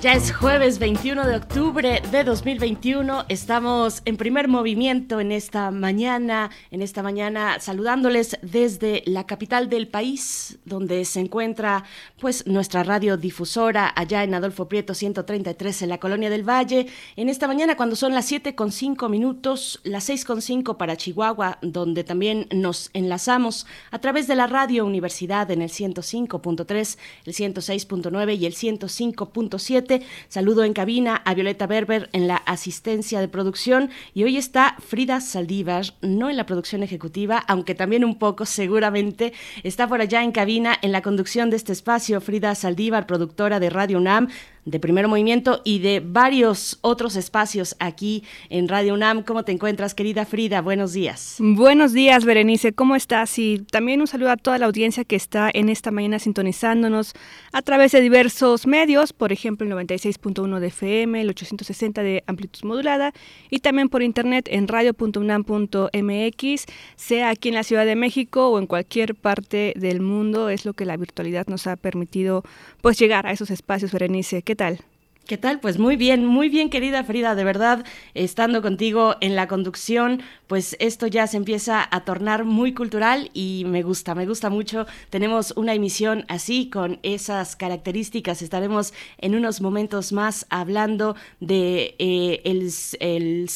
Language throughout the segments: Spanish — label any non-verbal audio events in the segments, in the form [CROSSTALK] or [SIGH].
Ya es jueves 21 de octubre de 2021. Estamos en primer movimiento en esta mañana, en esta mañana saludándoles desde la capital del país, donde se encuentra pues nuestra radiodifusora allá en Adolfo Prieto 133 en la Colonia del Valle. En esta mañana cuando son las 7 con 5 minutos, las 6 con 5 para Chihuahua, donde también nos enlazamos a través de la radio Universidad en el 105.3, el 106.9 y el 105.7 Saludo en cabina a Violeta Berber en la asistencia de producción. Y hoy está Frida Saldívar, no en la producción ejecutiva, aunque también un poco seguramente. Está por allá en cabina en la conducción de este espacio. Frida Saldívar, productora de Radio UNAM de Primer Movimiento y de varios otros espacios aquí en Radio UNAM. ¿Cómo te encuentras, querida Frida? Buenos días. Buenos días, Berenice. ¿Cómo estás? Y también un saludo a toda la audiencia que está en esta mañana sintonizándonos a través de diversos medios, por ejemplo, el 96.1 de FM, el 860 de amplitud modulada y también por internet en radio.unam.mx, sea aquí en la Ciudad de México o en cualquier parte del mundo. Es lo que la virtualidad nos ha permitido pues llegar a esos espacios, Berenice. ¿Qué tal? ¿Qué tal? Pues muy bien, muy bien querida Frida, de verdad, estando contigo en la conducción, pues esto ya se empieza a tornar muy cultural y me gusta, me gusta mucho. Tenemos una emisión así, con esas características. Estaremos en unos momentos más hablando de eh, el, el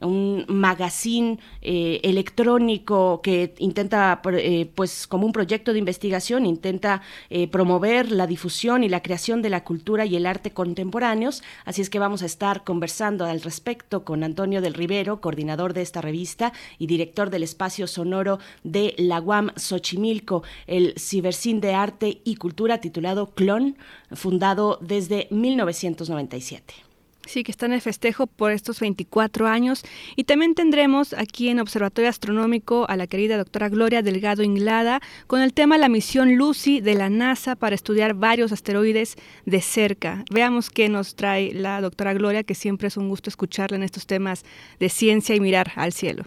un magazine eh, electrónico que intenta, eh, pues como un proyecto de investigación, intenta promover la difusión y la creación de la cultura y el arte contemporáneos, así es que vamos a estar conversando al respecto con Antonio del Rivero, coordinador de esta revista y director del espacio sonoro de la UAM Xochimilco, el Cibercín de Arte y Cultura titulado Clon, fundado desde 1997. Sí, que está en el festejo por estos 24 años. Y también tendremos aquí en Observatorio Astronómico a la querida doctora Gloria Delgado Inglada con el tema La misión Lucy de la NASA para estudiar varios asteroides de cerca. Veamos qué nos trae la doctora Gloria, que siempre es un gusto escucharla en estos temas de ciencia y mirar al cielo.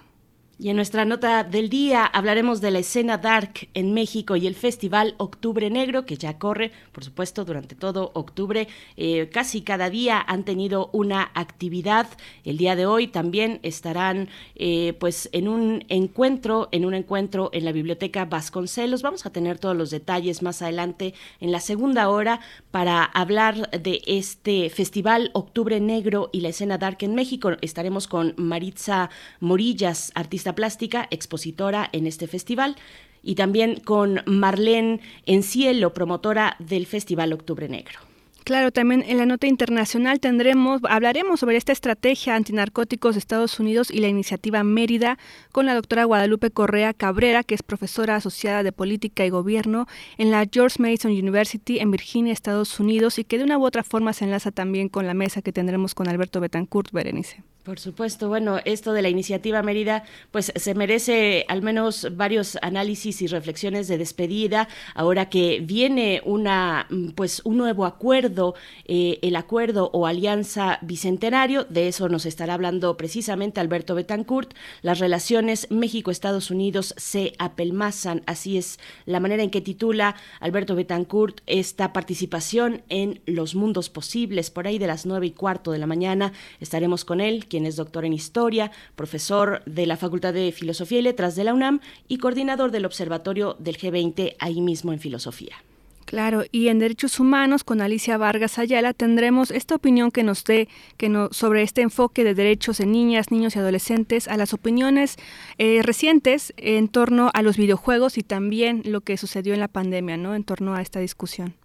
Y en nuestra nota del día hablaremos de la escena dark en México y el festival Octubre Negro, que ya corre, por supuesto, durante todo octubre. Eh, casi cada día han tenido una actividad. El día de hoy también estarán eh, pues en un encuentro, en un encuentro en la Biblioteca Vasconcelos. Vamos a tener todos los detalles más adelante en la segunda hora para hablar de este festival Octubre Negro y la escena dark en México. Estaremos con Maritza Morillas, artista plástica, expositora en este festival, y también con Marlene Encielo, promotora del Festival Octubre Negro. Claro, también en la nota internacional tendremos, hablaremos sobre esta estrategia antinarcóticos de Estados Unidos y la iniciativa Mérida con la doctora Guadalupe Correa Cabrera, que es profesora asociada de política y gobierno en la George Mason University en Virginia, Estados Unidos, y que de una u otra forma se enlaza también con la mesa que tendremos con Alberto Betancourt, Berenice. Por supuesto, bueno, esto de la iniciativa Mérida, pues se merece al menos varios análisis y reflexiones de despedida, ahora que viene una, pues un nuevo acuerdo, eh, el acuerdo o alianza bicentenario, de eso nos estará hablando precisamente Alberto Betancourt, las relaciones México-Estados Unidos se apelmazan, así es la manera en que titula Alberto Betancourt esta participación en los mundos posibles, por ahí de las nueve y cuarto de la mañana estaremos con él, quien es doctor en Historia, profesor de la Facultad de Filosofía y Letras de la UNAM y coordinador del Observatorio del G20 ahí mismo en Filosofía. Claro, y en Derechos Humanos con Alicia Vargas Ayala tendremos esta opinión que nos dé que sobre este enfoque de derechos en niñas, niños y adolescentes, a las opiniones eh, recientes en torno a los videojuegos y también lo que sucedió en la pandemia, ¿no? En torno a esta discusión.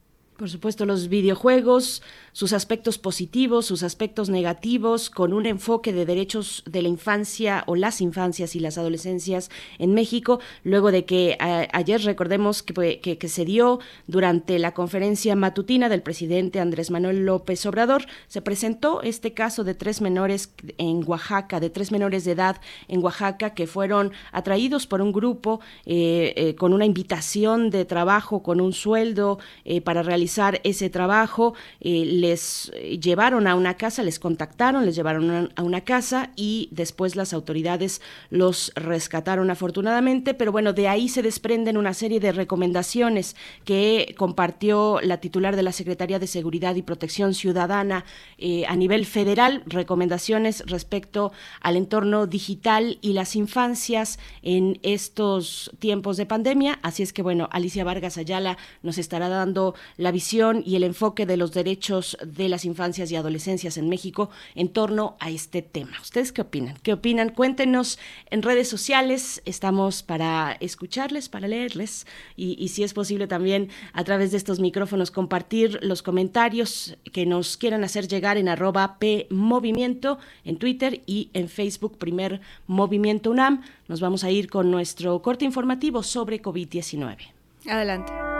Por supuesto, los videojuegos, sus aspectos positivos, sus aspectos negativos, con un enfoque de derechos de la infancia o las infancias y las adolescencias en México, luego de que ayer recordemos que, que, se dio durante la conferencia matutina del presidente Andrés Manuel López Obrador, se presentó este caso de tres menores en Oaxaca, de tres menores de edad en Oaxaca que fueron atraídos por un grupo eh, eh, con una invitación de trabajo, con un sueldo eh, para realizar ese trabajo, eh, les llevaron a una casa, les contactaron, les llevaron a una casa y después las autoridades los rescataron afortunadamente, pero bueno, de ahí se desprenden una serie de recomendaciones que compartió la titular de la Secretaría de Seguridad y Protección Ciudadana eh, a nivel federal, recomendaciones respecto al entorno digital y las infancias en estos tiempos de pandemia. Así es que bueno, Alicia Vargas Ayala nos estará dando la visión y el enfoque de los derechos de las infancias y adolescencias en México en torno a este tema. ¿Ustedes qué opinan? ¿Qué opinan? Cuéntenos en redes sociales. Estamos para escucharles, para leerles y, si es posible también a través de estos micrófonos compartir los comentarios que nos quieran hacer llegar en arroba P Movimiento en Twitter y en Facebook Primer Movimiento UNAM. Nos vamos a ir con nuestro corte informativo sobre COVID-19. Adelante.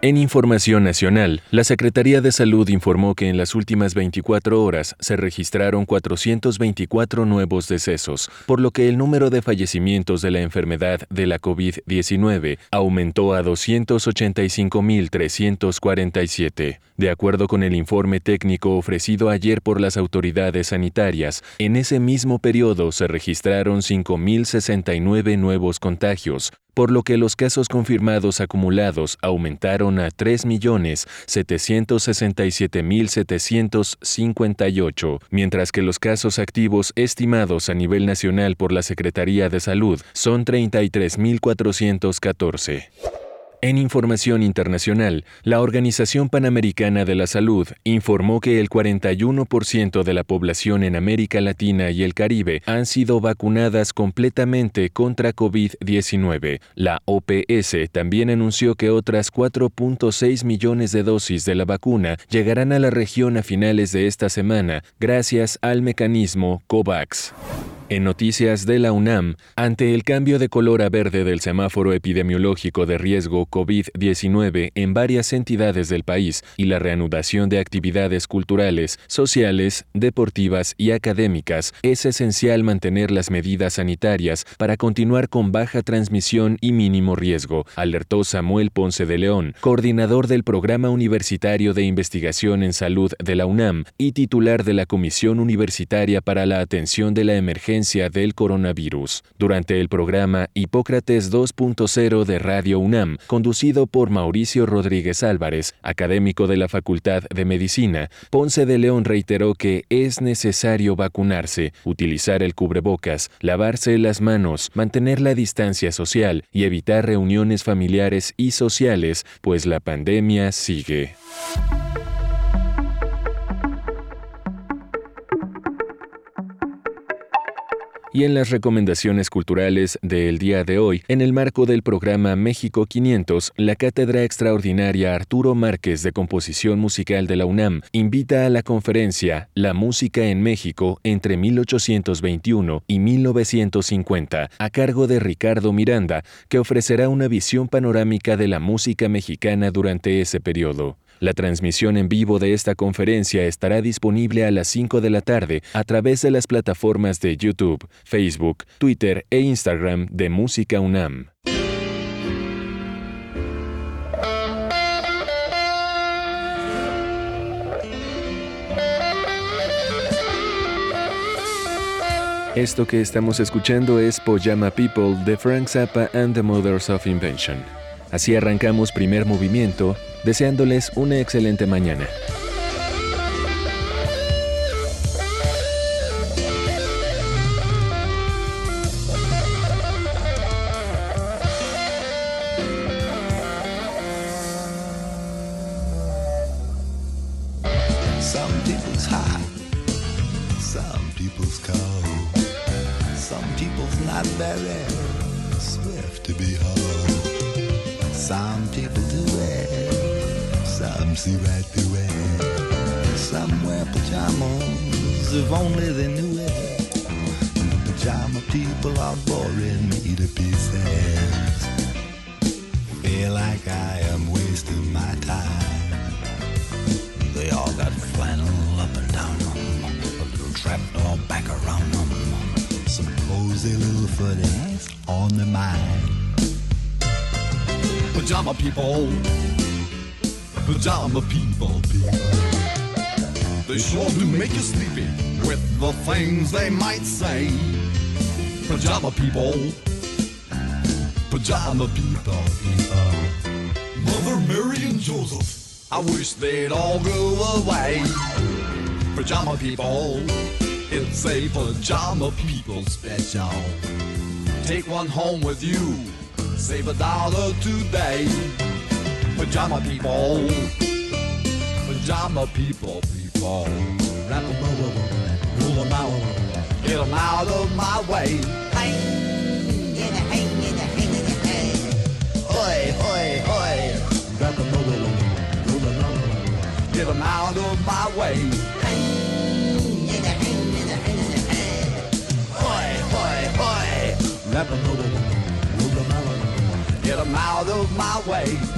En información nacional, la Secretaría de Salud informó que en las últimas 24 horas se registraron 424 nuevos decesos, por lo que el número de fallecimientos de la enfermedad de la COVID-19 aumentó a 285.347. De acuerdo con el informe técnico ofrecido ayer por las autoridades sanitarias, en ese mismo periodo se registraron 5.069 nuevos contagios, por lo que los casos confirmados acumulados aumentaron a 3.767.758, mientras que los casos activos estimados a nivel nacional por la Secretaría de Salud son 33.414. En información internacional, la Organización Panamericana de la Salud informó que el 41% de la población en América Latina y el Caribe han sido vacunadas completamente contra COVID-19. La OPS también anunció que otras 4.6 millones de dosis de la vacuna llegarán a la región a finales de esta semana gracias al mecanismo COVAX. En noticias de la UNAM, ante el cambio de color a verde del semáforo epidemiológico de riesgo COVID-19 en varias entidades del país y la reanudación de actividades culturales, sociales, deportivas y académicas, es esencial mantener las medidas sanitarias para continuar con baja transmisión y mínimo riesgo, alertó Samuel Ponce de León, coordinador del Programa Universitario de Investigación en Salud de la UNAM y titular de la Comisión Universitaria para la Atención de la Emergencia del coronavirus. Durante el programa Hipócrates 2.0 de Radio UNAM, conducido por Mauricio Rodríguez Álvarez, académico de la Facultad de Medicina, Ponce de León reiteró que es necesario vacunarse, utilizar el cubrebocas, lavarse las manos, mantener la distancia social y evitar reuniones familiares y sociales, pues la pandemia sigue. Y en las recomendaciones culturales del día de hoy, en el marco del programa México 500, la Cátedra Extraordinaria Arturo Márquez de Composición Musical de la UNAM invita a la conferencia La Música en México entre 1821 y 1950, a cargo de Ricardo Miranda, que ofrecerá una visión panorámica de la música mexicana durante ese periodo. La transmisión en vivo de esta conferencia estará disponible a las 5 de la tarde a través de las plataformas de YouTube, Facebook, Twitter e Instagram de Música UNAM. Esto que estamos escuchando es Pojama People de Frank Zappa and the Mothers of Invention. Así arrancamos primer movimiento, deseándoles una excelente mañana. See right through it. Some wear pajamas if only they knew it. Pajama people are boring me to pieces. Feel like I am wasting my time. They all got flannel up and down them, a little trapdoor back around them, some cozy little footies on their mind. Pajama people, pajama people, people. They sure do make you sleepy with the things they might say. Pajama people, pajama people, people. Uh, Mother Mary and Joseph. I wish they'd all go away. Pajama people, it's a pajama people special. Take one home with you, save a dollar today. Pajama people. Pajama people, people. Pull them out, get them out of my way. Hey, in in in out, get them out of my way. Hang in a hang in in them get them out of my way.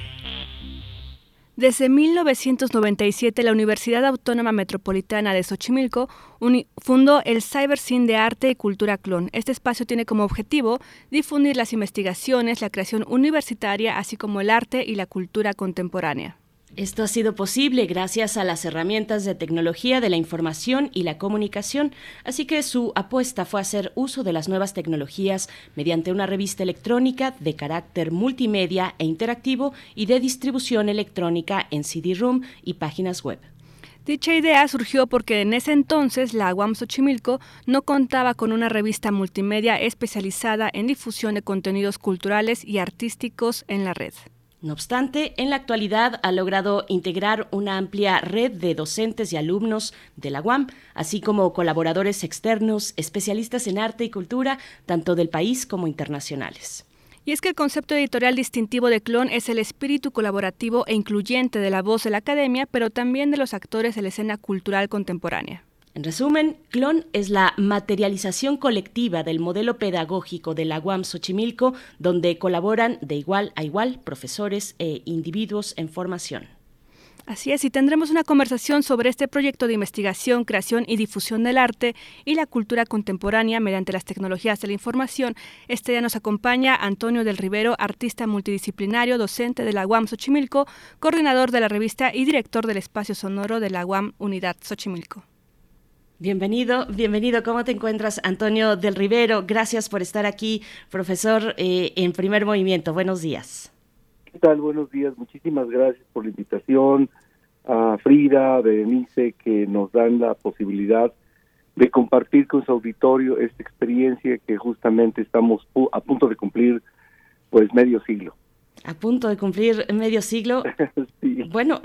Desde 1997, la Universidad Autónoma Metropolitana de Xochimilco fundó el Cyberscene de Arte y Cultura Clon. Este espacio tiene como objetivo difundir las investigaciones, la creación universitaria, así como el arte y la cultura contemporánea. Esto ha sido posible gracias a las herramientas de tecnología de la información y la comunicación, así que su apuesta fue hacer uso de las nuevas tecnologías mediante una revista electrónica de carácter multimedia e interactivo y de distribución electrónica en CD-ROOM y páginas web. Dicha idea surgió porque en ese entonces la UAM Xochimilco no contaba con una revista multimedia especializada en difusión de contenidos culturales y artísticos en la red. No obstante, en la actualidad ha logrado integrar una amplia red de docentes y alumnos de la UAM, así como colaboradores externos, especialistas en arte y cultura, tanto del país como internacionales. Y es que el concepto editorial distintivo de Clon es el espíritu colaborativo e incluyente de la voz de la academia, pero también de los actores de la escena cultural contemporánea. En resumen, CLON es la materialización colectiva del modelo pedagógico de la UAM Xochimilco, donde colaboran de igual a igual profesores e individuos en formación. Así es, y tendremos una conversación sobre este proyecto de investigación, creación y difusión del arte y la cultura contemporánea mediante las tecnologías de la información. Este día nos acompaña Antonio del Rivero, artista multidisciplinario, docente de la UAM Xochimilco, coordinador de la revista y director del espacio sonoro de la UAM Unidad Xochimilco. Bienvenido, bienvenido. ¿Cómo te encuentras, Antonio del Rivero? Gracias por estar aquí, profesor, eh, en primer movimiento. Buenos días. ¿Qué tal? Buenos días. Muchísimas gracias por la invitación a Frida, a Berenice, que nos dan la posibilidad de compartir con su auditorio esta experiencia que justamente estamos a punto de cumplir pues medio siglo. A punto de cumplir medio siglo. [LAUGHS] Bueno,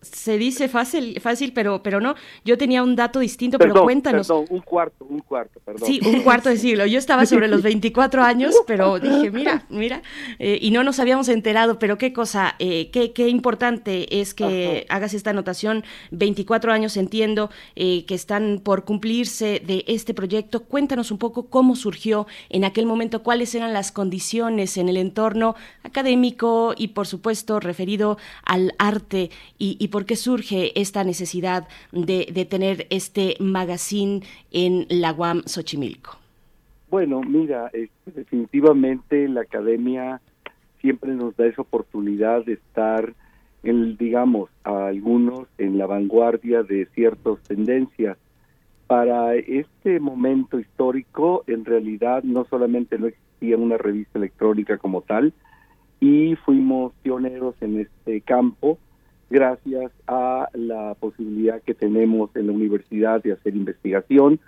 se dice fácil, fácil, pero, pero no. Yo tenía un dato distinto, pero cuéntanos. Perdón, un cuarto, un cuarto, perdón. Sí, un cuarto de siglo. Yo estaba sobre los [LAUGHS] 24 años, pero dije, mira, mira, eh, y no nos habíamos enterado, pero qué cosa, eh, qué, qué importante es que hagas esta anotación. 24 años entiendo eh, que están por cumplirse de este proyecto. Cuéntanos un poco cómo surgió en aquel momento, cuáles eran las condiciones en el entorno académico y, por supuesto, referido al arte y por qué surge esta necesidad de, tener este magazine en la UAM Xochimilco? Bueno, mira, este, definitivamente la academia siempre nos da esa oportunidad de estar, en, digamos, a algunos en la vanguardia de ciertas tendencias. Para este momento histórico, en realidad no solamente no existía una revista electrónica como tal, y fuimos pioneros en este campo, gracias a la posibilidad que tenemos en la universidad de hacer investigación,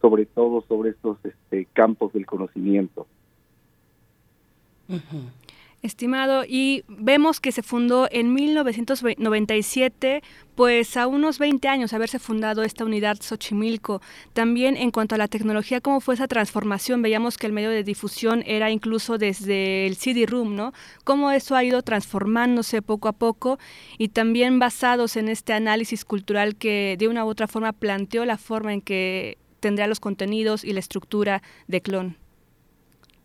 sobre todo sobre estos este, campos del conocimiento. Estimado, y vemos que se fundó en 1997, pues a unos 20 años haberse fundado esta unidad Xochimilco. También en cuanto a la tecnología, ¿cómo fue esa transformación? Veíamos que el medio de difusión era incluso desde el CD-ROOM, ¿no? ¿Cómo eso ha ido transformándose poco a poco? Y también basados en este análisis cultural que de una u otra forma planteó la forma en que tendría los contenidos y la estructura de clon.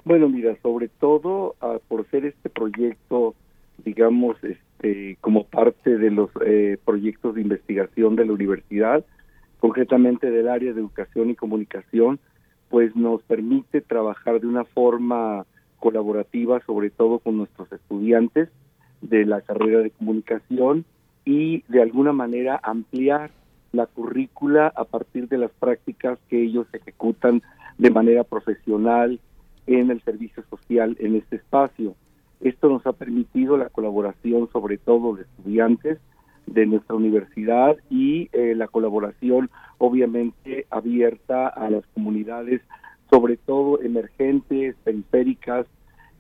Bueno, mira, sobre todo ah, por ser este proyecto, digamos, este, como parte de los eh, proyectos de investigación de la universidad, concretamente del área de educación y comunicación, pues nos permite trabajar de una forma colaborativa, sobre todo con nuestros estudiantes de la carrera de comunicación y de alguna manera ampliar la currícula a partir de las prácticas que ellos ejecutan de manera profesional, en el servicio social en este espacio. Esto nos ha permitido la colaboración sobre todo de estudiantes de nuestra universidad y eh, la colaboración obviamente abierta a las comunidades, sobre todo emergentes, periféricas,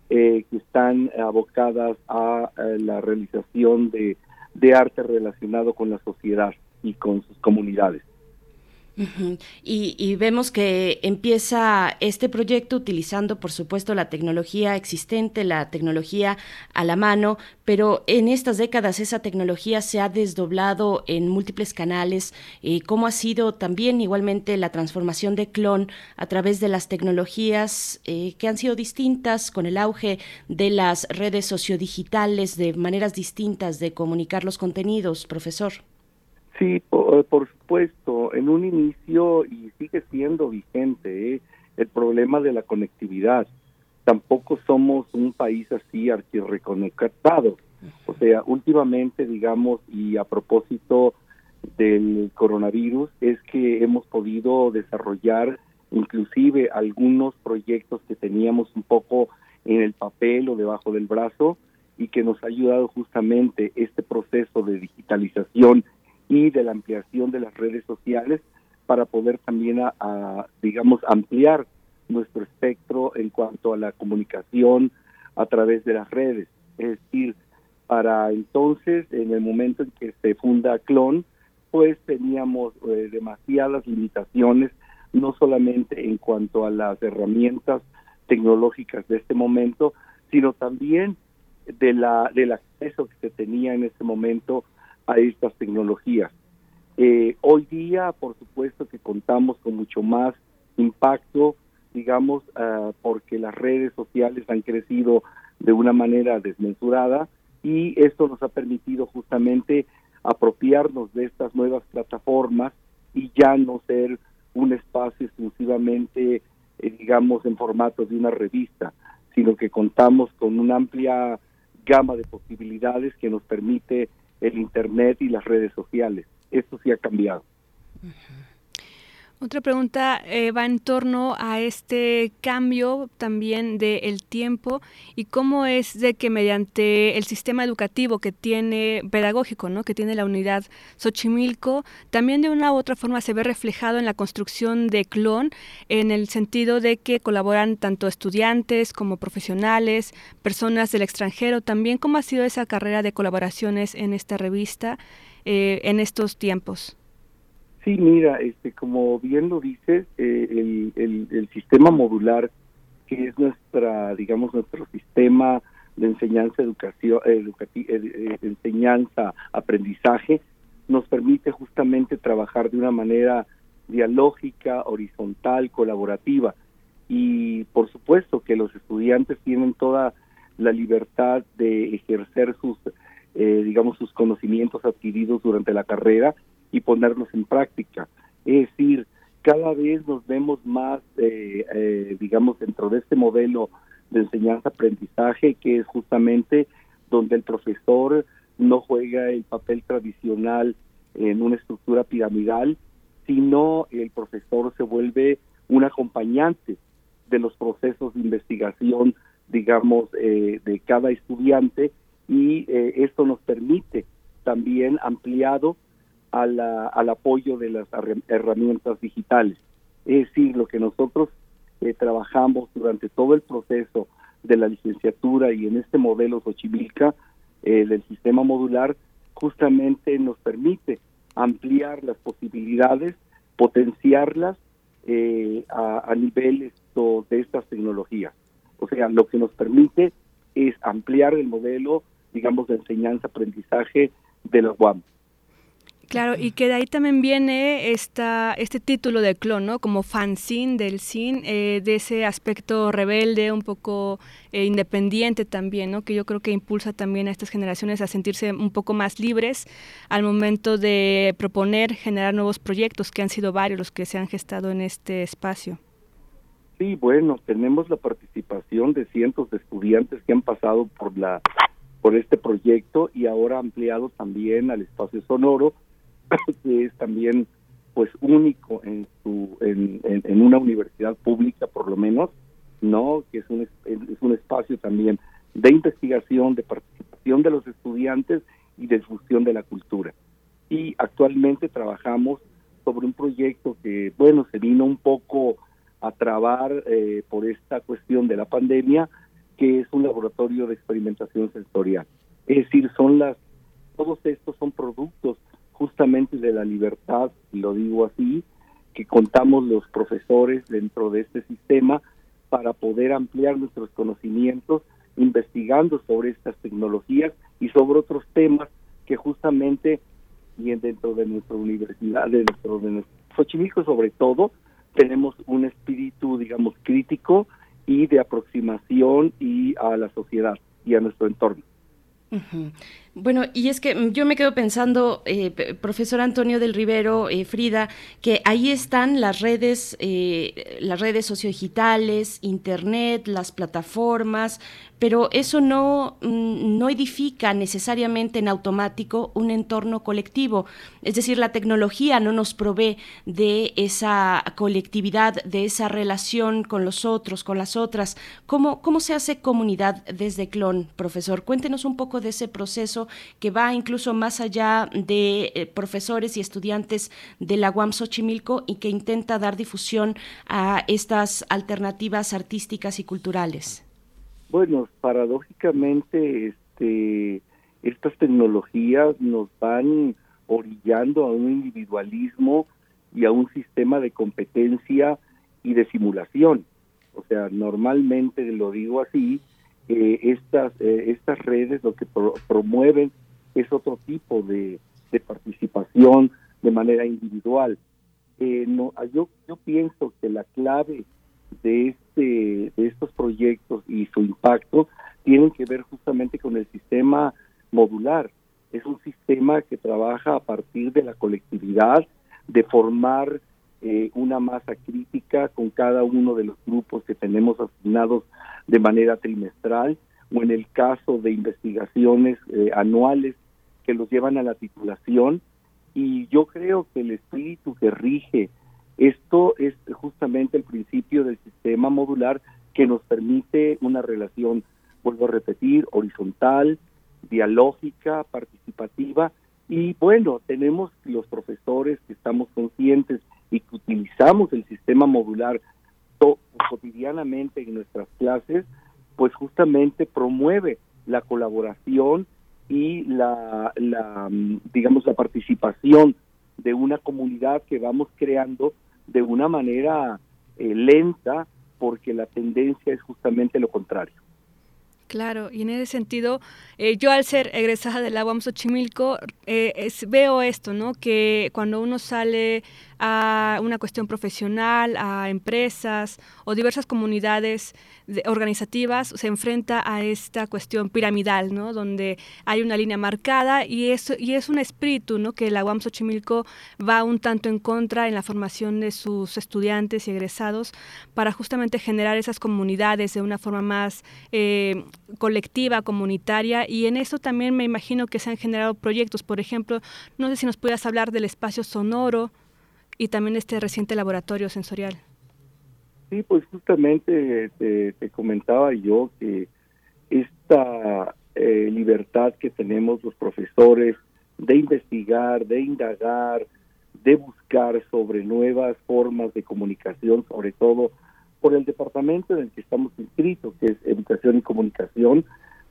eh, que están abocadas a, a la realización de, de arte relacionado con la sociedad y con sus comunidades y, vemos que empieza este proyecto utilizando, por supuesto, la tecnología existente, la tecnología a la mano, pero en estas décadas esa tecnología se ha desdoblado en múltiples canales. ¿Cómo ha sido también igualmente la transformación de Clon a través de las tecnologías eh, que han sido distintas con el auge de las redes sociodigitales, de maneras distintas de comunicar los contenidos, profesor? Sí, por, por, supuesto, en un inicio y sigue siendo vigente ¿eh? el problema de la conectividad. Tampoco somos un país así archirreconectado. O sea, últimamente, digamos, y a propósito del coronavirus, es que hemos podido desarrollar inclusive algunos proyectos que teníamos un poco en el papel o debajo del brazo y que nos ha ayudado justamente este proceso de digitalización y de la ampliación de las redes sociales para poder también, a, digamos, ampliar nuestro espectro en cuanto a la comunicación a través de las redes. Es decir, para entonces, en el momento en que se funda Clon, pues teníamos eh, demasiadas limitaciones, no solamente en cuanto a las herramientas tecnológicas de este momento, sino también de la del acceso que se tenía en ese momento a estas tecnologías. Eh, hoy día, por supuesto que contamos con mucho más impacto, digamos, uh, porque las redes sociales han crecido de una manera desmesurada y esto nos ha permitido justamente apropiarnos de estas nuevas plataformas y ya no ser un espacio exclusivamente, eh, digamos, en formato de una revista, sino que contamos con una amplia gama de posibilidades que nos permite el Internet y las redes sociales. Esto sí ha cambiado. Otra pregunta eh, va en torno a este cambio también del tiempo y cómo es de que mediante el sistema educativo que tiene, pedagógico, ¿no? que tiene la unidad Xochimilco, también de una u otra forma se ve reflejado en la construcción de Clon, en el sentido de que colaboran tanto estudiantes como profesionales, personas del extranjero, también cómo ha sido esa carrera de colaboraciones en esta revista eh, en estos tiempos. Sí, mira, este, como bien lo dices, eh, el, el, sistema modular, que es nuestra, digamos, nuestro sistema de enseñanza, educación, eh, eh, enseñanza, aprendizaje, nos permite justamente trabajar de una manera dialógica, horizontal, colaborativa. Y por supuesto que los estudiantes tienen toda la libertad de ejercer sus, digamos, sus conocimientos adquiridos durante la carrera y ponerlos en práctica. Es decir, cada vez nos vemos más, eh, eh, digamos, dentro de este modelo de enseñanza-aprendizaje, que es justamente donde el profesor no juega el papel tradicional en una estructura piramidal, sino el profesor se vuelve un acompañante de los procesos de investigación, digamos, eh, de cada estudiante y esto nos permite también ampliado al apoyo de las herramientas digitales. Es decir, lo que nosotros eh, trabajamos durante todo el proceso de la licenciatura y en este modelo Xochimilca eh, del sistema modular justamente nos permite ampliar las posibilidades, potenciarlas eh, a, a nivel de estas tecnologías. O sea, lo que nos permite es ampliar el modelo, digamos, de enseñanza-aprendizaje de la UAM. Claro, y que de ahí también viene esta, este título de clon, ¿no? Como fanzine del sin, eh, de ese aspecto rebelde, un poco eh, independiente también, ¿no? Que yo creo que impulsa también a estas generaciones a sentirse un poco más libres al momento de proponer, generar nuevos proyectos, que han sido varios los que se han gestado en este espacio. Sí, bueno, tenemos la participación de cientos de estudiantes que han pasado por la por este proyecto y ahora ampliado también al espacio sonoro [LAUGHS] que es también pues único en su en, una universidad pública por lo menos no que es un es un espacio también de investigación de participación de los estudiantes y de difusión de la cultura. Y actualmente trabajamos sobre un proyecto que bueno se vino un poco a trabar eh, por esta cuestión de la pandemia que es un laboratorio de experimentación sensorial. Es decir son las todos estos son productos justamente de la libertad, lo digo así, que contamos los profesores dentro de este sistema para poder ampliar nuestros conocimientos investigando sobre estas tecnologías y sobre otros temas que justamente y dentro de nuestra universidad, dentro de nuestro Xochimilco sobre todo, tenemos un espíritu, digamos, crítico y de aproximación y a la sociedad y a nuestro entorno. Bueno, y es que mm, yo me quedo pensando, eh, profesor Antonio del Rivero, eh, Frida, que ahí están las redes, eh, las redes sociodigitales, internet, las plataformas, pero eso no, mm, no edifica necesariamente en automático un entorno colectivo. Es decir, la tecnología no nos provee de esa colectividad, de esa relación con los otros, con las otras. ¿Cómo, cómo se hace comunidad desde Clon, profesor? Cuéntenos un poco de ese proceso que va incluso más allá de eh, profesores y estudiantes de la UAM Xochimilco y que intenta dar difusión a estas alternativas artísticas y culturales. Bueno, paradójicamente, este, estas tecnologías nos van orillando a un individualismo y a un sistema de competencia y de simulación. O sea, normalmente lo digo así, estas, eh, estas redes lo que promueven es otro tipo de, participación de manera individual. Eh, no, yo, yo pienso que la clave de, este, de estos proyectos y su impacto tienen que ver justamente con el sistema modular. Es un sistema que trabaja a partir de la colectividad, de formar eh, una masa crítica con cada uno de los grupos que tenemos asignados de manera trimestral o en el caso de investigaciones eh, anuales que los llevan a la titulación. Y yo creo que el espíritu que rige esto es justamente el principio del sistema modular que nos permite una relación, vuelvo a repetir, horizontal, dialógica, participativa. Y bueno, tenemos los profesores que estamos conscientes y que utilizamos el sistema modular cotidianamente en nuestras clases, pues justamente promueve la colaboración y la, la, digamos, la participación de una comunidad que vamos creando de una manera eh, lenta, porque la tendencia es justamente lo contrario. Claro, y en ese sentido, eh, yo al ser egresada de la UAM Xochimilco, eh, veo esto, ¿no? Que cuando uno sale a una cuestión profesional, a empresas o diversas comunidades organizativas, se enfrenta a esta cuestión piramidal, ¿no? Donde hay una línea marcada y es, y es un espíritu, ¿no? Que la UAM Xochimilco va un tanto en contra en la formación de sus estudiantes y egresados para justamente generar esas comunidades de una forma más eh, colectiva, comunitaria y en eso también me imagino que se han generado proyectos, por ejemplo, no sé si nos puedas hablar del espacio sonoro, y también este reciente laboratorio sensorial. Sí, pues justamente te, comentaba yo que esta eh, libertad que tenemos los profesores de investigar, de indagar, de buscar sobre nuevas formas de comunicación, sobre todo por el departamento en el que estamos inscritos, que es Educación y Comunicación,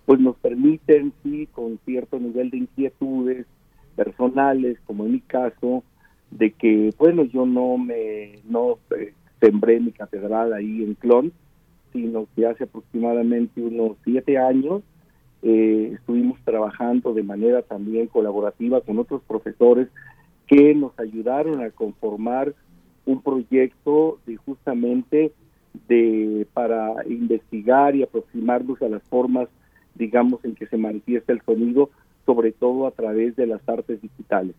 pues nos permiten, sí, con cierto nivel de inquietudes personales, como en mi caso, de que, bueno, yo no me, no eh, sembré mi catedral ahí en Clon, sino que hace aproximadamente unos siete años eh, estuvimos trabajando de manera también colaborativa con otros profesores que nos ayudaron a conformar un proyecto de justamente de para investigar y aproximarnos a las formas digamos en que se manifiesta el sonido sobre todo a través de las artes digitales.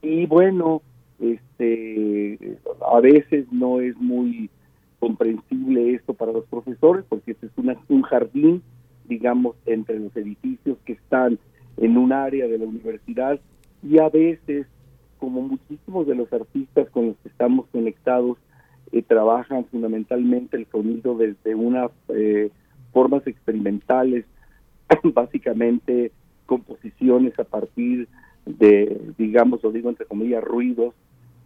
Y bueno este a veces no es muy comprensible esto para los profesores porque este es un jardín digamos entre los edificios que están en un área de la universidad y a veces como muchísimos de los artistas con los que estamos conectados eh, trabajan fundamentalmente el sonido desde unas eh, formas experimentales, [CLEARS THROAT] básicamente composiciones a partir de, digamos, lo digo entre comillas, ruidos,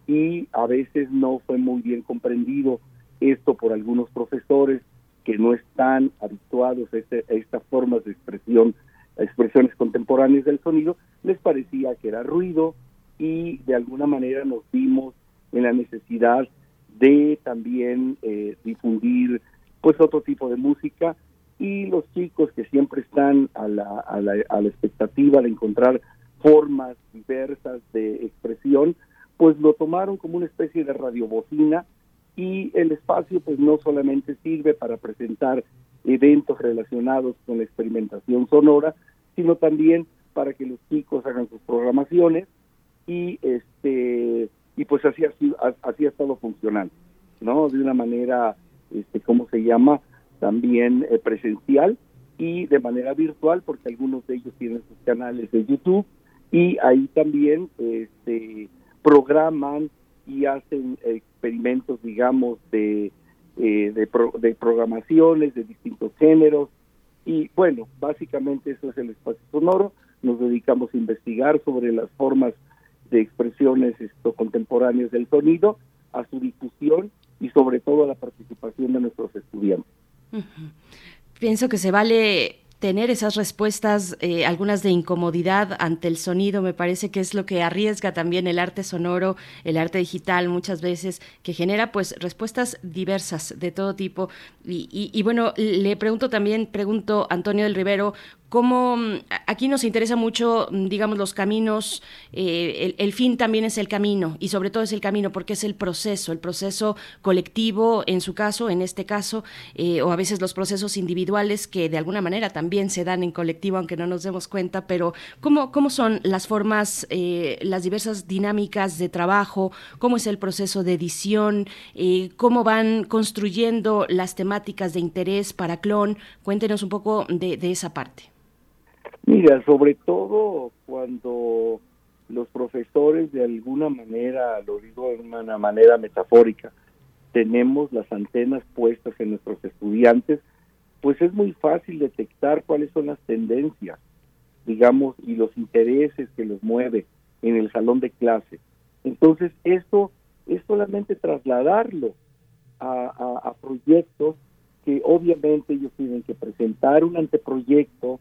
y a veces no fue muy bien comprendido esto por algunos profesores que no están habituados a, este, a estas formas de expresión, expresiones contemporáneas del sonido, les parecía que era ruido, y de alguna manera nos vimos en la necesidad de también eh, difundir pues otro tipo de música. Y los chicos que siempre están a la, a la, a la expectativa de encontrar formas diversas de expresión, pues lo tomaron como una especie de radiobocina. Y el espacio pues no solamente sirve para presentar eventos relacionados con la experimentación sonora, sino también para que los chicos hagan sus programaciones y este y pues así ha, así ha estado funcionando, ¿no? De una manera, este, ¿cómo se llama? También eh, presencial y de manera virtual, porque algunos de ellos tienen sus canales de YouTube y ahí también este, programan y hacen experimentos, digamos, de, eh, de, de programaciones de distintos géneros. Y bueno, básicamente eso es el espacio sonoro. Nos dedicamos a investigar sobre las formas de expresiones esto, contemporáneas del sonido, a su difusión y sobre todo a la participación de nuestros estudiantes. Pienso que se vale tener esas respuestas, eh, algunas de incomodidad ante el sonido, me parece que es lo que arriesga también el arte sonoro, el arte digital muchas veces, que genera pues respuestas diversas de todo tipo. Y, bueno, le pregunto también, pregunto Antonio del Rivero, cómo mm, aquí nos interesa mucho, mm, digamos, los caminos, eh, el, fin también es el camino y sobre todo es el camino porque es el proceso, el proceso colectivo en su caso, en este caso, eh, o a veces los procesos individuales que de alguna manera también se dan en colectivo, aunque no nos demos cuenta, pero cómo, cómo son las formas, eh, las diversas dinámicas de trabajo, cómo es el proceso de edición, cómo van construyendo las temáticas de interés para Clon. Cuéntenos un poco de esa parte. Mira, sobre todo cuando los profesores de alguna manera, lo digo de una manera metafórica, tenemos las antenas puestas en nuestros estudiantes, pues es muy fácil detectar cuáles son las tendencias, digamos, y los intereses que los mueve en el salón de clase. Entonces, esto es solamente trasladarlo a, a proyectos que obviamente ellos tienen que presentar un anteproyecto,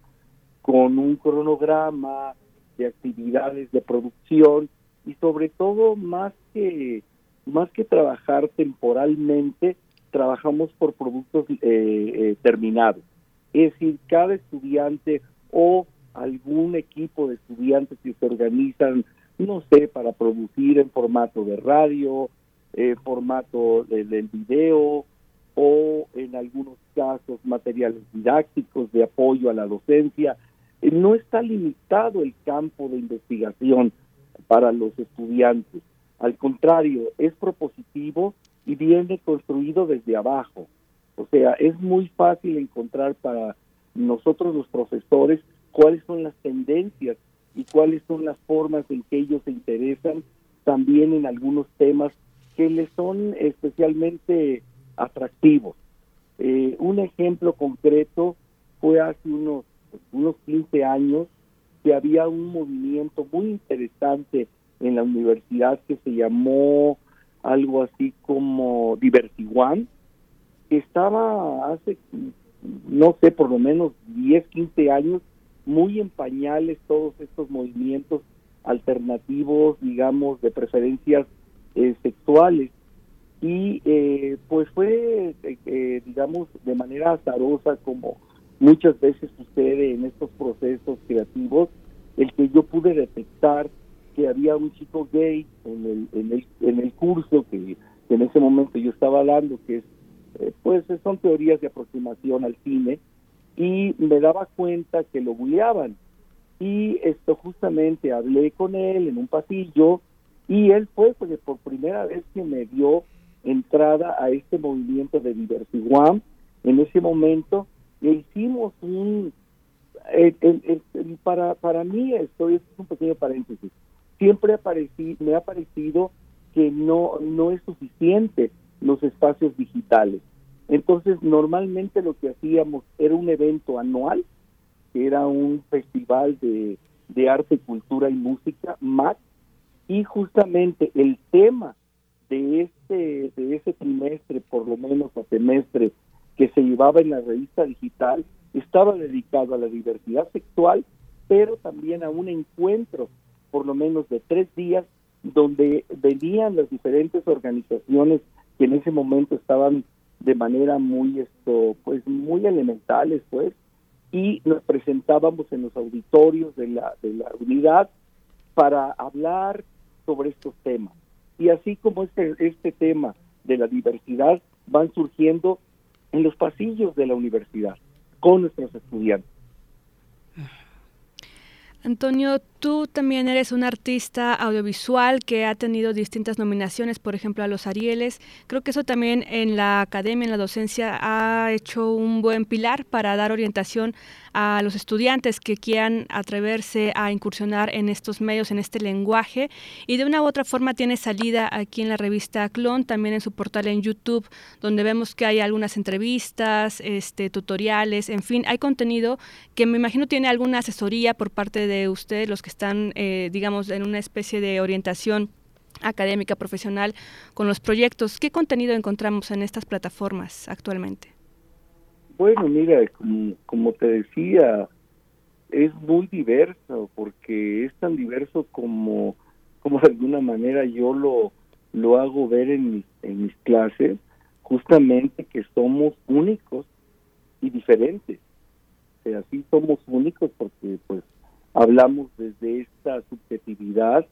con un cronograma de actividades de producción y sobre todo más que más que trabajar temporalmente trabajamos por productos eh, eh, terminados es decir cada estudiante o algún equipo de estudiantes que se organizan no sé para producir en formato de radio eh, formato del video o en algunos casos materiales didácticos de apoyo a la docencia eh, no está limitado el campo de investigación para los estudiantes. Al contrario, es propositivo y viene construido desde abajo. O sea, es muy fácil encontrar para nosotros los profesores cuáles son las tendencias y cuáles son las formas en que ellos se interesan también en algunos temas que les son especialmente atractivos. Eh, un ejemplo concreto fue hace unos unos 15 años que había un movimiento muy interesante en la universidad que se llamó algo así como Diversiguan, que estaba hace, no sé, por lo menos 10, 15 años, muy en pañales todos estos movimientos alternativos, digamos, de preferencias eh, sexuales. Y eh, pues fue, eh, digamos, de manera azarosa, como muchas veces sucede en estos procesos creativos, el que yo pude detectar que había un chico gay en el, en el, en el curso que, en ese momento yo estaba dando, que es, pues son teorías de aproximación al cine, y me daba cuenta que lo bulleaban. Y esto justamente hablé con él en un pasillo y él fue porque por primera vez que me dio entrada a este movimiento de Diversiguam. En ese momento le hicimos un... para, para mí, esto es un pequeño paréntesis, siempre me ha parecido que no, no es suficiente los espacios digitales. Entonces, normalmente lo que hacíamos era un evento anual, que era un festival de, de arte, cultura y música, MAC, y justamente el tema de este de ese trimestre, por lo menos a semestre, que se llevaba en la revista digital, estaba dedicado a la diversidad sexual, pero también a un encuentro, por lo menos de tres días, donde venían las diferentes organizaciones que en ese momento estaban de manera muy esto pues muy elementales pues y nos presentábamos en los auditorios de la de la unidad para hablar sobre estos temas. Y así como este este tema de la diversidad van surgiendo en los pasillos de la universidad con nuestros estudiantes. Antonio, tú también eres un artista audiovisual que ha tenido distintas nominaciones, por ejemplo, a los Arieles. Creo que eso también en la academia, en la docencia, ha hecho un buen pilar para dar orientación a los estudiantes que quieran atreverse a incursionar en estos medios, en este lenguaje. Y de una u otra forma tiene salida aquí en la revista Clon, también en su portal en YouTube, donde vemos que hay algunas entrevistas, este, tutoriales, en fin, hay contenido que me imagino tiene alguna asesoría por parte de ustedes, los que están, eh, digamos, en una especie de orientación académica, profesional, con los proyectos. ¿Qué contenido encontramos en estas plataformas actualmente? Bueno, mira, como, te decía, es muy diverso porque es tan diverso como, como de alguna manera yo lo, lo hago ver en mis, en mis clases, justamente que somos únicos y diferentes. O sea, sí somos únicos porque pues hablamos desde esta subjetividad,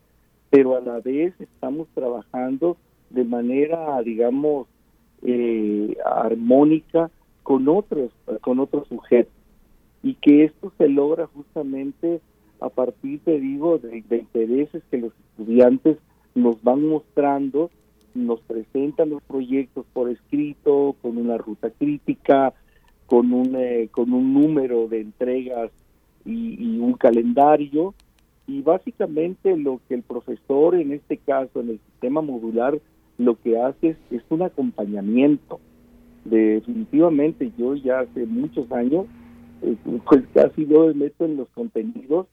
pero a la vez estamos trabajando de manera, digamos, eh, armónica con otros, con otros sujetos. Y que esto se logra justamente a partir, te digo, de, intereses que los estudiantes nos van mostrando, nos presentan los proyectos por escrito, con una ruta crítica, con un, eh, con un número de entregas y, y, un calendario. Y básicamente lo que el profesor, en este caso, en el sistema modular, lo que hace es, un acompañamiento definitivamente yo ya hace muchos años, eh, pues casi yo me meto en los contenidos,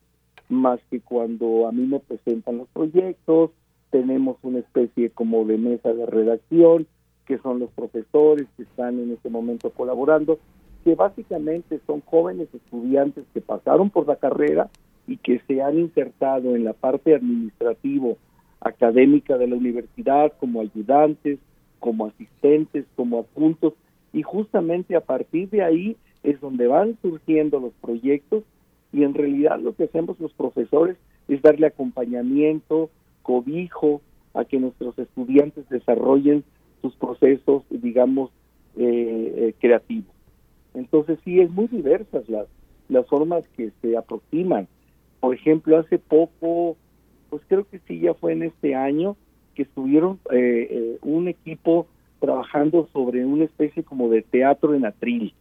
más que cuando a mí me presentan los proyectos, tenemos una especie como de mesa de redacción, que son los profesores que están en este momento colaborando, que básicamente son jóvenes estudiantes que pasaron por la carrera y que se han insertado en la parte administrativo académica de la universidad como ayudantes, como asistentes, como adjuntos, y justamente a partir de ahí es donde van surgiendo los proyectos y en realidad lo que hacemos los profesores es darle acompañamiento, cobijo a que nuestros estudiantes desarrollen sus procesos, digamos, eh, eh, creativos. Entonces sí, es muy diversas las, las formas que se aproximan. Por ejemplo, hace poco, pues creo que sí, ya fue en este año, que estuvieron eh, eh, un equipo trabajando sobre una especie como de teatro en atril.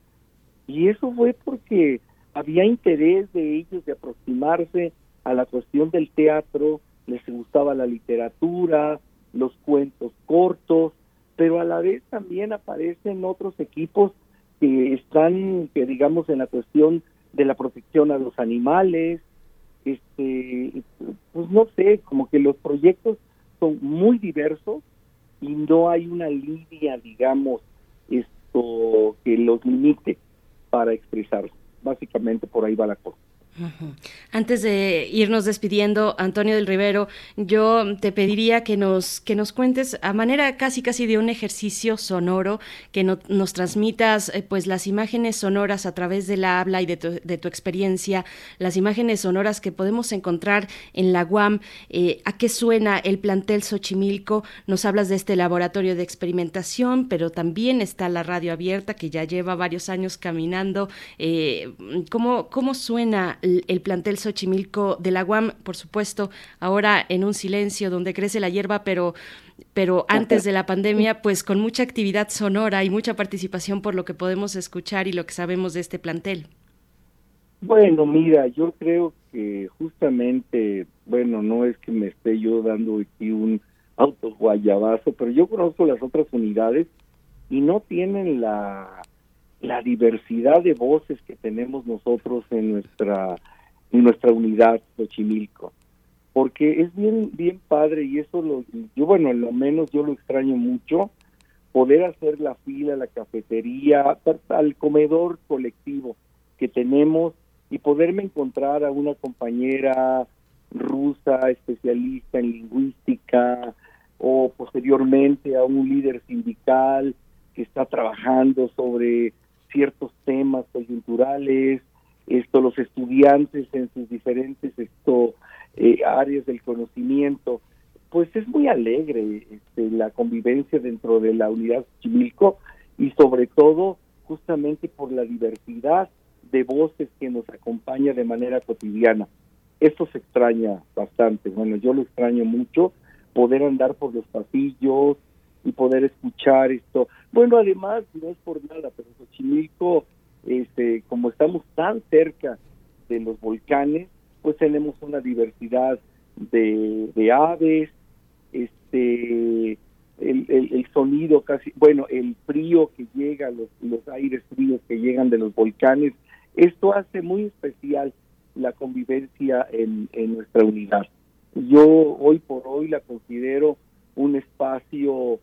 Y eso fue porque había interés de ellos de aproximarse a la cuestión del teatro, les gustaba la literatura, los cuentos cortos, pero a la vez también aparecen otros equipos que están, que digamos, en la cuestión de la protección a los animales, este, pues no sé, como que los proyectos son muy diversos y no hay una línea, digamos, esto que los limite para expresarse. Básicamente por ahí va la cosa. Antes de irnos despidiendo, Antonio del Rivero, yo te pediría que nos, que nos cuentes a manera casi casi de un ejercicio sonoro, que nos transmitas eh, pues las imágenes sonoras a través de la habla y de tu, experiencia, las imágenes sonoras que podemos encontrar en la UAM, eh, a qué suena el plantel Xochimilco, nos hablas de este laboratorio de experimentación, pero también está la radio abierta que ya lleva varios años caminando, eh, ¿cómo, ¿cómo suena el, plantel Xochimilco de la UAM, por supuesto, ahora en un silencio donde crece la hierba, pero pero antes de la pandemia, pues con mucha actividad sonora y mucha participación por lo que podemos escuchar y lo que sabemos de este plantel. Bueno, mira, yo creo que justamente, bueno, no es que me esté yo dando aquí un auto guayabazo, pero yo conozco las otras unidades y no tienen la la diversidad de voces que tenemos nosotros en nuestra en nuestra unidad Xochimilco. Porque es bien bien padre y eso lo yo bueno lo menos yo lo extraño mucho poder hacer la fila la cafetería al comedor colectivo que tenemos y poderme encontrar a una compañera rusa especialista en lingüística o posteriormente a un líder sindical que está trabajando sobre ciertos temas coyunturales, esto los estudiantes en sus diferentes esto eh, áreas del conocimiento, pues es muy alegre este, la convivencia dentro de la unidad Chimilco y sobre todo justamente por la diversidad de voces que nos acompaña de manera cotidiana. Esto se extraña bastante, bueno, yo lo extraño mucho, poder andar por los pasillos, y poder escuchar esto. Bueno, además, no es por nada, pero Xochimilco, este, como estamos tan cerca de los volcanes, pues tenemos una diversidad de, aves, este, el, el, sonido casi, bueno, el frío que llega, los, los aires fríos que llegan de los volcanes, esto hace muy especial la convivencia en, en nuestra unidad. Yo hoy por hoy la considero un espacio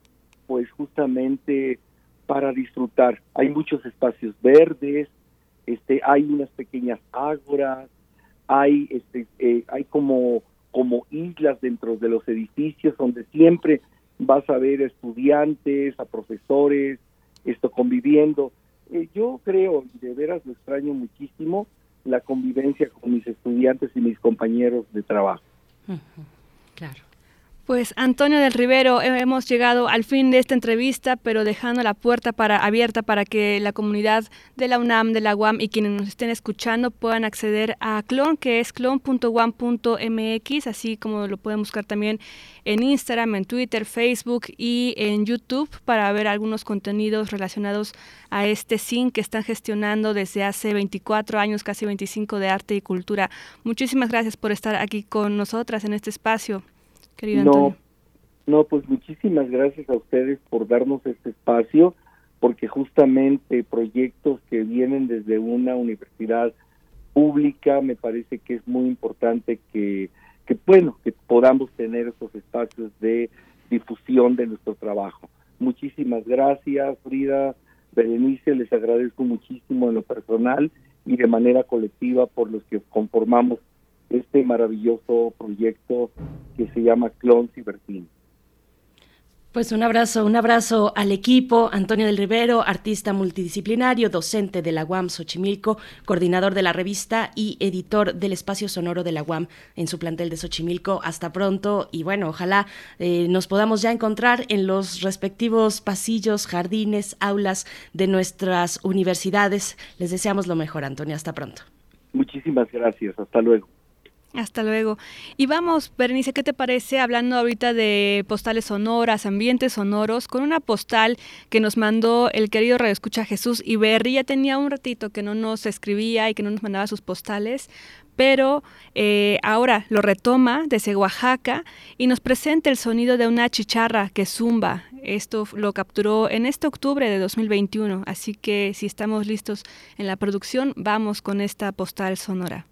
pues justamente para disfrutar. Hay muchos espacios verdes, este, hay unas pequeñas ágoras, hay, este, eh, hay como, como islas dentro de los edificios donde siempre vas a ver estudiantes, a profesores, esto conviviendo. Eh, yo creo, de veras lo extraño muchísimo, la convivencia con mis estudiantes y mis compañeros de trabajo. Claro. Pues Antonio del Rivero, hemos llegado al fin de esta entrevista, pero dejando la puerta para, abierta para que la comunidad de la UNAM, de la UAM y quienes nos estén escuchando puedan acceder a Clon, que es clon.wam.mx, así como lo pueden buscar también en Instagram, en Twitter, Facebook y en YouTube para ver algunos contenidos relacionados a este SIN que están gestionando desde hace 24 años, casi 25 de arte y cultura. Muchísimas gracias por estar aquí con nosotras en este espacio no, No, pues muchísimas gracias a ustedes por darnos este espacio, porque justamente proyectos que vienen desde una universidad pública, me parece que es muy importante que, que bueno, que podamos tener esos espacios de difusión de nuestro trabajo. Muchísimas gracias, Frida, Berenice, les agradezco muchísimo en lo personal y de manera colectiva por los que conformamos este maravilloso proyecto que se llama Clon Cibertín. Pues un abrazo, un abrazo al equipo, Antonio del Rivero, artista multidisciplinario, docente de la UAM Xochimilco, coordinador de la revista y editor del espacio sonoro de la UAM en su plantel de Xochimilco. Hasta pronto y bueno, ojalá eh, nos podamos ya encontrar en los respectivos pasillos, jardines, aulas de nuestras universidades. Les deseamos lo mejor, Antonio. Hasta pronto. Muchísimas gracias. Hasta luego. Hasta luego. Y vamos, Berenice, ¿qué te parece hablando ahorita de postales sonoras, ambientes sonoros, con una postal que nos mandó el querido Radio Escucha Jesús Iberri? Ya tenía un ratito que no nos escribía y que no nos mandaba sus postales, pero eh, ahora lo retoma desde Oaxaca y nos presenta el sonido de una chicharra que zumba. Esto lo capturó en este octubre de 2021, así que si estamos listos en la producción, vamos con esta postal sonora.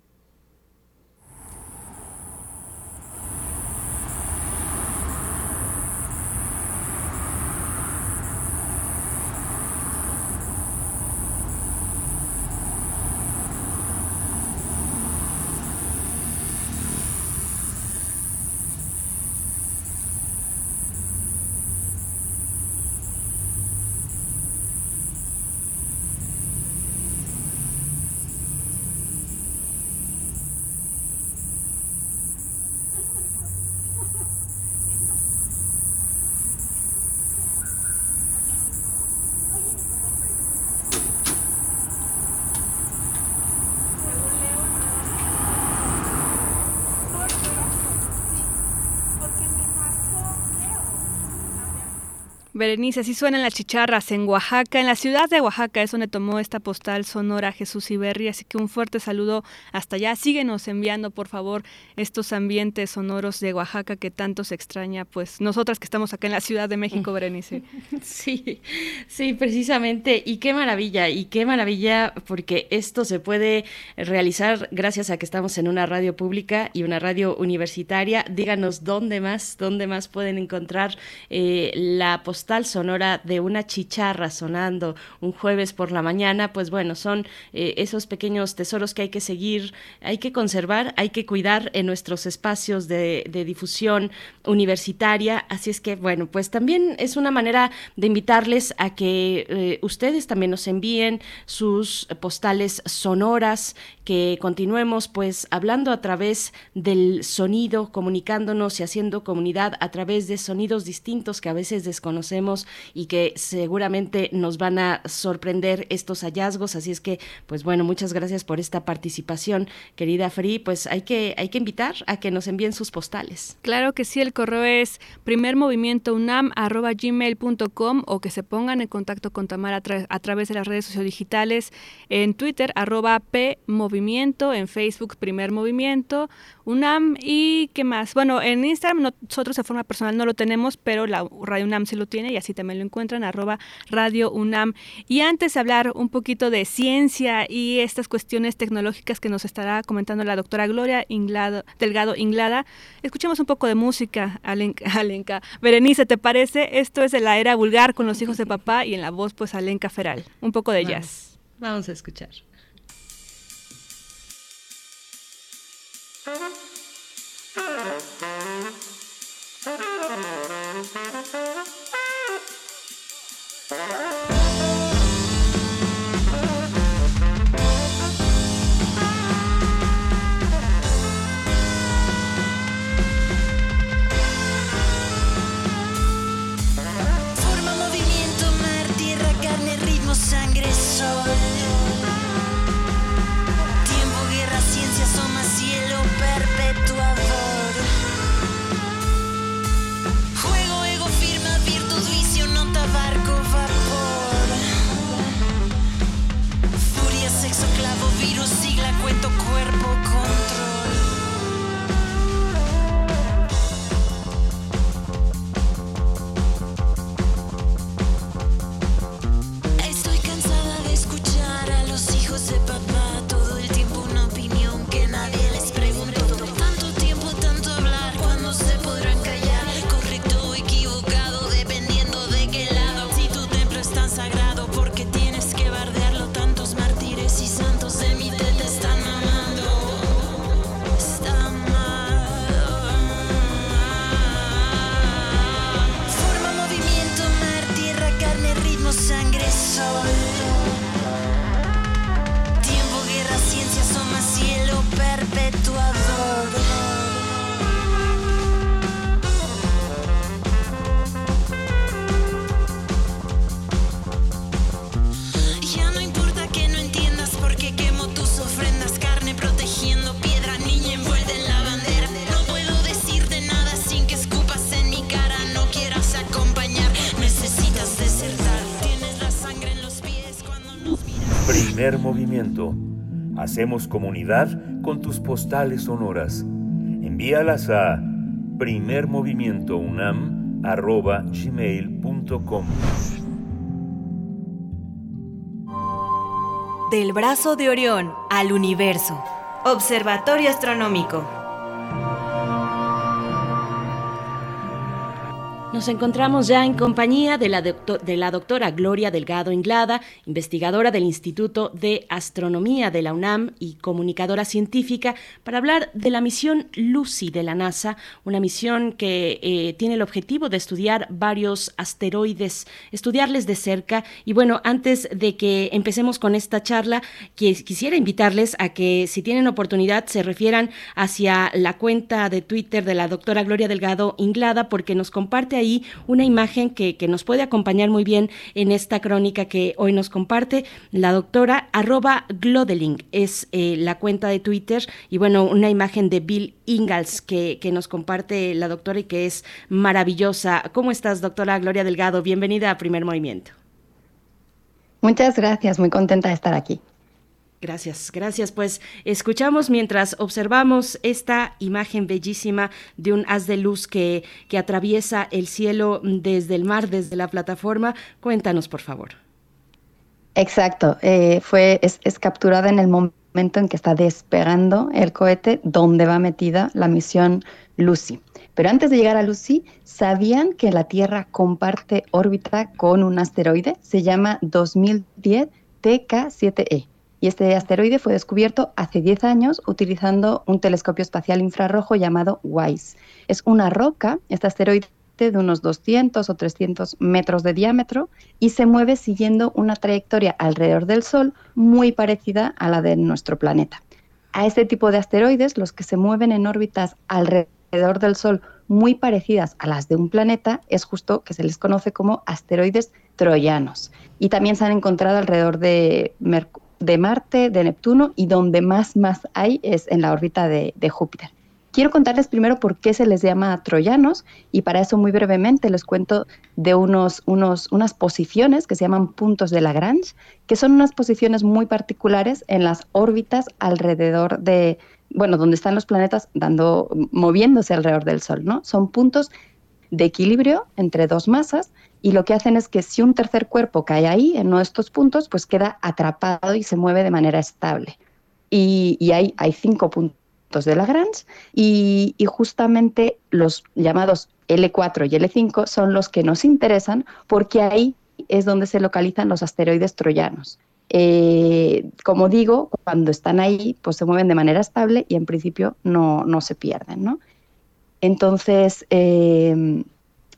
Berenice, así suenan las chicharras en Oaxaca, en la ciudad de Oaxaca, es donde tomó esta postal sonora Jesús Iberri, así que un fuerte saludo hasta allá. Síguenos enviando, por favor, estos ambientes sonoros de Oaxaca que tanto se extraña, pues nosotras que estamos acá en la Ciudad de México, Berenice. [LAUGHS] Sí, sí, precisamente, y qué maravilla, y qué maravilla, porque esto se puede realizar gracias a que estamos en una radio pública y una radio universitaria. Díganos dónde más, dónde más pueden encontrar eh, la postal sonora de una chicharra sonando un jueves por la mañana, pues bueno, son eh, esos pequeños tesoros que hay que seguir, hay que conservar, hay que cuidar en nuestros espacios de, difusión universitaria. Así es que, bueno, pues también es una manera de invitarles a que eh, ustedes también nos envíen sus postales sonoras, que continuemos pues hablando a través del sonido, comunicándonos y haciendo comunidad a través de sonidos distintos que a veces desconocemos y que seguramente nos van a sorprender estos hallazgos. Así es que, pues bueno, muchas gracias por esta participación, querida Free. Pues hay que, hay que invitar a que nos envíen sus postales. Claro que sí, el correo es primermovimientounam.gmail.com o que se pongan en contacto con Tamara a, través de las redes sociodigitales en Twitter, arroba PMovimiento, en Facebook Primer Movimiento, UNAM y qué más. Bueno, en Instagram nosotros de forma personal no lo tenemos, pero la Radio UNAM sí lo tiene y así también lo encuentran, arroba Radio UNAM. Y antes de hablar un poquito de ciencia y estas cuestiones tecnológicas que nos estará comentando la doctora Gloria Inglado, Delgado Inglada, escuchemos un poco de música, Alenka. Berenice, ¿te parece? Esto es de la era vulgar con los hijos de papá y en la voz pues Alenka Feral. Un poco de jazz. Vamos a escuchar. Uh-huh. [LAUGHS] Primer movimiento. Hacemos comunidad con tus postales sonoras. Envíalas a primermovimientounam.gmail.com Del brazo de Orión al universo. Observatorio Astronómico. Nos encontramos ya en compañía de la, de la doctora Gloria Delgado Inglada, investigadora del Instituto de Astronomía de la UNAM y comunicadora científica, para hablar de la misión Lucy de la NASA, una misión que eh, tiene el objetivo de estudiar varios asteroides, estudiarles de cerca. Y bueno, antes de que empecemos con esta charla, qui- quisiera invitarles a que si tienen oportunidad se refieran hacia la cuenta de Twitter de la doctora Gloria Delgado Inglada, porque nos comparte ahí una imagen que, que nos puede acompañar muy bien en esta crónica que hoy nos comparte la doctora arroba Glodeling, es eh, la cuenta de Twitter y bueno, una imagen de Bill Ingalls que, que nos comparte la doctora y que es maravillosa. ¿Cómo estás, doctora Gloria Delgado? Bienvenida a Primer Movimiento. Muchas gracias, muy contenta de estar aquí. Gracias, gracias. Pues escuchamos mientras observamos esta imagen bellísima de un haz de luz que, que atraviesa el cielo desde el mar, desde la plataforma. Cuéntanos, por favor. Exacto, eh, fue, es, es capturada en el momento en que está despegando el cohete donde va metida la misión Lucy. Pero antes de llegar a Lucy, ¿sabían que la Tierra comparte órbita con un asteroide? Se llama 2010 TK7E. Y este asteroide fue descubierto hace 10 años utilizando un telescopio espacial infrarrojo llamado WISE. Es una roca, este asteroide de unos 200 o 300 metros de diámetro y se mueve siguiendo una trayectoria alrededor del Sol muy parecida a la de nuestro planeta. A este tipo de asteroides, los que se mueven en órbitas alrededor del Sol muy parecidas a las de un planeta es justo que se les conoce como asteroides troyanos. Y también se han encontrado alrededor de, de Marte, de Neptuno y donde más, más hay es en la órbita de, Júpiter. Quiero contarles primero por qué se les llama troyanos y para eso muy brevemente les cuento de unos, unos, unas posiciones que se llaman puntos de Lagrange, que son unas posiciones muy particulares en las órbitas alrededor de, bueno, donde están los planetas dando, moviéndose alrededor del Sol, ¿no? Son puntos de equilibrio entre dos masas y lo que hacen es que si un tercer cuerpo cae ahí, en uno de estos puntos, pues queda atrapado y se mueve de manera estable. Y, y hay, cinco puntos de Lagrange y, y justamente los llamados L4 y L5 son los que nos interesan porque ahí es donde se localizan los asteroides troyanos. Eh, como digo, cuando están ahí, pues se mueven de manera estable y en principio no, no se pierden, ¿no? Entonces, eh,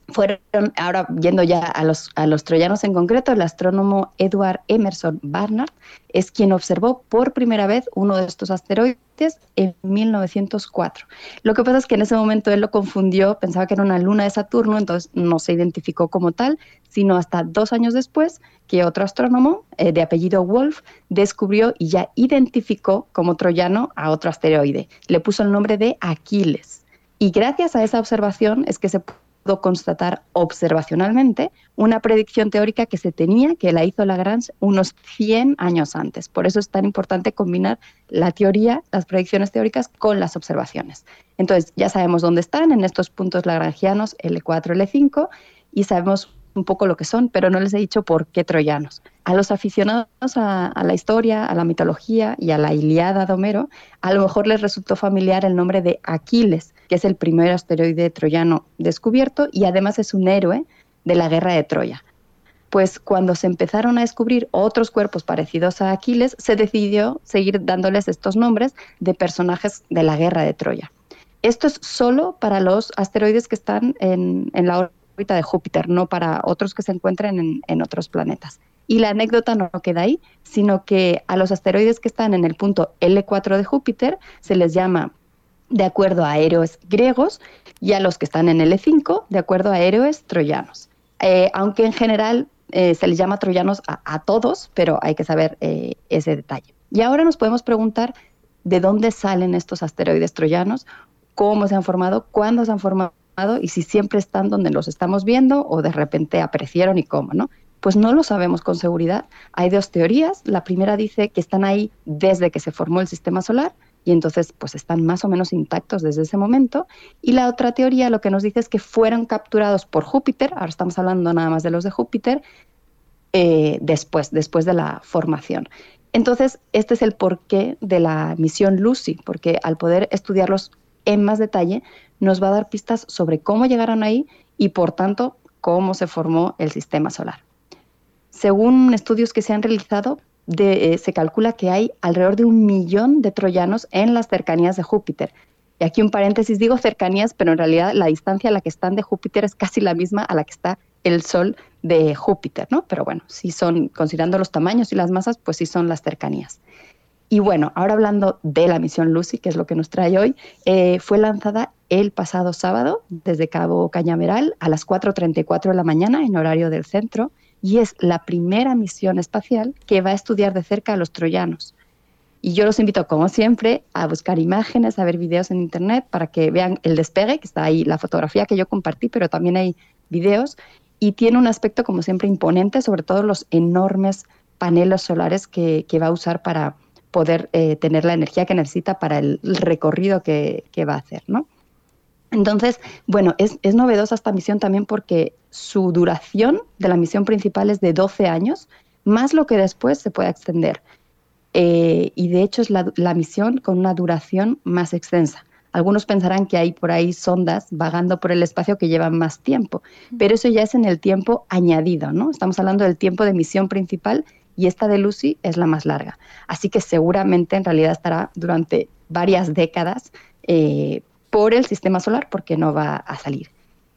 fueron, ahora yendo ya a los, a los troyanos en concreto, el astrónomo Edward Emerson Barnard es quien observó por primera vez uno de estos asteroides en 1904. Lo que pasa es que en ese momento él lo confundió, pensaba que era una luna de Saturno, entonces no se identificó como tal, sino hasta dos años después que otro astrónomo eh, de apellido Wolf descubrió y ya identificó como troyano a otro asteroide. Le puso el nombre de Aquiles. Y gracias a esa observación es que se constatar observacionalmente una predicción teórica que se tenía, que la hizo Lagrange unos 100 años antes. Por eso es tan importante combinar la teoría, las predicciones teóricas, con las observaciones. Entonces, ya sabemos dónde están en estos puntos lagrangianos L4, L5, y sabemos un poco lo que son, pero no les he dicho por qué troyanos. A los aficionados a, a, la historia, a la mitología y a la Iliada de Homero, a lo mejor les resultó familiar el nombre de Aquiles, que es el primer asteroide troyano descubierto y además es un héroe de la guerra de Troya. Pues cuando se empezaron a descubrir otros cuerpos parecidos a Aquiles, se decidió seguir dándoles estos nombres de personajes de la guerra de Troya. Esto es solo para los asteroides que están en, la órbita de Júpiter, no para otros que se encuentren en, en otros planetas. Y la anécdota no queda ahí, sino que a los asteroides que están en el punto L4 de Júpiter se les llama de acuerdo a héroes griegos y a los que están en L5 de acuerdo a héroes troyanos. Eh, aunque en general eh, se les llama troyanos a, a, todos, pero hay que saber eh, ese detalle. Y ahora nos podemos preguntar de dónde salen estos asteroides troyanos, cómo se han formado, cuándo se han formado y si siempre están donde los estamos viendo o de repente aparecieron y cómo, ¿no? Pues no lo sabemos con seguridad. Hay dos teorías. La primera dice que están ahí desde que se formó el sistema solar y entonces pues están más o menos intactos desde ese momento. Y la otra teoría lo que nos dice es que fueron capturados por Júpiter, ahora estamos hablando nada más de los de Júpiter, eh, después, después de la formación. Entonces, este es el porqué de la misión Lucy, porque al poder estudiarlos en más detalle, nos va a dar pistas sobre cómo llegaron ahí y, por tanto, cómo se formó el sistema solar. Según estudios que se han realizado, de, eh, se calcula que hay alrededor de un millón de troyanos en las cercanías de Júpiter. Y aquí un paréntesis, digo cercanías, pero en realidad la distancia a la que están de Júpiter es casi la misma a la que está el Sol de Júpiter, ¿no? Pero bueno, si son, considerando los tamaños y las masas, pues sí son las cercanías. Y bueno, ahora hablando de la misión Lucy, que es lo que nos trae hoy, eh, fue lanzada el pasado sábado desde Cabo Cañaveral a las 4.34 de la mañana en horario del centro y es la primera misión espacial que va a estudiar de cerca a los troyanos. Y yo los invito, como siempre, a buscar imágenes, a ver videos en Internet para que vean el despegue, que está ahí, la fotografía que yo compartí, pero también hay videos. Y tiene un aspecto, como siempre, imponente, sobre todo los enormes paneles solares que, que va a usar para poder eh, tener la energía que necesita para el recorrido que, que va a hacer, ¿no? Entonces, bueno, es, es, novedosa esta misión también porque su duración de la misión principal es de 12 años, más lo que después se puede extender. Eh, y de hecho es la, la, misión con una duración más extensa. Algunos pensarán que hay por ahí sondas vagando por el espacio que llevan más tiempo, pero eso ya es en el tiempo añadido, ¿no? Estamos hablando del tiempo de misión principal y esta de Lucy es la más larga. Así que seguramente en realidad estará durante varias décadas eh, por el sistema solar porque no va a salir.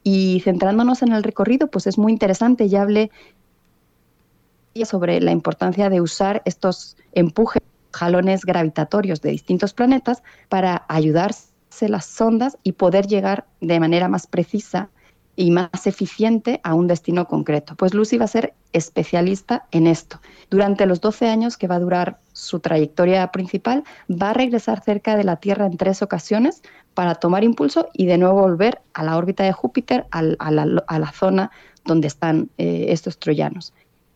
Y centrándonos en el recorrido, pues es muy interesante. Ya hablé sobre la importancia de usar estos empujes, jalones gravitatorios de distintos planetas para ayudarse las sondas y poder llegar de manera más precisa y más eficiente a un destino concreto. Pues Lucy va a ser especialista en esto. Durante los 12 años que va a durar su trayectoria principal, va a regresar cerca de la Tierra en tres ocasiones para tomar impulso y de nuevo volver a la órbita de Júpiter, a, la, zona donde están eh, estos troyanos.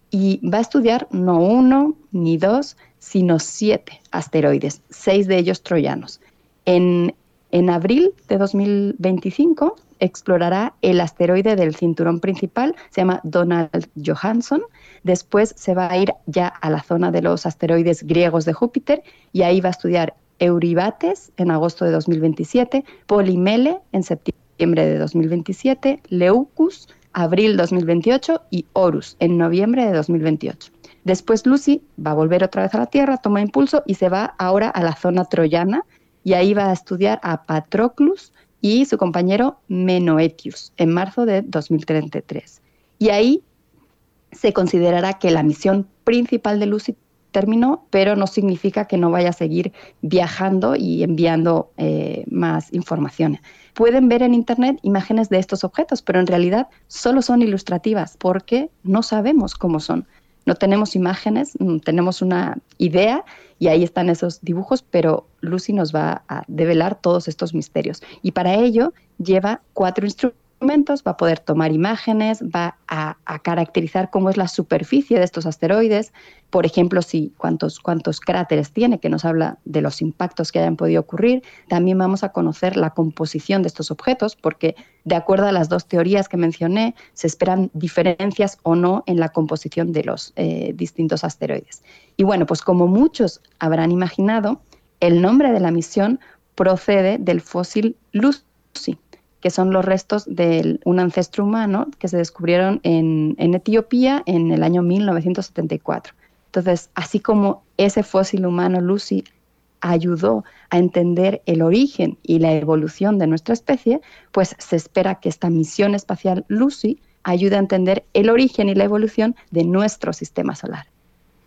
Y va a estudiar no uno ni dos, sino siete asteroides, seis de ellos troyanos. En, en abril de 2025 explorará el asteroide del cinturón principal, se llama Donald Johansson. Después se va a ir ya a la zona de los asteroides griegos de Júpiter y ahí va a estudiar Euribates en agosto de 2027, Polimele en septiembre de 2027, Leucus abril 2028 y Horus en noviembre de 2028. Después Lucy va a volver otra vez a la Tierra, toma impulso y se va ahora a la zona troyana y ahí va a estudiar a Patroclus y su compañero Menoetius en marzo de 2033. Y ahí se considerará que la misión principal de Lucy pero no significa que no vaya a seguir viajando y enviando eh, más información. Pueden ver en Internet imágenes de estos objetos, pero en realidad solo son ilustrativas porque no sabemos cómo son. No tenemos imágenes, mm, tenemos una idea y ahí están esos dibujos, pero Lucy nos va a develar todos estos misterios. Y para ello lleva cuatro va a poder tomar imágenes, va a, a, caracterizar cómo es la superficie de estos asteroides, por ejemplo, si cuántos, cuántos cráteres tiene, que nos habla de los impactos que hayan podido ocurrir. También vamos a conocer la composición de estos objetos, porque de acuerdo a las dos teorías que mencioné, se esperan diferencias o no en la composición de los eh, distintos asteroides. Y bueno, pues como muchos habrán imaginado, el nombre de la misión procede del fósil Lucy, que son los restos de un ancestro humano que se descubrieron en, Etiopía en el año 1974. Entonces, así como ese fósil humano Lucy ayudó a entender el origen y la evolución de nuestra especie, pues se espera que esta misión espacial Lucy ayude a entender el origen y la evolución de nuestro sistema solar.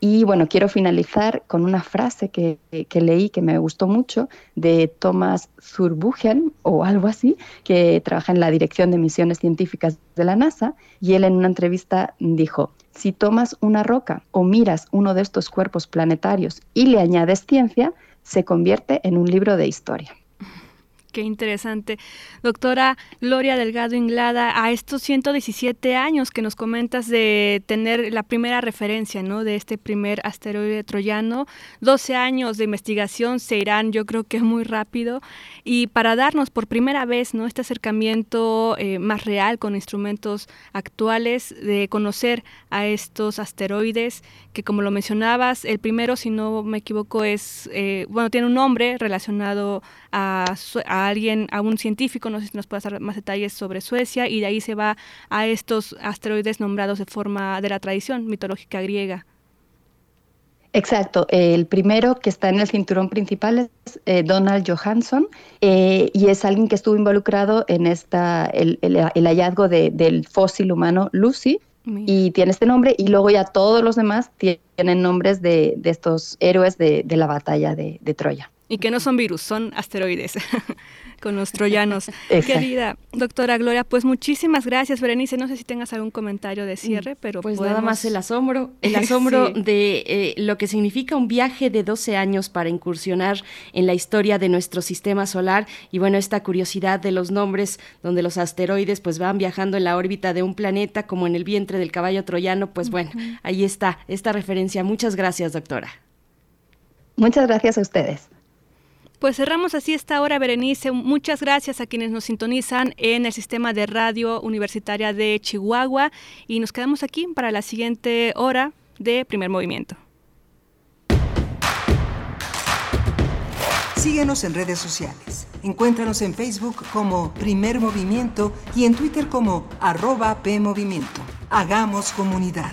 Y bueno, quiero finalizar con una frase que, leí que me gustó mucho de Thomas Zurbuchen o algo así, que trabaja en la Dirección de Misiones Científicas de la NASA, y él en una entrevista dijo, si tomas una roca o miras uno de estos cuerpos planetarios y le añades ciencia, se convierte en un libro de historia. Qué interesante. Doctora Gloria Delgado Inglada, a estos 117 años que nos comentas de tener la primera referencia ¿no? de este primer asteroide troyano, 12 años de investigación se irán yo creo que muy rápido y para darnos por primera vez ¿no? este acercamiento eh, más real con instrumentos actuales de conocer a estos asteroides que como lo mencionabas, el primero si no me equivoco es, eh, bueno, tiene un nombre relacionado a, a, alguien, a un científico, no sé si nos puede dar más detalles sobre Suecia, y de ahí se va a estos asteroides nombrados de forma de la tradición mitológica griega. Exacto, el primero que está en el cinturón principal es eh, Donald Johansson eh, y es alguien que estuvo involucrado en esta el, el, el hallazgo de, del fósil humano Lucy, y tiene este nombre y luego ya todos los demás tienen nombres de, de estos héroes de, de la batalla de, de Troya. Y que no son virus, son asteroides. [LAUGHS] con los troyanos. [LAUGHS] Querida doctora Gloria, pues muchísimas gracias, Berenice. No sé si tengas algún comentario de cierre, pero pues nada más el asombro, el asombro [LAUGHS] de eh, lo que significa un viaje de 12 años para incursionar en la historia de nuestro sistema solar y bueno, esta curiosidad de los nombres donde los asteroides pues van viajando en la órbita de un planeta como en el vientre del caballo troyano, pues bueno, ahí está esta referencia. Muchas gracias, doctora. Muchas gracias a ustedes. Pues cerramos así esta hora, Berenice. Muchas gracias a quienes nos sintonizan en el sistema de radio universitaria de Chihuahua y nos quedamos aquí para la siguiente hora de primer movimiento. Síguenos en redes sociales. Encuéntranos en Facebook como Primer Movimiento y en Twitter como arroba PMovimiento. Hagamos comunidad.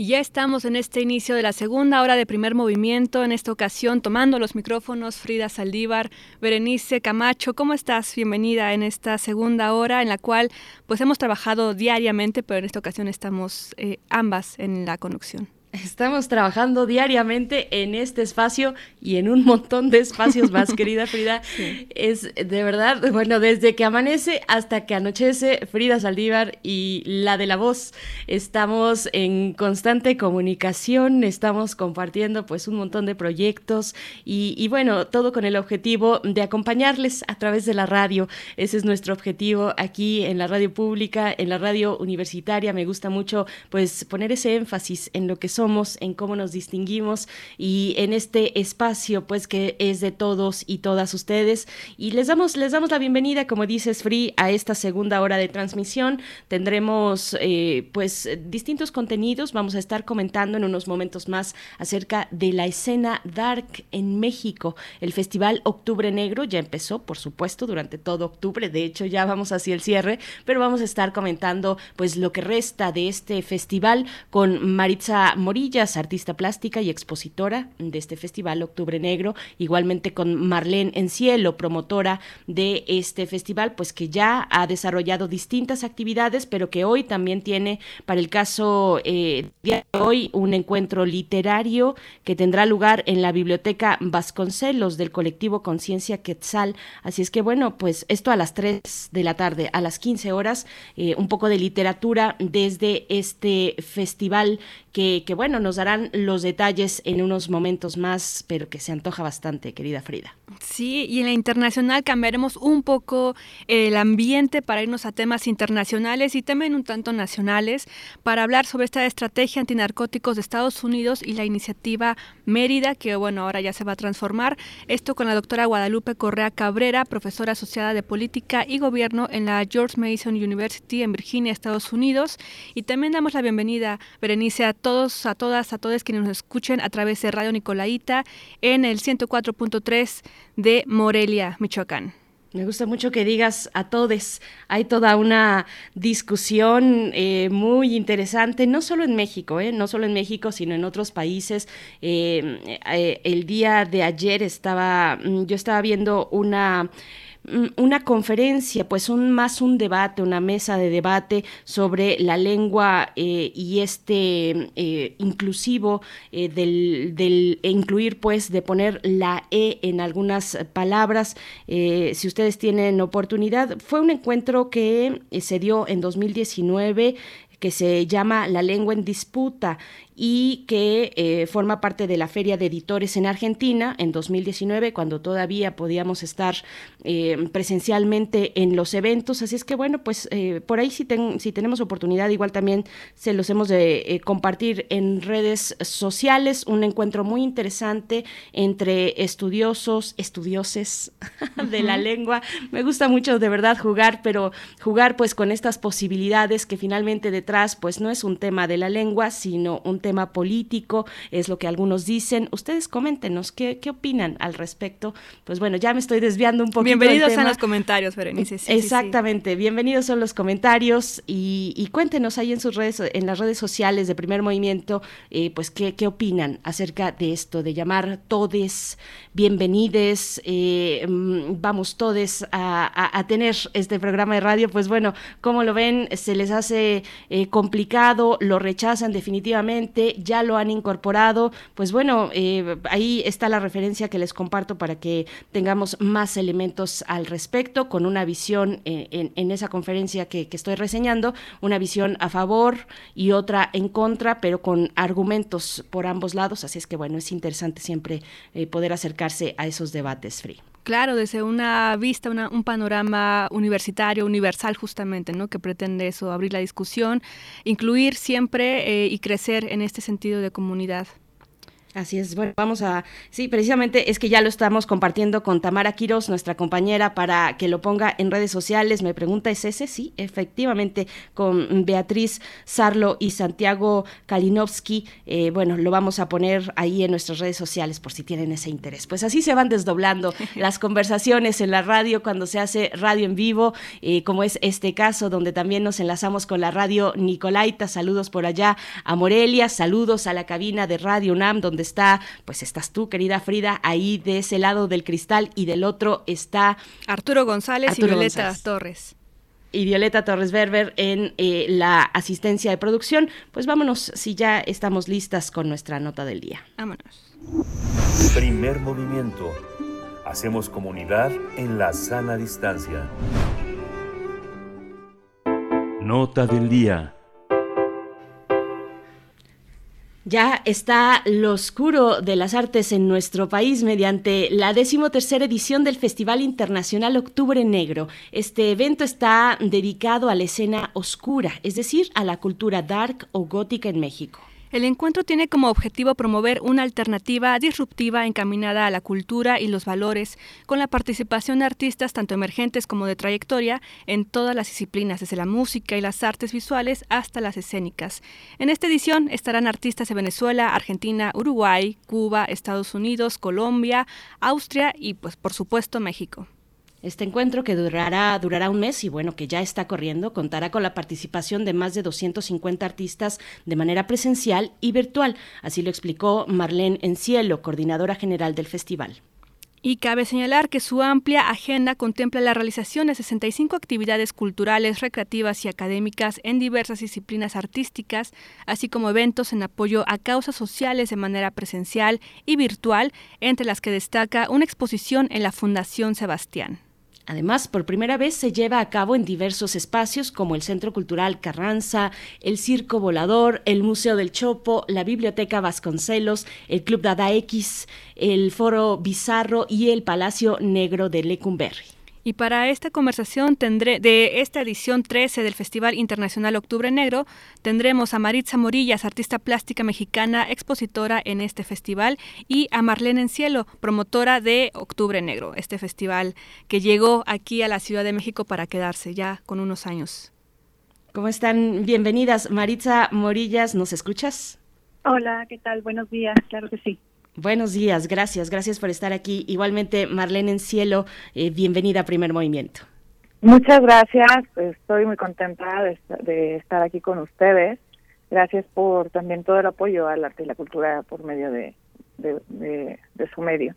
Y ya estamos en este inicio de la segunda hora de primer movimiento, en esta ocasión tomando los micrófonos Frida Saldívar, Berenice Camacho, ¿cómo estás? Bienvenida en esta segunda hora en la cual pues hemos trabajado diariamente, pero en esta ocasión estamos eh, ambas en la conducción. Estamos trabajando diariamente en este espacio y en un montón de espacios más, [LAUGHS] querida Frida. Es de verdad, bueno, desde que amanece hasta que anochece, Frida Saldívar y la de la voz, estamos en constante comunicación, estamos compartiendo pues un montón de proyectos y, y bueno, todo con el objetivo de acompañarles a través de la radio. Ese es nuestro objetivo aquí en la radio pública, en la radio universitaria. Me gusta mucho pues poner ese énfasis en lo que somos, en cómo nos distinguimos y en este espacio pues que es de todos y todas ustedes. Y les damos, les damos la bienvenida, como dices, Free, a esta segunda hora de transmisión. Tendremos eh, pues distintos contenidos. Vamos a estar comentando en unos momentos más acerca de la escena dark en México. El Festival Octubre Negro ya empezó, por supuesto, durante todo octubre. De hecho, ya vamos hacia el cierre, pero vamos a estar comentando pues lo que resta de este festival con Maritza Morillas, artista plástica y expositora de este festival Octubre Negro, igualmente con Marlene Encielo, promotora de este festival, pues que ya ha desarrollado distintas actividades, pero que hoy también tiene, para el caso eh, de hoy, un encuentro literario que tendrá lugar en la Biblioteca Vasconcelos del colectivo Conciencia Quetzal. Así es que bueno, pues esto a las 3 de la tarde, a las 15 horas, eh, un poco de literatura desde este festival que, que, bueno, nos darán los detalles en unos momentos más, pero que se antoja bastante, querida Frida. Sí, y en la internacional cambiaremos un poco el ambiente para irnos a temas internacionales y también un tanto nacionales para hablar sobre esta estrategia antinarcóticos de Estados Unidos y la iniciativa Mérida, que bueno, ahora ya se va a transformar. Esto con la doctora Guadalupe Correa Cabrera, profesora asociada de política y gobierno en la George Mason University en Virginia, Estados Unidos. Y también damos la bienvenida, Berenice, a todos, a todas, a todos quienes nos escuchen a través de Radio Nicolaita en el 104.3 de Morelia, Michoacán. Me gusta mucho que digas a todos. Hay toda una discusión eh, muy interesante, no solo en México, eh, no solo en México, sino en otros países. Eh, el día de ayer estaba, mm, yo estaba viendo una una conferencia, pues un más un debate, una mesa de debate sobre la lengua eh, y este eh, inclusivo eh, del, del incluir, pues, de poner la E en algunas palabras. si ustedes tienen oportunidad, fue un encuentro que se dio en 2019 que se llama La lengua en disputa y que eh, forma parte de la Feria de Editores en Argentina en 2019, cuando todavía podíamos estar eh, presencialmente en los eventos. Así es que bueno, pues eh, por ahí si, si tenemos oportunidad, igual también se los hemos de compartir en redes sociales, un encuentro muy interesante entre estudiosos, estudioses [LAUGHS] de la lengua. Me gusta mucho de verdad jugar, pero jugar pues con estas posibilidades que finalmente detrás pues no es un tema de la lengua, sino un tema tema político, es lo que algunos dicen. Ustedes coméntenos qué, qué opinan al respecto. Pues bueno, ya me estoy desviando un poquito. Bienvenidos a los comentarios, Berenice. Exactamente, bienvenidos son los comentarios y, cuéntenos ahí en sus redes, en las redes sociales de Primer Movimiento, eh, pues qué, qué opinan acerca de esto, de llamar todes bienvenides, eh, mm, vamos todes a, tener este programa de radio. Pues bueno, como lo ven, se les hace eh, complicado, lo rechazan definitivamente ya lo han incorporado. Pues bueno, eh, ahí está la referencia que les comparto para que tengamos más elementos al respecto, con una visión eh, en, esa conferencia que, estoy reseñando, una visión a favor y otra en contra, pero con argumentos por ambos lados. Así es que bueno, es interesante siempre eh, poder acercarse a esos debates, Free. Claro, desde una vista, un panorama universitario, universal justamente, ¿no? Que pretende eso, abrir la discusión, incluir siempre eh, y crecer en este sentido de comunidad. Así es, bueno, vamos a, sí, precisamente es que ya lo estamos compartiendo con Tamara Quiros, nuestra compañera, para que lo ponga en redes sociales. Me pregunta, ¿es ese? Sí, efectivamente, con Beatriz Sarlo y Santiago Kalinowski. Eh, bueno, lo vamos a poner ahí en nuestras redes sociales por si tienen ese interés. Pues así se van desdoblando [LAUGHS] las conversaciones en la radio cuando se hace radio en vivo, eh, como es este caso, donde también nos enlazamos con la radio Nicolaita. Saludos por allá a Morelia, saludos a la cabina de Radio UNAM, donde está, pues estás tú, querida Frida, ahí de ese lado del cristal y del otro está Arturo González y Violeta Torres y Violeta Torres Berber en eh, la asistencia de producción. Pues vámonos, si ya estamos listas con nuestra nota del día. Vámonos. Primer movimiento. Hacemos comunidad en la sana distancia. Nota del día. Ya está lo oscuro de las artes en nuestro país mediante la decimotercera edición del Festival Internacional Octubre Negro. Este evento está dedicado a la escena oscura, es decir, a la cultura dark o gótica en México. El encuentro tiene como objetivo promover una alternativa disruptiva encaminada a la cultura y los valores, con la participación de artistas tanto emergentes como de trayectoria en todas las disciplinas, desde la música y las artes visuales hasta las escénicas. En esta edición estarán artistas de Venezuela, Argentina, Uruguay, Cuba, Estados Unidos, Colombia, Austria y pues por supuesto México. Este encuentro que durará, durará un mes y bueno, que ya está corriendo, contará con la participación de más de 250 artistas de manera presencial y virtual. Así lo explicó Marlene Encielo, coordinadora general del festival. Y cabe señalar que su amplia agenda contempla la realización de 65 actividades culturales, recreativas y académicas en diversas disciplinas artísticas, así como eventos en apoyo a causas sociales de manera presencial y virtual, entre las que destaca una exposición en la Fundación Sebastián. Además, por primera vez se lleva a cabo en diversos espacios como el Centro Cultural Carranza, el Circo Volador, el Museo del Chopo, la Biblioteca Vasconcelos, el Club Dada X, el Foro Bizarro y el Palacio Negro de Lecumberri. Y para esta conversación tendré, de esta edición 13 del Festival Internacional Octubre Negro, tendremos a Maritza Morillas, artista plástica mexicana, expositora en este festival, y a Marlene Encielo, promotora de Octubre Negro, este festival que llegó aquí a la Ciudad de México para quedarse ya con unos años. ¿Cómo están? Bienvenidas. Maritza Morillas, ¿nos escuchas? Hola, ¿qué tal? Buenos días, claro que sí. Buenos días, gracias, gracias por estar aquí. Igualmente, Marlene en Cielo, eh, bienvenida a Primer Movimiento. Muchas gracias, estoy muy contenta de, de, estar aquí con ustedes. Gracias por también todo el apoyo al arte y la cultura por medio de, su medio.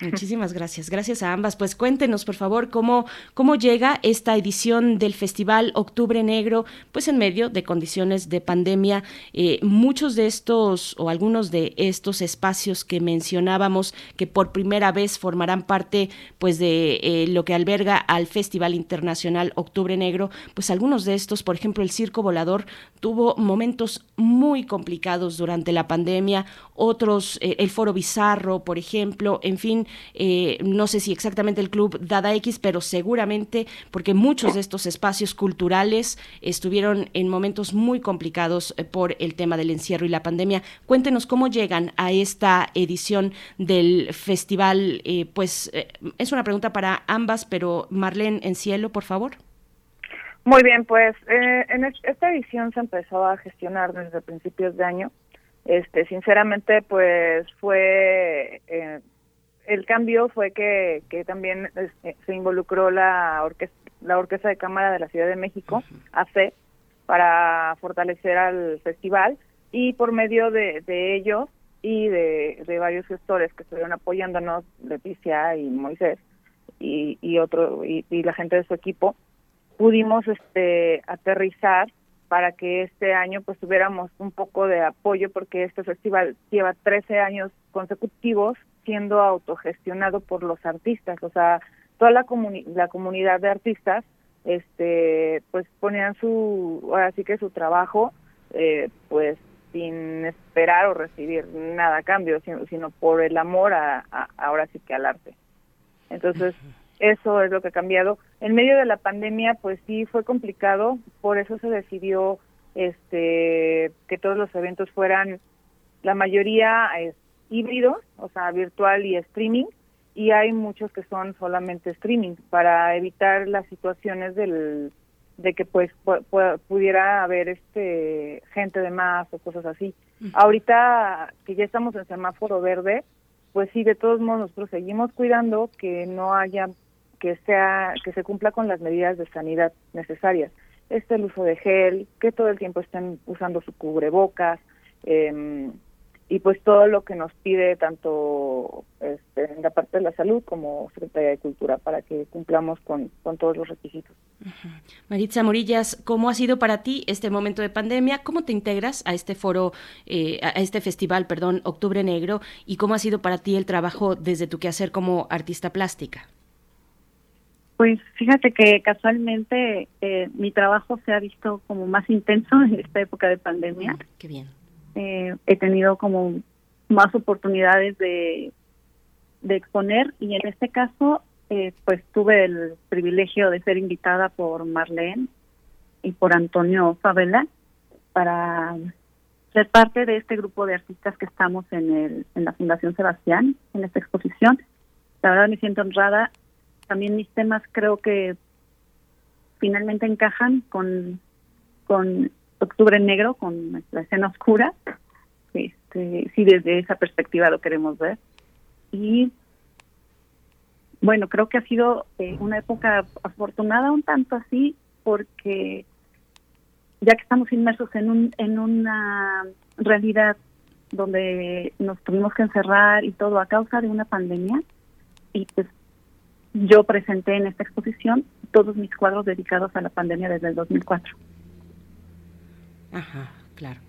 Muchísimas gracias. Gracias a ambas. Pues cuéntenos, por favor, cómo, cómo llega esta edición del Festival Octubre Negro, pues en medio de condiciones de pandemia. Eh, muchos de estos o algunos de estos espacios que mencionábamos que por primera vez formarán parte pues de eh, lo que alberga al Festival Internacional Octubre Negro, pues algunos de estos, por ejemplo, el Circo Volador tuvo momentos muy complicados durante la pandemia, otros, eh, el Foro Bizarro, por ejemplo, en fin, eh, no sé si exactamente el club Dada X, pero seguramente porque muchos de estos espacios culturales estuvieron en momentos muy complicados eh, por el tema del encierro y la pandemia. Cuéntenos cómo llegan a esta edición del festival. Eh, pues es una pregunta para ambas, pero Marlene en cielo, por favor. Muy bien, pues en esta edición se empezó a gestionar desde principios de año. Este, sinceramente, pues fue eh, el cambio fue que, que también este, se involucró la orquesta, la Orquesta de Cámara de la Ciudad de México, AC, para fortalecer al festival y por medio de, de ellos y de, de, varios gestores que estuvieron apoyándonos, Leticia y Moisés y, y otro y, y la gente de su equipo, pudimos este aterrizar para que este año pues tuviéramos un poco de apoyo porque este festival lleva 13 años consecutivos siendo autogestionado por los artistas, o sea, toda la, comuni la comunidad de artistas este pues ponían su ahora sí que su trabajo eh, pues sin esperar o recibir nada a cambio sino, sino por el amor a, a, ahora sí que al arte. Entonces eso es lo que ha cambiado. En medio de la pandemia pues sí fue complicado por eso se decidió este que todos los eventos fueran la mayoría es, híbridos o sea virtual y streaming y hay muchos que son solamente streaming para evitar las situaciones del de que pues pudiera haber este gente de más o cosas así. Ahorita que ya estamos en semáforo verde, pues sí de todos modos nosotros seguimos cuidando que no haya que sea que se cumpla con las medidas de sanidad necesarias. Este el uso de gel, que todo el tiempo estén usando su cubrebocas, eh, y pues todo lo que nos pide tanto este, en la parte de la salud como Secretaría de Cultura para que cumplamos con, con todos los requisitos. Uh -huh. Maritza Morillas, ¿cómo ha sido para ti este momento de pandemia? ¿Cómo te integras a este foro, eh, a este festival, perdón, Octubre Negro? ¿Y cómo ha sido para ti el trabajo desde tu quehacer como artista plástica? Pues fíjate que casualmente eh, mi trabajo se ha visto como más intenso en esta época de pandemia. Uh -huh. Qué bien eh, he tenido como más oportunidades de, de exponer y en este caso eh, pues tuve el privilegio de ser invitada por Marlene y por Antonio Favela para ser parte de este grupo de artistas que estamos en, el, en la Fundación Sebastián, en esta exposición. La verdad me siento honrada. También mis temas creo que finalmente encajan con, con Octubre Negro, con la escena oscura. Este, sí, desde esa perspectiva lo queremos ver. Y bueno, creo que ha sido eh, una época afortunada un tanto así, porque ya que estamos inmersos en, un, en una realidad donde nos tuvimos que encerrar y todo a causa de una pandemia, y pues yo presenté en esta exposición todos mis cuadros dedicados a la pandemia desde el 2004. Ajá, claro.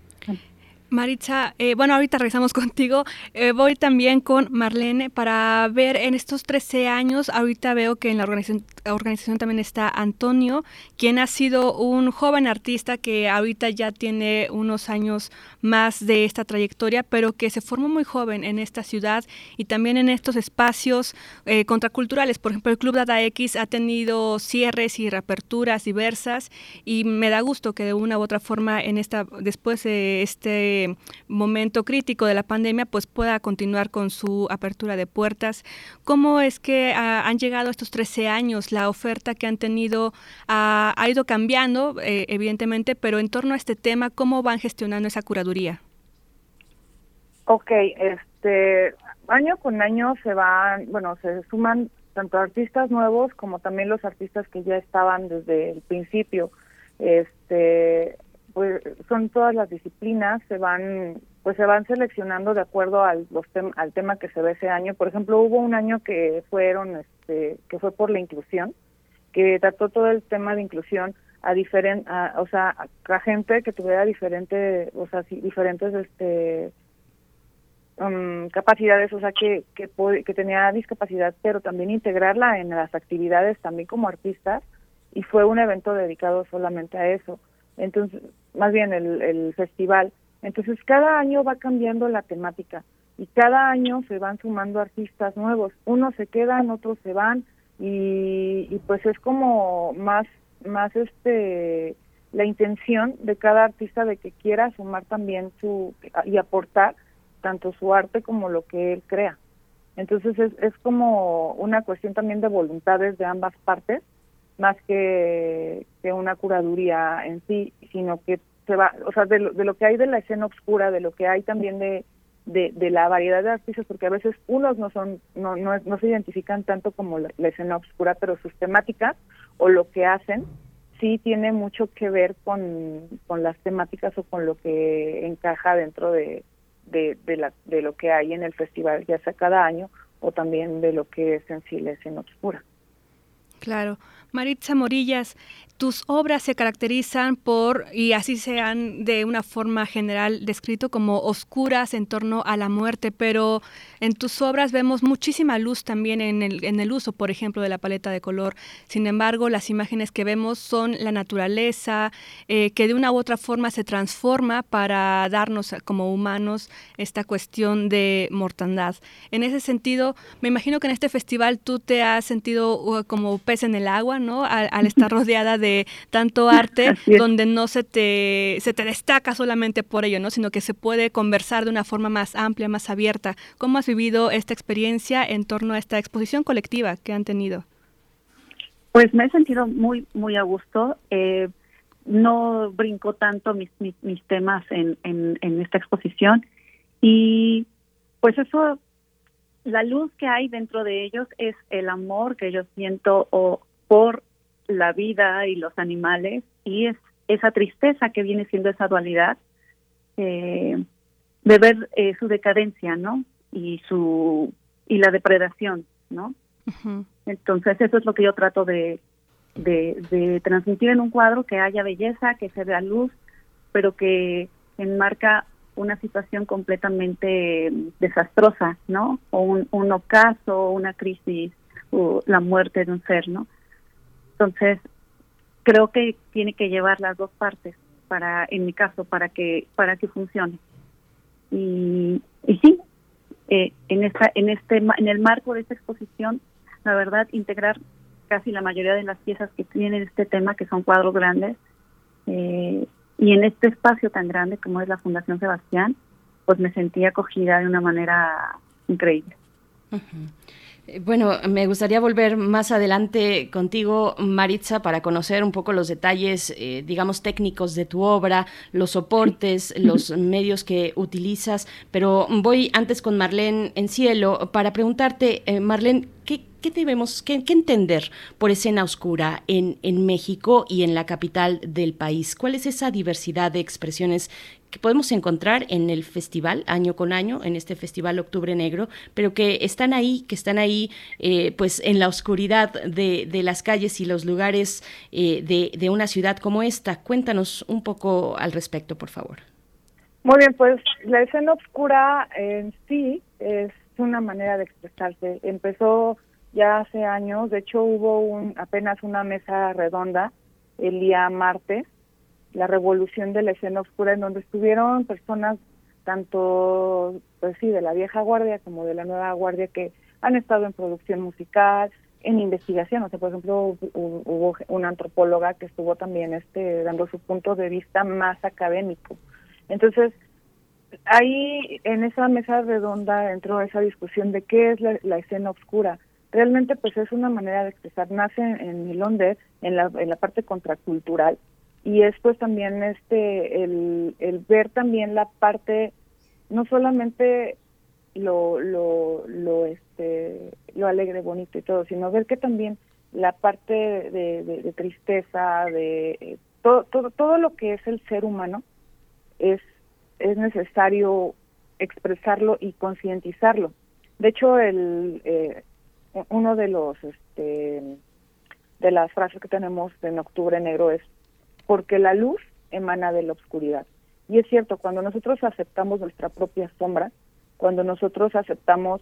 Maritza, eh, bueno, ahorita regresamos [LAUGHS] contigo. Eh, voy también con Marlene para ver en estos 13 años, ahorita veo que en la organización, también está Antonio, quien ha sido un joven artista que ahorita ya tiene unos años más de esta trayectoria, pero que se formó muy joven en esta ciudad y también en estos espacios eh, contraculturales. Por ejemplo, el Club Data X ha tenido cierres y reaperturas diversas y me da gusto que de una u otra forma en esta después de este momento crítico de la pandemia, pues pueda continuar con su apertura de puertas. ¿Cómo es que ah, han llegado estos 13 años? La oferta que han tenido ah, ha ido cambiando, eh, evidentemente, pero en torno a este tema, ¿cómo van gestionando esa curaduría? Ok, este, año con año se van, bueno, se suman tanto artistas nuevos como también los artistas que ya estaban desde el principio. Este, pues son todas las disciplinas, se van pues se van seleccionando de acuerdo al los al tema que se ve ese año. Por ejemplo, hubo un año que fueron este que fue por la inclusión, que trató todo el tema de inclusión a diferente o sea, a, gente que tuviera diferente, o sea, diferentes este um, capacidades, o sea, que, que, que tenía discapacidad, pero también integrarla en las actividades también como artistas, y fue un evento dedicado solamente a eso entonces, más bien el, el festival. Entonces, cada año va cambiando la temática y cada año se van sumando artistas nuevos. Unos se quedan, otros se van y, y pues es como más, más este la intención de cada artista de que quiera sumar también su y aportar tanto su arte como lo que él crea. Entonces es, es como una cuestión también de voluntades de ambas partes más que, que una curaduría en sí, sino que se va, o sea, de lo, de lo que hay de la escena oscura, de lo que hay también de, de, la variedad de artistas, porque a veces unos no son, no, no, no se identifican tanto como la, escena oscura, pero sus temáticas o lo que hacen sí tiene mucho que ver con, con las temáticas o con lo que encaja dentro de, de, de, la, de lo que hay en el festival, ya sea cada año, o también de lo que es en sí la escena oscura. Claro. Maritza Morillas, tus obras se caracterizan por, y así se han de una forma general descrito como oscuras en torno a la muerte, pero en tus obras vemos muchísima luz también en el, uso, por ejemplo, de la paleta de color. Sin embargo, las imágenes que vemos son la naturaleza, eh, que de una u otra forma se transforma para darnos como humanos esta cuestión de mortandad. En ese sentido, me imagino que en este festival tú te has sentido uh, como pez en el agua, ¿no? al estar rodeada de tanto [LAUGHS] arte donde no se te, se te destaca solamente por ello, ¿no? sino que se puede conversar de una forma más amplia, más abierta. ¿Cómo has vivido esta experiencia en torno a esta exposición colectiva que han tenido? Pues me he sentido muy, muy a gusto. Eh, no brinco tanto mis, mis, temas en, en, en, esta exposición y pues eso, la luz que hay dentro de ellos es el amor que yo siento o por la vida y los animales y es esa tristeza que viene siendo esa dualidad eh, de ver eh, su decadencia, ¿no? Y su y la depredación, ¿no? Entonces eso es lo que yo trato de, de, transmitir en un cuadro que haya belleza, que se vea luz, pero que enmarca una situación completamente desastrosa, ¿no? O un, un ocaso, una crisis, o la muerte de un ser, ¿no? Entonces, creo que tiene que llevar las dos partes para, en mi caso, para que para que funcione. Y, y sí, eh, en esta, en este, en el marco de esta exposición, la verdad, integrar casi la mayoría de las piezas que tienen este tema, que son cuadros grandes, eh, Y en este espacio tan grande como es la Fundación Sebastián, pues me sentí acogida de una manera increíble. Eh, bueno, me gustaría volver más adelante contigo, Maritza, para conocer un poco los detalles, eh, digamos, técnicos de tu obra, los soportes, [LAUGHS] los medios que utilizas, pero voy antes con Marlene en cielo para preguntarte, eh, Marlene, ¿qué, ¿qué debemos, qué, entender por escena oscura en, en México y en la capital del país? ¿Cuál es esa diversidad de expresiones que podemos encontrar en el festival año con año, en este festival Octubre Negro, pero que están ahí, que están ahí eh, pues en la oscuridad de, de, las calles y los lugares eh, de, de una ciudad como esta? Cuéntanos un poco al respecto, por favor. Muy bien, pues la escena oscura en sí es una manera de expresarse. Empezó ya hace años, de hecho hubo un, apenas una mesa redonda el día martes, la revolución de la escena oscura, en donde estuvieron personas tanto, pues sí, de la vieja guardia como de la nueva guardia que han estado en producción musical, en investigación, o sea, por ejemplo, hubo una antropóloga que estuvo también este dando su punto de vista más académico. Entonces, ahí en esa mesa redonda entró esa discusión de qué es la, la escena oscura realmente pues es una manera de expresar, nace en el onde, en la, en la parte contracultural, y es pues también este, el, el ver también la parte, no solamente lo, lo, lo, este, lo alegre, bonito y todo, sino ver que también la parte de, de, tristeza, de todo, todo, todo lo que es el ser humano, es, es necesario expresarlo y concientizarlo. De hecho, el, eh, uno de los este de las frases que tenemos en octubre negro es porque la luz emana de la oscuridad y es cierto cuando nosotros aceptamos nuestra propia sombra cuando nosotros aceptamos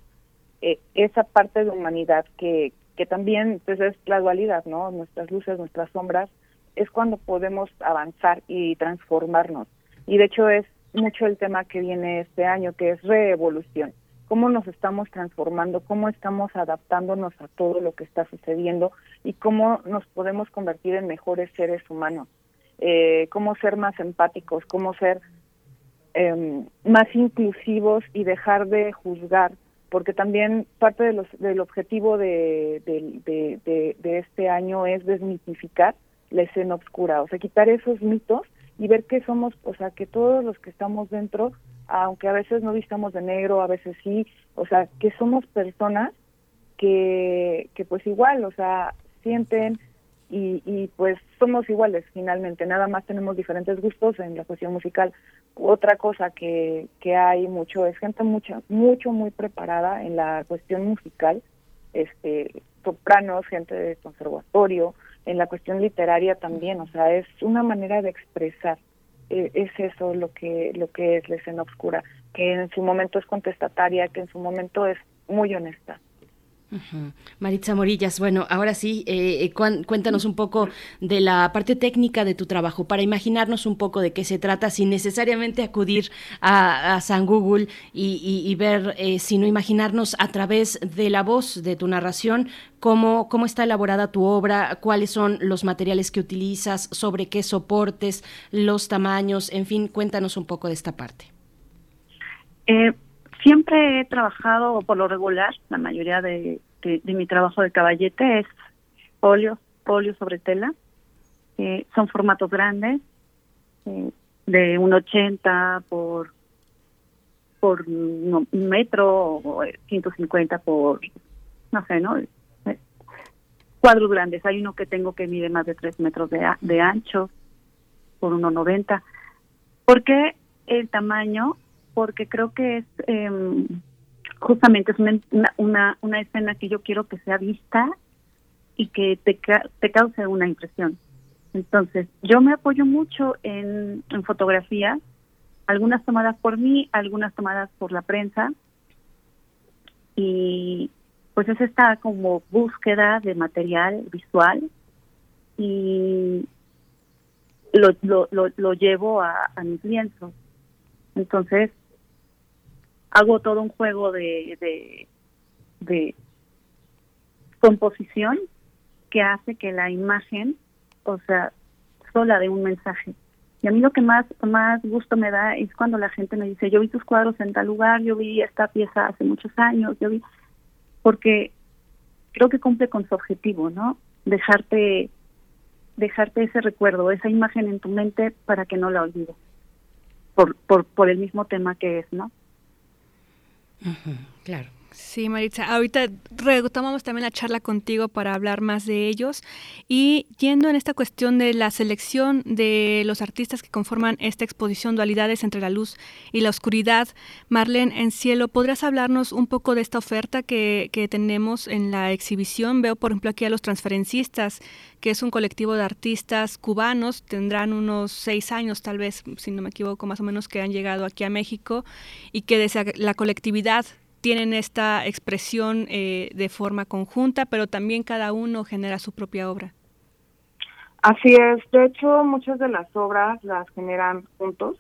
eh, esa parte de humanidad que que también pues es la dualidad no nuestras luces nuestras sombras es cuando podemos avanzar y transformarnos. Y de hecho es mucho el tema que viene este año que es reevolución cómo nos estamos transformando, cómo estamos adaptándonos a todo lo que está sucediendo y cómo nos podemos convertir en mejores seres humanos, eh, cómo ser más empáticos, cómo ser eh, más inclusivos y dejar de juzgar, porque también parte de los, del objetivo de, de este año es desmitificar la escena oscura, o sea, quitar esos mitos y ver que somos, o sea, que todos los que estamos dentro aunque a veces no vistamos de negro, a veces sí, o sea, que somos personas que, que pues igual, o sea, sienten y, y pues somos iguales finalmente, nada más tenemos diferentes gustos en la cuestión musical. Otra cosa que, que hay mucho es gente mucho, mucho, muy preparada en la cuestión musical, este, sopranos, gente de conservatorio, en la cuestión literaria también, o sea, es una manera de expresar eh, es eso lo que lo que es la escena oscura, que en su momento es contestataria, que en su momento es muy honesta. Maritza Morillas, bueno, ahora sí, eh, eh cuéntanos un poco de la parte técnica de tu trabajo, para imaginarnos un poco de qué se trata, sin necesariamente acudir a, San Google y ver, eh, sino imaginarnos a través de la voz de tu narración cómo, cómo está elaborada tu obra, cuáles son los materiales que utilizas, sobre qué soportes, los tamaños, en fin, cuéntanos un poco de esta parte. Eh, siempre he trabajado por lo regular, la mayoría de, de, de mi trabajo de caballete es óleo, óleo sobre tela. Eh, son formatos grandes, eh, de un 80 por por un metro o 150 por, no sé, ¿no? Eh, cuadros grandes. Hay uno que tengo que mide más de 3 metros de, de ancho por 1,90. ¿Por qué el tamaño? porque creo que es eh, justamente es una, una, escena que yo quiero que sea vista y que te, te cause una impresión. Entonces, yo me apoyo mucho en, en fotografía, algunas tomadas por mí, algunas tomadas por la prensa, y pues es esta como búsqueda de material visual y lo, lo, lo, lo llevo a, a mis lienzos. Entonces, hago todo un juego de, de, composición que hace que la imagen, o sea, sola de un mensaje. Y a mí lo que más, más gusto me da es cuando la gente me dice, yo vi tus cuadros en tal lugar, yo vi esta pieza hace muchos años, yo vi, porque creo que cumple con su objetivo, ¿no? Dejarte, dejarte ese recuerdo, esa imagen en tu mente para que no la olvides, por, por, por el mismo tema que es, ¿no? Claro. Sí, Maritza, ahorita retomamos también la charla contigo para hablar más de ellos y yendo en esta cuestión de la selección de los artistas que conforman esta exposición Dualidades entre la luz y la oscuridad, Marlene en Cielo, ¿podrías hablarnos un poco de esta oferta que, que tenemos en la exhibición? Veo, por ejemplo, aquí a los transferencistas, que es un colectivo de artistas cubanos, tendrán unos seis años tal vez, si no me equivoco, más o menos, que han llegado aquí a México y que desde la colectividad tienen esta expresión eh, de forma conjunta, pero también cada uno genera su propia obra. Así es, de hecho muchas de las obras las generan juntos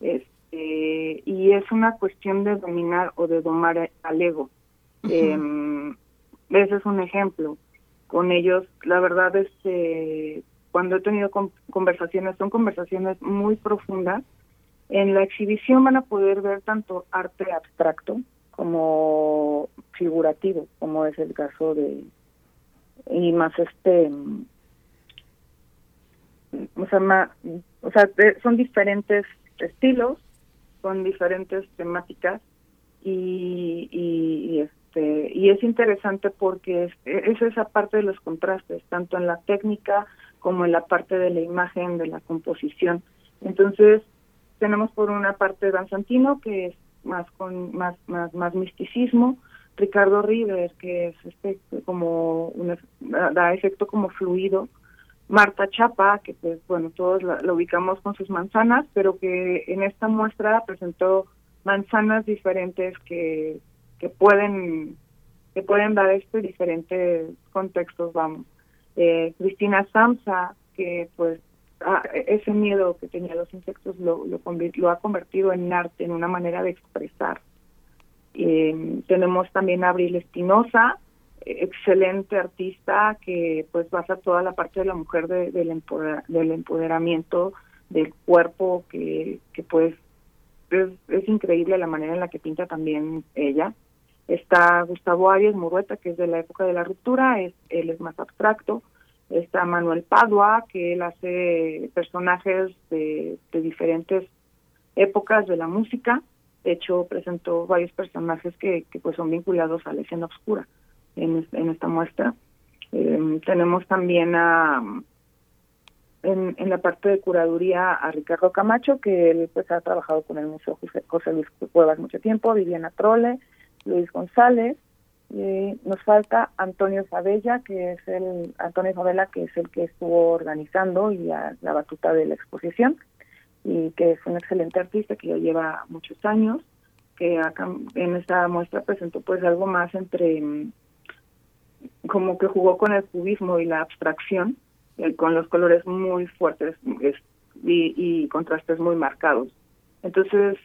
este, y es una cuestión de dominar o de domar al ego. Em, ese es un ejemplo. Con ellos, la verdad es que cuando he tenido conversaciones, son conversaciones muy profundas. En la exhibición van a poder ver tanto arte abstracto, como figurativo, como es el caso de y más este o sea, más, o sea son diferentes estilos, son diferentes temáticas y, y, este y es interesante porque es, es esa parte de los contrastes, tanto en la técnica como en la parte de la imagen, de la composición. Entonces, tenemos por una parte Danzantino, que es más con más más más misticismo. Ricardo River que es este como una, da efecto como fluido. Marta Chapa que pues bueno todos la, ubicamos con sus manzanas pero que en esta muestra presentó manzanas diferentes que que pueden que pueden dar este diferentes contextos vamos. Eh, Cristina Samsa que pues Ah, ese miedo que tenía los insectos lo, lo, lo, ha convertido en arte, en una manera de expresar. Eh, tenemos también a Abril Espinosa, excelente artista que pues basa toda la parte de la mujer de, del, del empoderamiento del cuerpo que, que pues es, es, increíble la manera en la que pinta también ella. Está Gustavo Arias Murueta, que es de la época de la ruptura, es, él es más abstracto está Manuel Padua, que él hace personajes de, diferentes épocas de la música. De hecho, presentó varios personajes que, que pues son vinculados a la escena oscura en, en esta muestra. Eh, tenemos también a en, en la parte de curaduría a Ricardo Camacho, que él pues ha trabajado con el Museo José Luis Cuevas mucho tiempo, Viviana Trole, Luis González, y nos falta Antonio Fabella, que es el Antonio Favela, que es el que estuvo organizando y a la batuta de la exposición y que es un excelente artista que ya lleva muchos años, que acá en esta muestra presentó pues algo más entre mm, como que jugó con el cubismo y la abstracción, eh, con los colores muy fuertes y, y contrastes muy marcados. Entonces,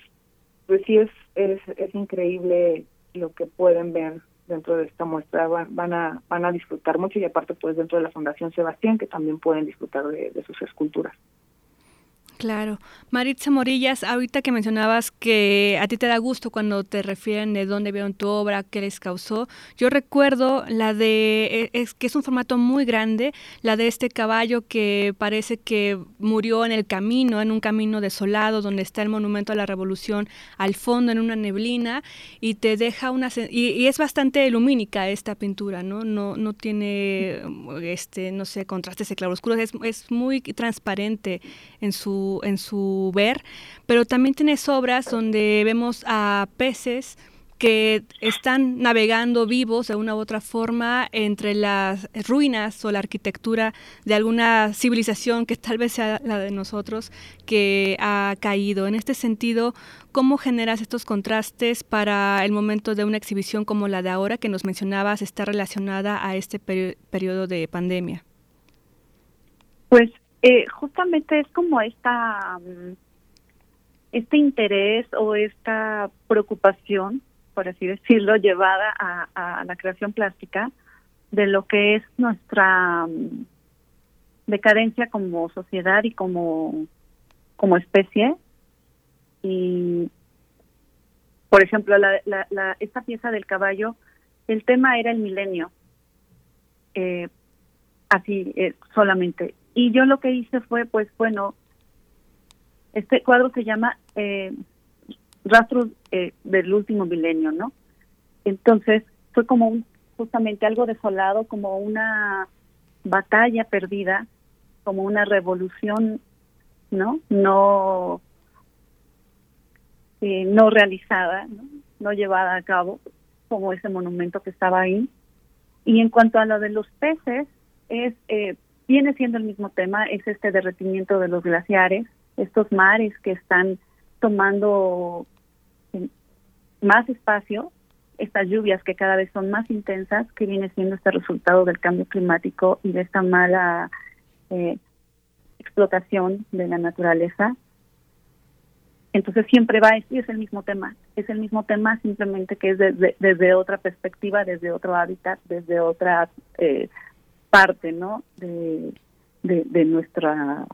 pues sí es, es, es increíble lo que pueden ver dentro de esta muestra van, a van a disfrutar mucho y aparte pues dentro de la Fundación Sebastián que también pueden disfrutar de sus esculturas. Claro. Maritza Morillas, ahorita que mencionabas que a ti te da gusto cuando te refieren de dónde vieron tu obra, qué les causó, yo recuerdo la de, e, es que es un formato muy grande, la de este caballo que parece que murió en el camino, en un camino desolado, donde está el monumento a la revolución al fondo, en una neblina, y te deja una... Y, es bastante lumínica esta pintura, ¿no? No, no tiene, este, no sé, contrastes de claroscuros, es, es muy transparente en su en su ver, pero también tienes obras donde vemos a peces que están navegando vivos de una u otra forma entre las ruinas o la arquitectura de alguna civilización que tal vez sea la de nosotros que ha caído. En este sentido, ¿cómo generas estos contrastes para el momento de una exhibición como la de ahora que nos mencionabas está relacionada a este periodo de pandemia? Pues eh, justamente es como esta mm, este interés o esta preocupación, por así decirlo, llevada a, la creación plástica de lo que es nuestra mm, decadencia como sociedad y como como especie. Y por ejemplo la, la, la, esta pieza del caballo el tema era el milenio. Eh, así eh, solamente y yo lo que hice fue pues bueno este cuadro se llama eh, rastros eh, del último milenio no entonces fue como un, justamente algo desolado como una batalla perdida como una revolución no no eh, no realizada ¿no? no llevada a cabo como ese monumento que estaba ahí. Y en cuanto a lo de los peces es eh, viene siendo el mismo tema es este derretimiento de los glaciares estos mares que están tomando más espacio estas lluvias que cada vez son más intensas, que viene siendo este resultado del cambio climático y de esta mala eh, explotación de la naturaleza. Entonces siempre va, y es el mismo tema, es el mismo tema simplemente que es desde, desde otra perspectiva, desde otro hábitat, desde otra eh, parte, ¿no? De, de, nuestra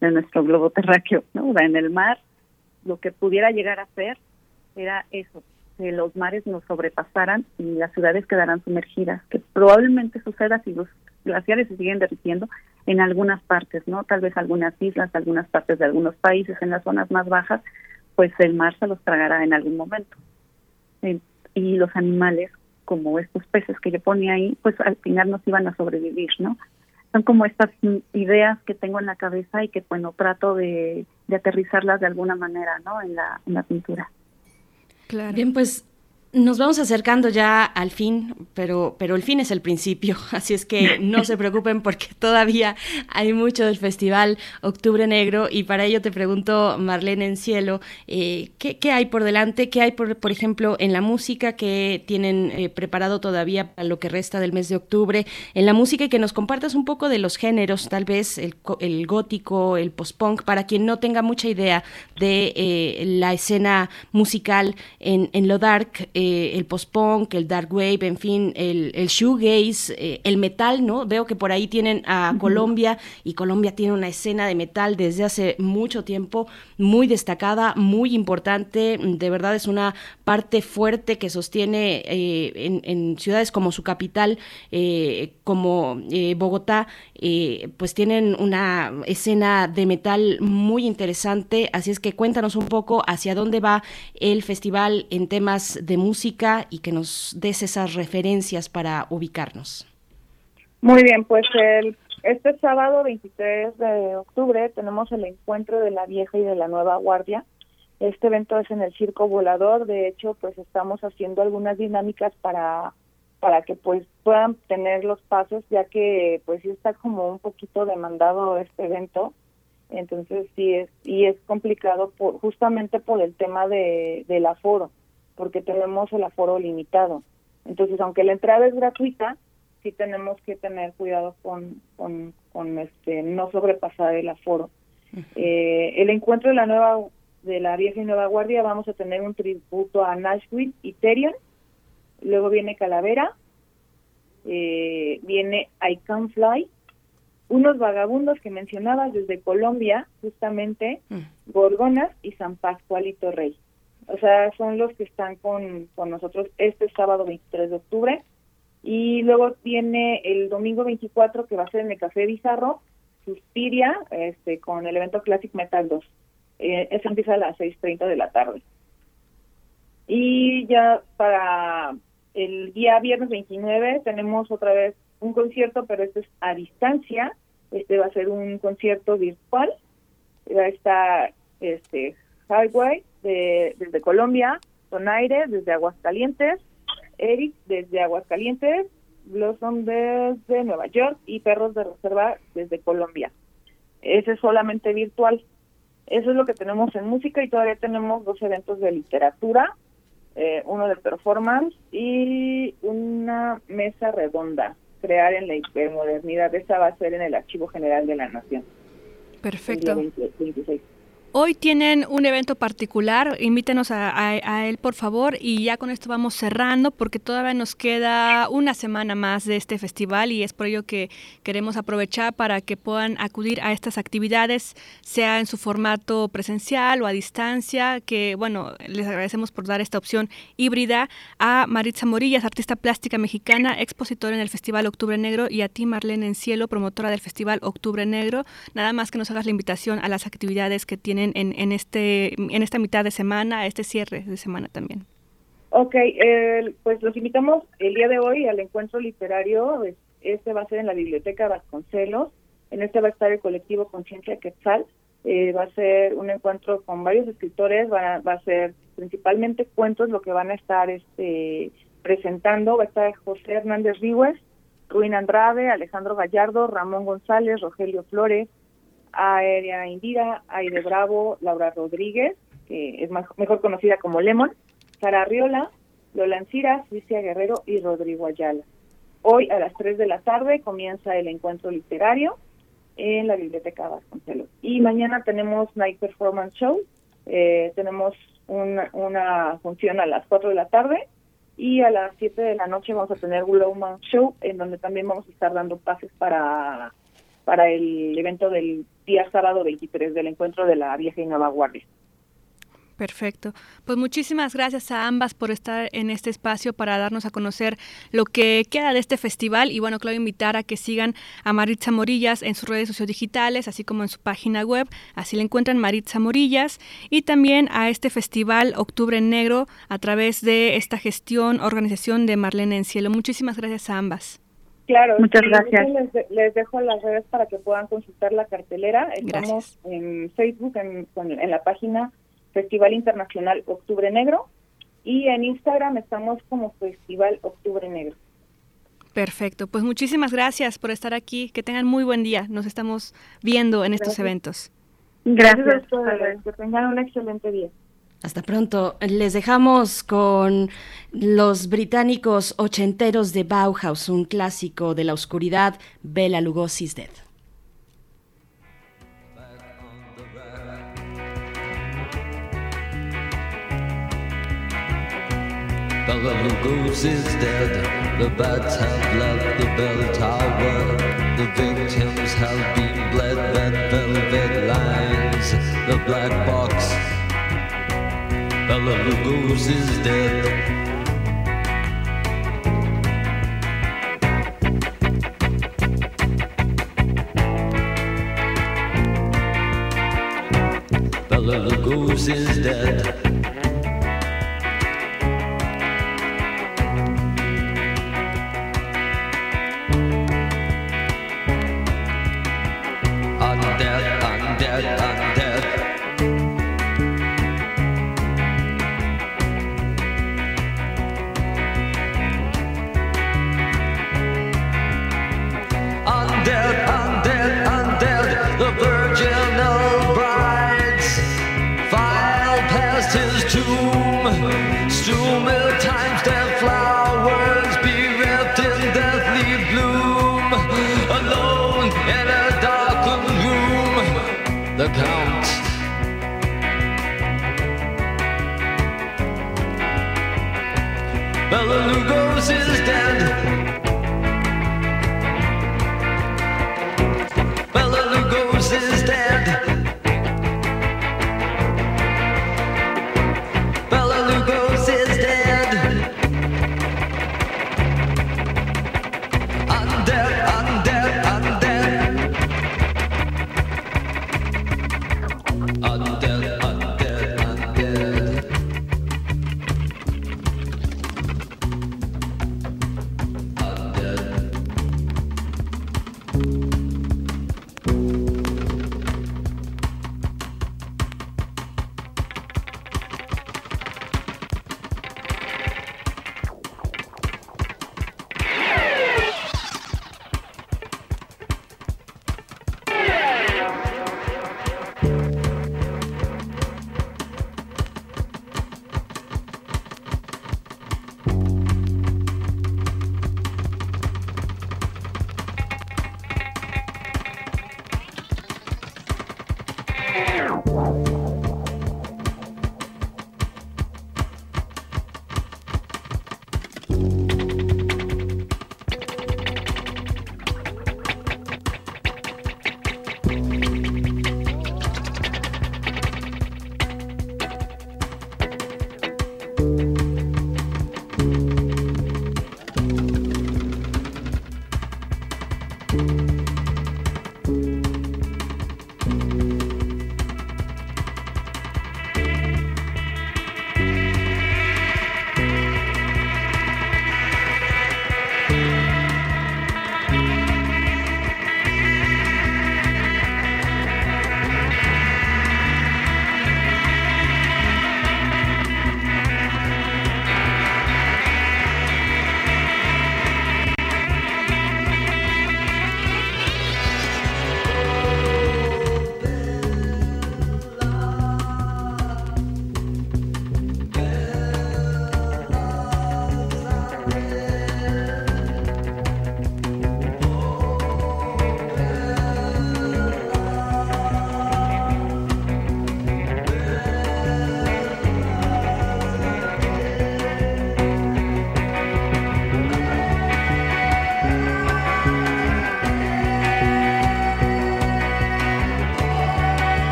de nuestro globo terráqueo, ¿no? En el mar, lo que pudiera llegar a ser era eso, que los mares nos sobrepasaran y las ciudades quedarán sumergidas, que probablemente suceda si los glaciares se siguen derritiendo en algunas partes, ¿no? Tal vez algunas islas, algunas partes de algunos países, en las zonas más bajas, pues el mar se los tragará en algún momento. Y los animales, como estos peces que yo ponía ahí, pues al final nos iban a sobrevivir, ¿no? Son como estas ideas que tengo en la cabeza y que, bueno, trato de, de aterrizarlas de alguna manera, ¿no? En la, en la pintura. Claro. Bien, pues nos vamos acercando ya al fin, pero, pero el fin es el principio, [LAUGHS] así es que no se preocupen porque todavía hay mucho del festival Octubre Negro y para ello te pregunto, Marlene en Cielo, eh, ¿qué, ¿qué, hay por delante? ¿Qué hay, por, por ejemplo, en la música que tienen eh, preparado todavía para lo que resta del mes de octubre? En la música y que nos compartas un poco de los géneros, tal vez el, el gótico, el post-punk, para quien no tenga mucha idea de eh, la escena musical en, en lo dark eh, el post-punk, el dark wave, en fin, el, el shoegaze, eh, el metal, ¿no? Veo que por ahí tienen a uh -huh. Colombia y Colombia tiene una escena de metal desde hace mucho tiempo muy destacada, muy importante, de verdad es una parte fuerte que sostiene eh, en, en, ciudades como su capital, como Bogotá, pues tienen una escena de metal muy interesante, así es que cuéntanos un poco hacia dónde va el festival en temas de música música y que nos des esas referencias para ubicarnos. Muy bien, pues el, este sábado 23 de octubre tenemos el encuentro de la vieja y de la nueva guardia. Este evento es en el Circo Volador, de hecho, pues estamos haciendo algunas dinámicas para para que pues puedan tener los pasos, ya que pues sí está como un poquito demandado este evento entonces sí es y es complicado por justamente por el tema de del aforo porque tenemos el aforo limitado. Entonces, aunque la entrada es gratuita, sí tenemos que tener cuidado con, con, con este no sobrepasar el aforo. Uh -huh. eh, el encuentro de la nueva de la vieja y nueva guardia vamos a tener un tributo a Nashville y Therion, luego viene Calavera, eh, viene I Can Fly, unos vagabundos que mencionabas desde Colombia, justamente, uh -huh. Gorgonas y San Pascualito Rey. O sea, son los que están con, con nosotros este sábado 23 de octubre. Y luego viene el domingo 24, que va a ser en el Café Bizarro, Suspiria, este, con el evento Classic Metal 2. Eh, eso empieza a las 6.30 de la tarde. Y ya para el día viernes 29 tenemos otra vez un concierto, pero este es a distancia. Este va a ser un concierto virtual. Va a estar este, Highway de, desde Colombia, Donaire desde Aguascalientes, Eric desde Aguascalientes, Blossom desde Nueva York y Perros de Reserva desde Colombia. Ese es solamente virtual. Eso es lo que tenemos en música y todavía tenemos dos eventos de literatura, eh, uno de performance y una mesa redonda, crear en la hipermodernidad. Esa va a ser en el Archivo General de la Nación. Perfecto. 26. Hoy tienen un evento particular, invítenos a, él por favor y ya con esto vamos cerrando porque todavía nos queda una semana más de este festival y es por ello que queremos aprovechar para que puedan acudir a estas actividades, sea en su formato presencial o a distancia, que bueno, les agradecemos por dar esta opción híbrida a Maritza Morillas, artista plástica mexicana, expositora en el Festival Octubre Negro y a ti Marlene Encielo, promotora del Festival Octubre Negro. Nada más que nos hagas la invitación a las actividades que tienen en, este, en esta mitad de semana, este cierre de semana también. Ok, pues los invitamos el día de hoy al encuentro literario. Este va a ser en la Biblioteca Vasconcelos. En este va a estar el colectivo Conciencia Quetzal. Eh, va a ser un encuentro con varios escritores. Va, va a ser principalmente cuentos lo que van a estar este, presentando. Va a estar José Hernández Ríguez, Ruin Andrade, Alejandro Gallardo, Ramón González, Rogelio Flores, Aérea Indira, Aide Bravo, Laura Rodríguez, que es mejor conocida como Lemon, Sara Riola, Lola Ancira, Lucia Guerrero y Rodrigo Ayala. Hoy a las 3 de la tarde comienza el encuentro literario en la Biblioteca Vasconcelos. Y mañana tenemos Night Performance Show, eh, tenemos una, una función a las 4 de la tarde y a las 7 de la noche vamos a tener Glowman Show, en donde también vamos a estar dando pases para para el evento del día sábado 23 del encuentro de la vieja y nueva. Perfecto. Pues muchísimas gracias a ambas por estar en este espacio para darnos a conocer lo que queda de este festival y bueno, claro, invitar a que sigan a Maritza Morillas en sus redes sociodigitales, así como en su página web, así le encuentran Maritza Morillas y también a este festival Octubre Negro a través de esta gestión, organización de Marlene en Cielo. Muchísimas gracias a ambas. Claro, muchas gracias. Les, dejo las redes para que puedan consultar la cartelera. Estamos en Facebook, en, en la página Festival Internacional Octubre Negro y en Instagram estamos como Festival Octubre Negro. Perfecto, pues muchísimas gracias por estar aquí. Que tengan muy buen día. Nos estamos viendo en estos eventos. Gracias, gracias a todos. Que tengan un excelente día. Hasta pronto. Les dejamos con los británicos ochenteros de Bauhaus, un clásico de la oscuridad, Bela Lugosi's Dead. Bela Lugosi's dead. The bats have left the bell tower. The victims have been bled. That velvet lines the black box. Bella Lugosi is dead. Bella Lugosi is dead.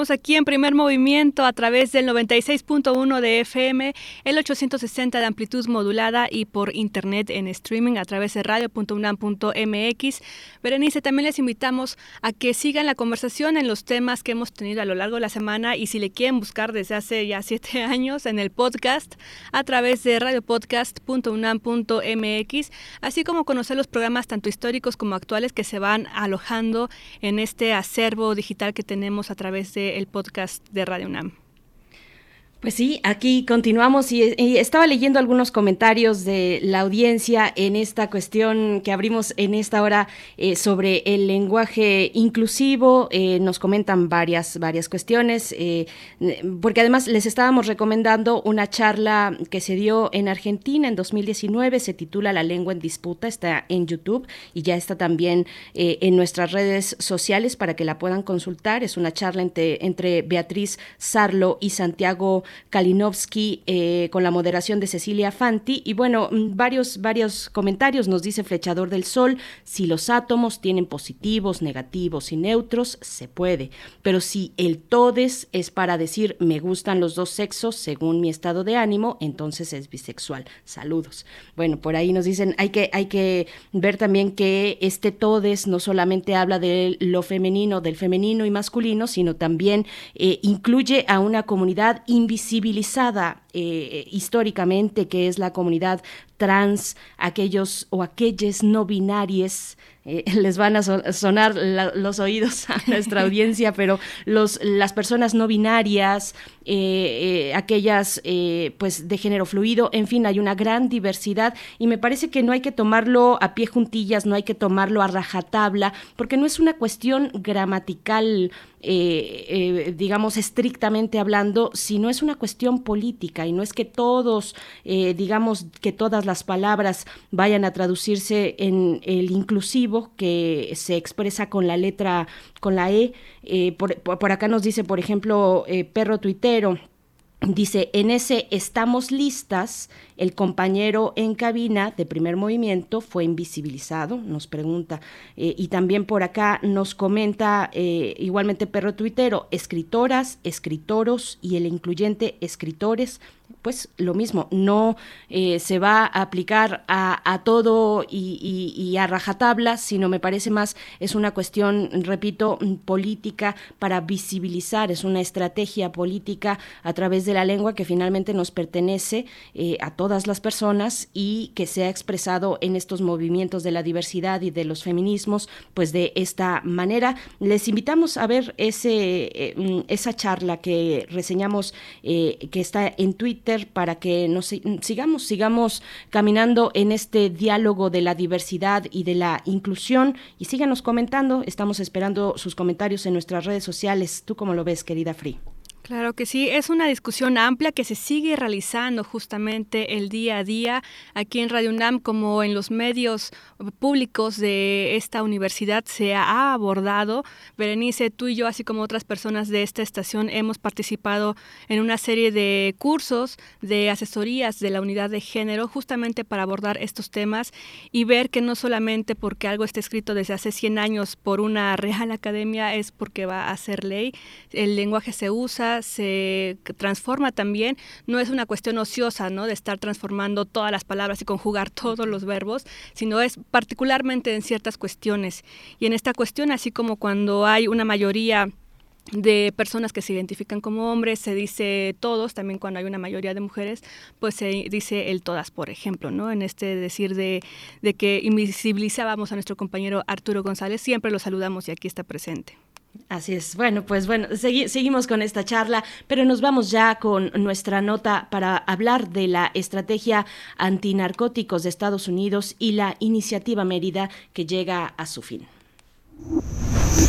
Estamos aquí en primer movimiento a través del 96.1 de FM, el 860 de amplitud modulada y por internet en streaming a través de radio.unam.mx. Berenice, también les invitamos a que sigan la conversación en los temas que hemos tenido a lo largo de la semana y si le quieren buscar desde hace ya [LAUGHS] siete años en el podcast a través de radiopodcast.unam.mx, así como conocer los programas tanto históricos como actuales que se van alojando en este acervo digital que tenemos a través de el podcast de Radio UNAM. Pues sí, aquí continuamos y, estaba leyendo algunos comentarios de la audiencia en esta cuestión que abrimos en esta hora eh, sobre el lenguaje inclusivo. Eh, nos comentan varias, varias cuestiones, eh, porque además les estábamos recomendando una charla que se dio en Argentina en 2019, se titula La lengua en disputa, está en YouTube y ya está también en nuestras redes sociales para que la puedan consultar. Es una charla entre, entre Beatriz Sarlo y Santiago Kalinowski eh, con la moderación de Cecilia Fanti. Y bueno, mm, varios, varios comentarios nos dice Flechador del Sol, si los átomos tienen positivos, negativos y neutros, se puede. Pero si el todes es para decir me gustan los dos sexos según mi estado de ánimo, entonces es bisexual. Saludos. Bueno, por ahí nos dicen, hay que, hay que ver también que este todes no solamente habla de lo femenino, del femenino y masculino, sino también eh, incluye a una comunidad invisibilizada eh, históricamente, que es la comunidad trans, aquellos o aquellas no binarias eh, [LAUGHS] les van a sonar los oídos a nuestra audiencia, pero los, las personas no binarias, eh, eh, aquellas pues de género fluido, en fin, hay una gran diversidad y me parece que no hay que tomarlo a pie juntillas, no hay que tomarlo a rajatabla, porque no es una cuestión gramatical digamos, estrictamente hablando, sino es una cuestión política y no es que todos, digamos, que todas las palabras vayan a traducirse en el inclusivo que se expresa con la letra, con la E. Eh, por, acá nos dice, por ejemplo, eh, perro tuitero. Dice, en ese estamos listas, el compañero en cabina de primer movimiento fue invisibilizado, nos pregunta. Eh, y también por acá nos comenta igualmente Perro Tuitero, escritoras, escritoros y el incluyente escritores pues lo mismo, no eh, se va a aplicar a, todo y, a rajatabla, sino me parece más es una cuestión, repito, política para visibilizar, es una estrategia política a través de la lengua que finalmente nos pertenece eh, a todas las personas y que se ha expresado en estos movimientos de la diversidad y de los feminismos, pues de esta manera. Les invitamos a ver ese, eh, mm, esa charla que reseñamos, que está en Twitter para que nos sigamos, sigamos caminando en este diálogo de la diversidad y de la inclusión y síganos comentando. Estamos esperando sus comentarios en nuestras redes sociales. ¿Tú cómo lo ves, querida Free? Claro que sí, es una discusión amplia que se sigue realizando justamente el día a día aquí en Radio UNAM como en los medios públicos de esta universidad se ha abordado. Berenice, tú y yo, así como otras personas de esta estación, hemos participado en una serie de cursos, de asesorías de la unidad de género justamente para abordar estos temas y ver que no solamente porque algo está escrito desde hace 100 años por una real academia es porque va a ser ley, el lenguaje se usa, se transforma también, no es una cuestión ociosa, ¿no? De estar transformando todas las palabras y conjugar todos los verbos, sino es particularmente en ciertas cuestiones. Y en esta cuestión, así como cuando hay una mayoría de personas que se identifican como hombres, se dice todos, también cuando hay una mayoría de mujeres, pues se dice el todas, por ejemplo, ¿no? En este decir de, de que invisibilizábamos a nuestro compañero Arturo González, siempre lo saludamos y aquí está presente. Así es. Bueno, pues bueno, seguimos con esta charla, pero nos vamos ya con nuestra nota para hablar de la estrategia antinarcóticos de Estados Unidos y la iniciativa Mérida que llega a su fin.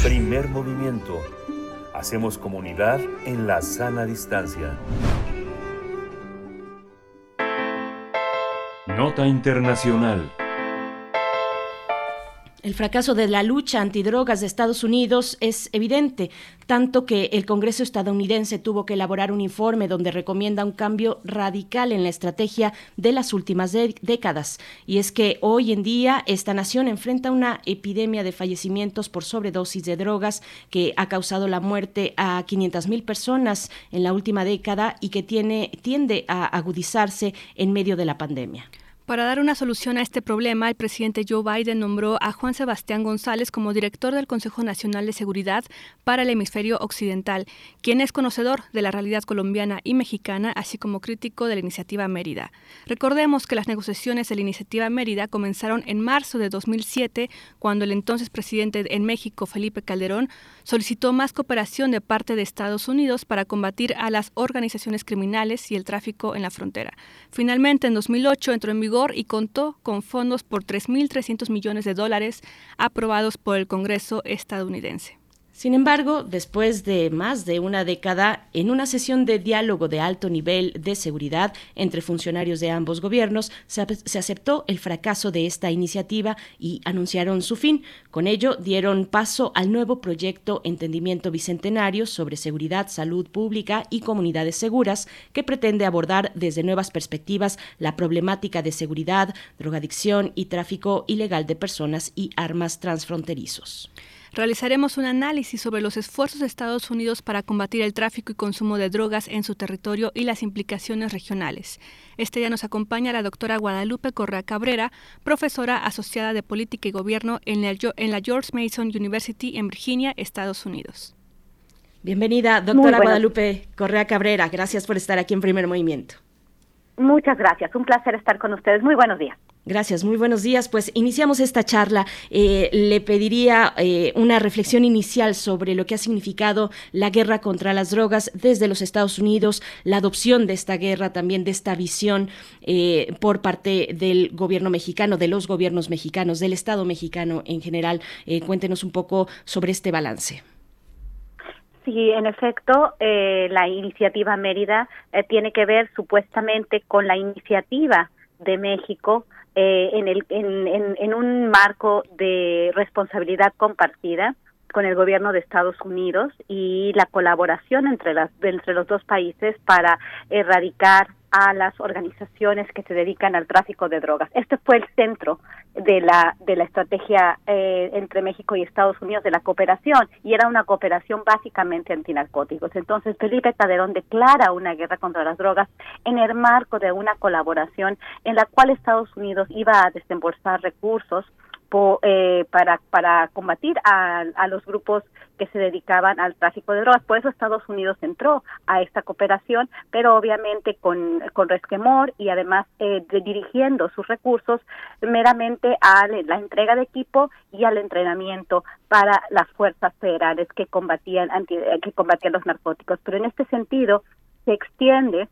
Primer movimiento. Hacemos comunidad en la sana distancia. Nota Internacional. El fracaso de la lucha antidrogas de Estados Unidos es evidente, tanto que el Congreso estadounidense tuvo que elaborar un informe donde recomienda un cambio radical en la estrategia de las últimas décadas. Y es que hoy en día esta nación enfrenta una epidemia de fallecimientos por sobredosis de drogas que ha causado la muerte a 500.000 personas en la última década y que tiene, tiende a agudizarse en medio de la pandemia. Para dar una solución a este problema, el presidente Joe Biden nombró a Juan Sebastián González como director del Consejo Nacional de Seguridad para el Hemisferio Occidental, quien es conocedor de la realidad colombiana y mexicana, así como crítico de la iniciativa Mérida. Recordemos que las negociaciones de la iniciativa Mérida comenzaron en marzo de 2007, cuando el entonces presidente en México, Felipe Calderón, solicitó más cooperación de parte de Estados Unidos para combatir a las organizaciones criminales y el tráfico en la frontera. Finalmente, en 2008 entró en vigor y contó con fondos por 3.300 millones de dólares aprobados por el Congreso estadounidense. Sin embargo, después de más de una década, en una sesión de diálogo de alto nivel de seguridad entre funcionarios de ambos gobiernos, se, aceptó el fracaso de esta iniciativa y anunciaron su fin. Con ello, dieron paso al nuevo proyecto Entendimiento Bicentenario sobre Seguridad, Salud Pública y Comunidades Seguras, que pretende abordar desde nuevas perspectivas la problemática de seguridad, drogadicción y tráfico ilegal de personas y armas transfronterizos. Realizaremos un análisis sobre los esfuerzos de Estados Unidos para combatir el tráfico y consumo de drogas en su territorio y las implicaciones regionales. Este día nos acompaña la doctora Guadalupe Correa Cabrera, profesora asociada de Política y Gobierno en la, en la George Mason University en Virginia, Estados Unidos. Bienvenida, doctora Guadalupe Correa Cabrera. Gracias por estar aquí en Primer Movimiento. Muchas gracias. Un placer estar con ustedes. Muy buenos días. Gracias, muy buenos días. Pues iniciamos esta charla. Eh, le pediría eh, una reflexión inicial sobre lo que ha significado la guerra contra las drogas desde los Estados Unidos, la adopción de esta guerra, también de esta visión eh, por parte del gobierno mexicano, de los gobiernos mexicanos, del Estado mexicano en general. cuéntenos un poco sobre este balance. Sí, en efecto, la iniciativa Mérida tiene que ver supuestamente con la iniciativa de México eh, en, el, en, en, un marco de responsabilidad compartida con el gobierno de Estados Unidos y la colaboración entre las entre los dos países para erradicar a las organizaciones que se dedican al tráfico de drogas. Este fue el centro de la de la estrategia eh, entre México y Estados Unidos de la cooperación y era una cooperación básicamente antinarcóticos. Entonces Felipe Calderón declara una guerra contra las drogas en el marco de una colaboración en la cual Estados Unidos iba a desembolsar recursos eh, para, para combatir a, a, los grupos que se dedicaban al tráfico de drogas. Por eso Estados Unidos entró a esta cooperación, pero obviamente con, resquemor y además eh, dirigiendo sus recursos meramente a la entrega de equipo y al entrenamiento para las fuerzas federales que combatían, anti, que combatían los narcóticos. Pero en este sentido se extiende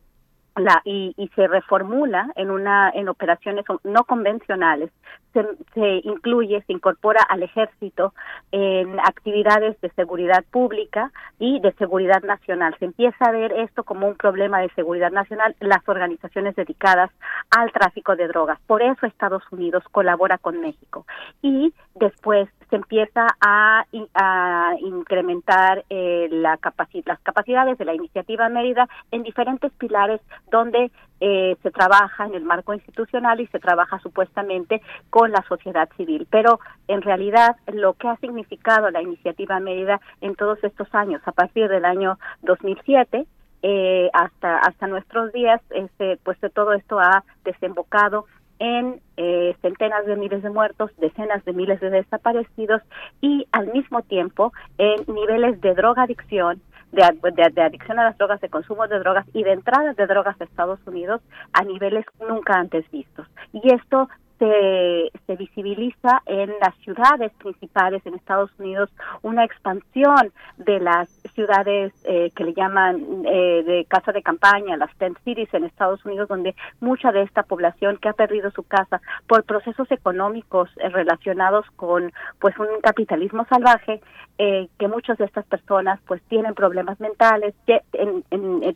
la, y, se reformula en una en operaciones no convencionales se, se, incluye se incorpora al ejército en actividades de seguridad pública y de seguridad nacional. Se empieza a ver esto como un problema de seguridad nacional las organizaciones dedicadas al tráfico de drogas. Por eso Estados Unidos colabora con México. Y después se empieza a, a incrementar eh, la capaci las capacidades de la iniciativa Mérida en diferentes pilares donde eh, se trabaja en el marco institucional y se trabaja supuestamente con la sociedad civil. Pero en realidad lo que ha significado la iniciativa Mérida en todos estos años, a partir del año 2007, eh, hasta hasta nuestros días, este, pues todo esto ha desembocado en eh, centenas de miles de muertos, decenas de miles de desaparecidos y al mismo tiempo en niveles de drogadicción, de, de, adicción a las drogas, de consumo de drogas y de entrada de drogas a Estados Unidos a niveles nunca antes vistos. Y esto se, se visibiliza en las ciudades principales en Estados Unidos una expansión de las ciudades eh, que le llaman eh, de casa de campaña, las tent cities en Estados Unidos, donde mucha de esta población que ha perdido su casa por procesos económicos eh, relacionados con pues un capitalismo salvaje, que muchas de estas personas pues tienen problemas mentales, que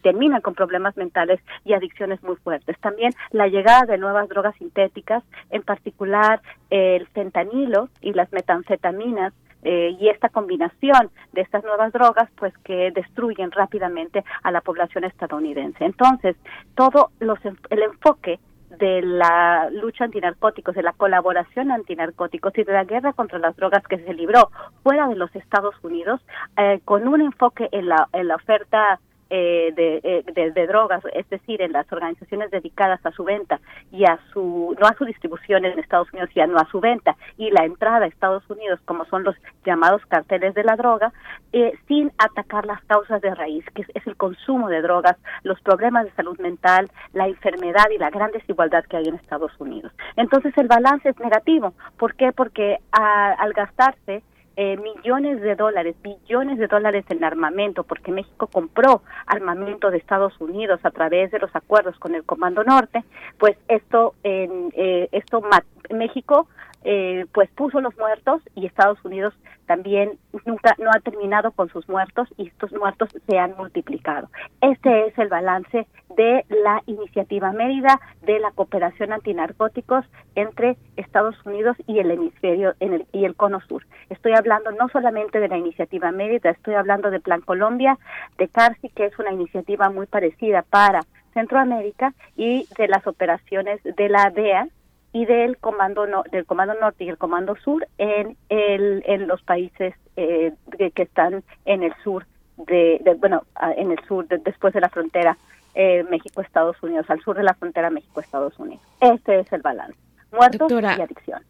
terminan con problemas mentales y adicciones muy fuertes. También la llegada de nuevas drogas sintéticas en particular el fentanilo y las metanfetaminas eh, y esta combinación de estas nuevas drogas pues que destruyen rápidamente a la población estadounidense. Entonces, todo los, el enfoque de la lucha antinarcóticos, de la colaboración antinarcóticos y de la guerra contra las drogas que se libró fuera de los Estados Unidos, eh, con un enfoque en la, en la oferta eh, eh, de, de, drogas, es decir, en las organizaciones dedicadas a su venta y a su, no a su distribución en Estados Unidos, sino a su venta y la entrada a Estados Unidos, como son los llamados carteles de la droga, eh, sin atacar las causas de raíz, que es, el consumo de drogas, los problemas de salud mental, la enfermedad y la gran desigualdad que hay en Estados Unidos. Entonces el balance es negativo. ¿Por qué? Porque al gastarse eh, millones de dólares, billones de dólares en armamento, porque México compró armamento de Estados Unidos a través de los acuerdos con el Comando Norte, pues esto, en, eh, esto México eh, pues puso los muertos y Estados Unidos también nunca no ha terminado con sus muertos y estos muertos se han multiplicado. Este es el balance de la iniciativa Mérida de la cooperación antinarcóticos entre Estados Unidos y el hemisferio en el, y el cono sur. Estoy hablando no solamente de la iniciativa Mérida, estoy hablando de Plan Colombia, de CARSI, que es una iniciativa muy parecida para Centroamérica y de las operaciones de la DEA y del comando no, del comando norte y el comando sur en el en los países eh, que, que están en el sur de, de- bueno en el sur de- después de la frontera eh, México Estados Unidos al sur de la frontera México Estados Unidos. Este es el balance muertos Doctora, y adicción.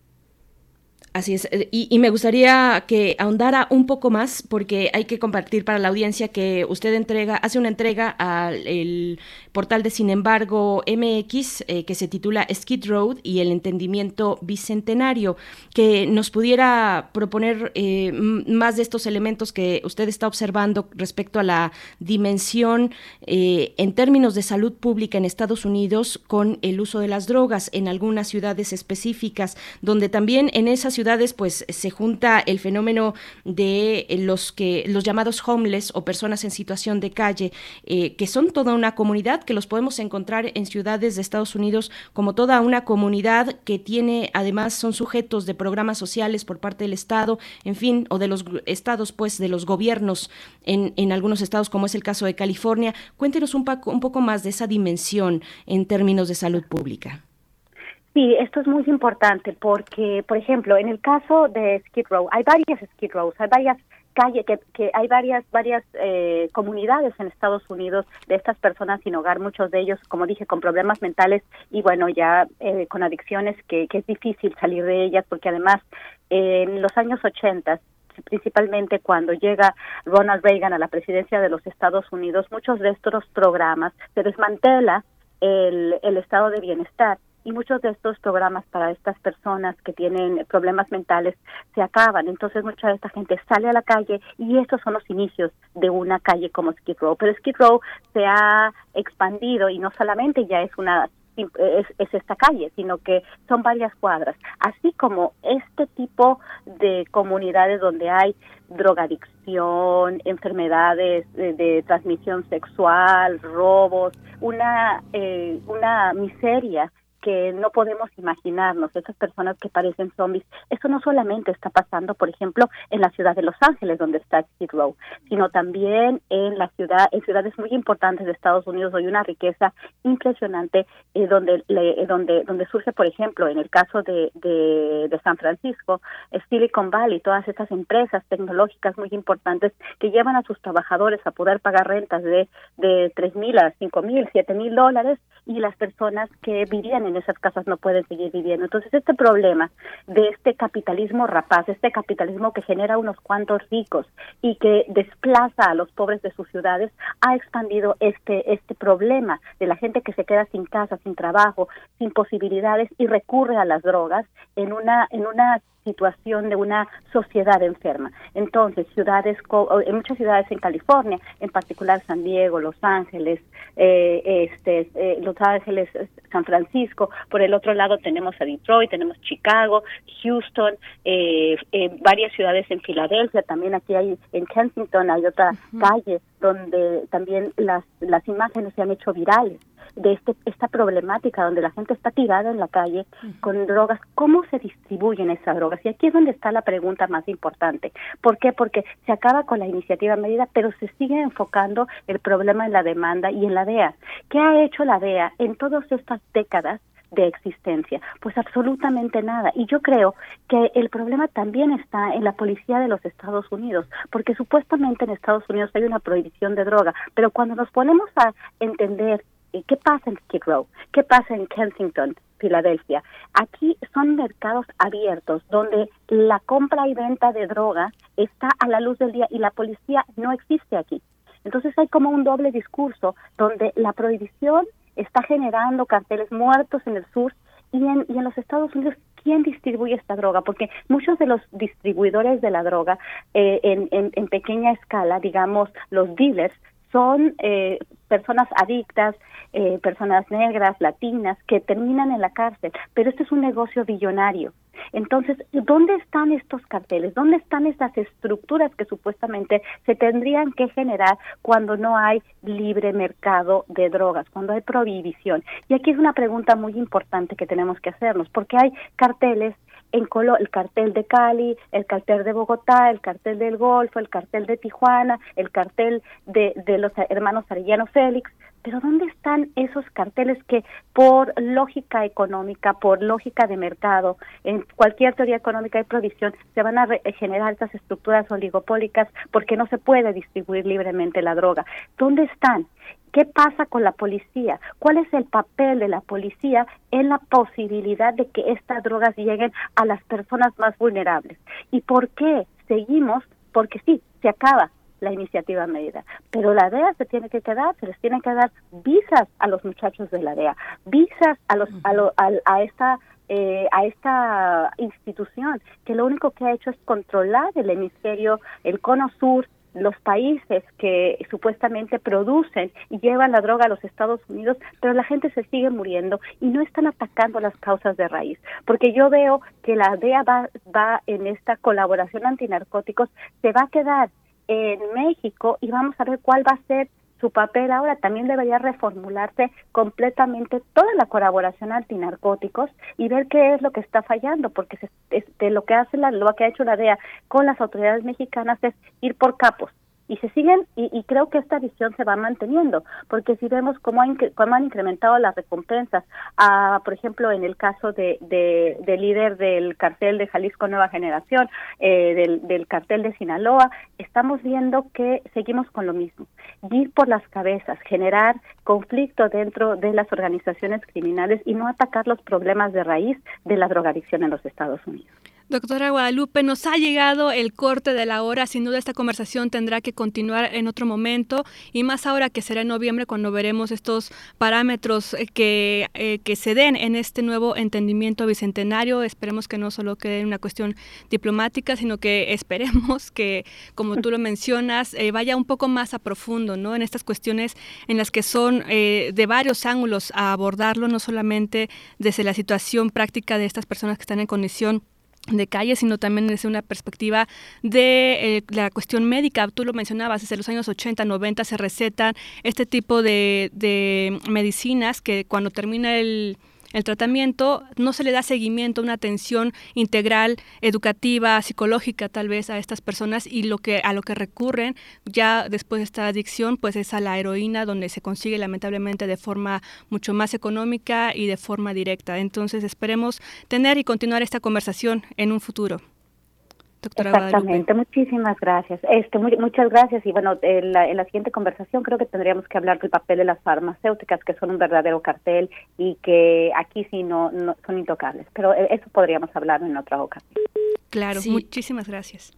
Así es, eh, y, y me gustaría que ahondara un poco más, porque hay que compartir para la audiencia que usted entrega, hace una entrega al el portal de Sin embargo MX, eh, que se titula Skid Road y el entendimiento bicentenario, que nos pudiera proponer eh, más de estos elementos que usted está observando respecto a la dimensión eh, en términos de salud pública en Estados Unidos con el uso de las drogas en algunas ciudades específicas, donde también en esas ciudades pues se junta el fenómeno de los que los llamados homeless o personas en situación de calle, que son toda una comunidad que los podemos encontrar en ciudades de Estados Unidos como toda una comunidad que tiene además son sujetos de programas sociales por parte del Estado, en fin, o de los estados pues de los gobiernos en, en algunos estados como es el caso de California. Cuéntenos un, un poco más de esa dimensión en términos de salud pública. Sí, esto es muy importante porque, por ejemplo, en el caso de Skid Row, hay varias Skid Rows, hay varias calles, que, que hay varias varias eh, comunidades en Estados Unidos de estas personas sin hogar, muchos de ellos, como dije, con problemas mentales y bueno, ya eh, con adicciones que, es difícil salir de ellas porque además en los años 80 principalmente cuando llega Ronald Reagan a la presidencia de los Estados Unidos, muchos de estos programas se desmantela el, el estado de bienestar y muchos de estos programas para estas personas que tienen problemas mentales se acaban. Entonces mucha de esta gente sale a la calle y estos son los inicios de una calle como Skid Row. Pero Skid Row se ha expandido y no solamente ya es una es, es esta calle, sino que son varias cuadras, así como este tipo de comunidades donde hay drogadicción, enfermedades de, de transmisión sexual, robos, una eh, una miseria que no podemos imaginarnos, esas personas que parecen zombies. Eso no solamente está pasando, por ejemplo, en la ciudad de Los Ángeles, donde está Skid Row, sino también en la ciudad, en ciudades muy importantes de Estados Unidos, hay una riqueza impresionante eh, donde, le- eh, donde, donde surge, por ejemplo, en el caso de, de, San Francisco, Silicon Valley, todas estas empresas tecnológicas muy importantes que llevan a sus trabajadores a poder pagar rentas de, de tres mil a cinco mil, siete mil dólares y las personas que vivían en esas casas no pueden seguir viviendo. Entonces, este problema de este capitalismo rapaz, este capitalismo que genera unos cuantos ricos y que desplaza a los pobres de sus ciudades, ha expandido este este problema de la gente que se queda sin casa, sin trabajo, sin posibilidades y recurre a las drogas en una en una situación de una sociedad enferma. Entonces, ciudades, en muchas ciudades en California, en particular San Diego, Los Ángeles, eh, este, eh, Los Ángeles, San Francisco, por el otro lado tenemos a Detroit, tenemos Chicago, Houston, eh, eh, varias ciudades en Filadelfia, también aquí hay en Kensington hay otra calle donde también las, las imágenes se han hecho virales de este, esta problemática donde la gente está tirada en la calle con drogas, ¿cómo se distribuyen esas drogas? Y aquí es donde está la pregunta más importante. ¿Por qué? Porque se acaba con la iniciativa medida, pero se sigue enfocando el problema en la demanda y en la DEA. ¿Qué ha hecho la DEA en todas estas décadas? De existencia? Pues absolutamente nada. Y yo creo que el problema también está en la policía de los Estados Unidos, porque supuestamente en Estados Unidos hay una prohibición de droga, pero cuando nos ponemos a entender eh, qué pasa en Skid Row, qué pasa en Kensington, Filadelfia, aquí son mercados abiertos donde la compra y venta de droga está a la luz del día y la policía no existe aquí. Entonces hay como un doble discurso donde la prohibición está generando carteles muertos en el sur y en, y en los Estados Unidos quién distribuye esta droga, porque muchos de los distribuidores de la droga eh, en, en, en pequeña escala, digamos los dealers, son eh, personas adictas, eh, personas negras, latinas, que terminan en la cárcel, pero este es un negocio billonario. Entonces, ¿dónde están estos carteles? ¿Dónde están esas estructuras que supuestamente se tendrían que generar cuando no hay libre mercado de drogas, cuando hay prohibición? Y aquí es una pregunta muy importante que tenemos que hacernos, porque hay carteles en Colo el cartel de Cali, el cartel de Bogotá, el cartel del Golfo, el cartel de Tijuana, el cartel de, de los hermanos Arellano Félix, pero ¿dónde están esos carteles que por lógica económica, por lógica de mercado, en cualquier teoría económica de provisión, se van a generar estas estructuras oligopólicas porque no se puede distribuir libremente la droga? ¿Dónde están? ¿Qué pasa con la policía? ¿Cuál es el papel de la policía en la posibilidad de que estas drogas lleguen a las personas más vulnerables? ¿Y por qué seguimos? Porque sí, se acaba, la iniciativa medida. Pero la DEA se tiene que quedar, se les tiene que dar visas a los muchachos de la DEA, visas a los a, lo, a, a esta eh, a esta institución que lo único que ha hecho es controlar el hemisferio, el cono sur, los países que supuestamente producen y llevan la droga a los Estados Unidos, pero la gente se sigue muriendo y no están atacando las causas de raíz. Porque yo veo que la DEA va, va en esta colaboración antinarcóticos, se va a quedar en México y vamos a ver cuál va a ser su papel ahora también debería reformularse completamente toda la colaboración antinarcóticos y ver qué es lo que está fallando, porque se, este, lo que hace la, lo que ha hecho la DEA con las autoridades mexicanas es ir por capos y se siguen y, y, creo que esta visión se va manteniendo porque si vemos cómo, han, cómo han incrementado las recompensas por ejemplo en el caso de, de, de líder del cartel de Jalisco Nueva Generación eh, del, del cartel de Sinaloa estamos viendo que seguimos con lo mismo ir por las cabezas generar conflicto dentro de las organizaciones criminales y no atacar los problemas de raíz de la drogadicción en los Estados Unidos Doctora Guadalupe, nos ha llegado el corte de la hora. Sin duda esta conversación tendrá que continuar en otro momento y más ahora que será en noviembre cuando veremos estos parámetros eh, que, eh, que se den en este nuevo entendimiento bicentenario. Esperemos que no solo quede en una cuestión diplomática, sino que [LAUGHS] esperemos que, como tú lo mencionas, eh, vaya un poco más a profundo ¿no? en estas cuestiones en las que son de varios ángulos a abordarlo, no solamente desde la situación práctica de estas personas que están en condición de calle, sino también desde una perspectiva de eh, la cuestión médica. Tú lo mencionabas, desde los años 80, 90 se recetan este tipo de, de medicinas que cuando termina el el tratamiento no se le da seguimiento, una atención integral, educativa, psicológica tal vez a estas personas y lo que a lo que recurren ya después de esta adicción pues es a la heroína donde se consigue lamentablemente de forma mucho más económica y de forma directa. Entonces esperemos tener y continuar esta conversación en un futuro. Doctora Exactamente, Guadalupe. muchísimas gracias. Este, muy, muchas gracias. Y bueno, en la, en la, siguiente conversación creo que tendríamos que hablar del papel de las farmacéuticas, que son un verdadero cartel y que aquí sí no, no son intocables. Pero eh, eso podríamos hablar en otra ocasión. Claro, sí. muchísimas gracias.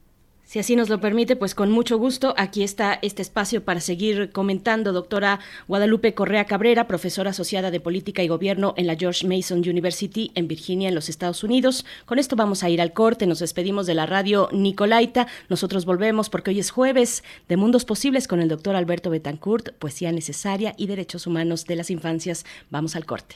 Si así nos lo permite, pues con mucho gusto, aquí está este espacio para seguir comentando. Doctora Guadalupe Correa Cabrera, profesora asociada de Política y Gobierno en la George Mason University en Virginia, en los Estados Unidos. Con esto vamos a ir al corte, nos despedimos de la radio Nicolaita. Nosotros volvemos porque hoy es jueves de Mundos Posibles con el doctor Alberto Betancourt, Poesía Necesaria y Derechos Humanos de las Infancias. Vamos al corte.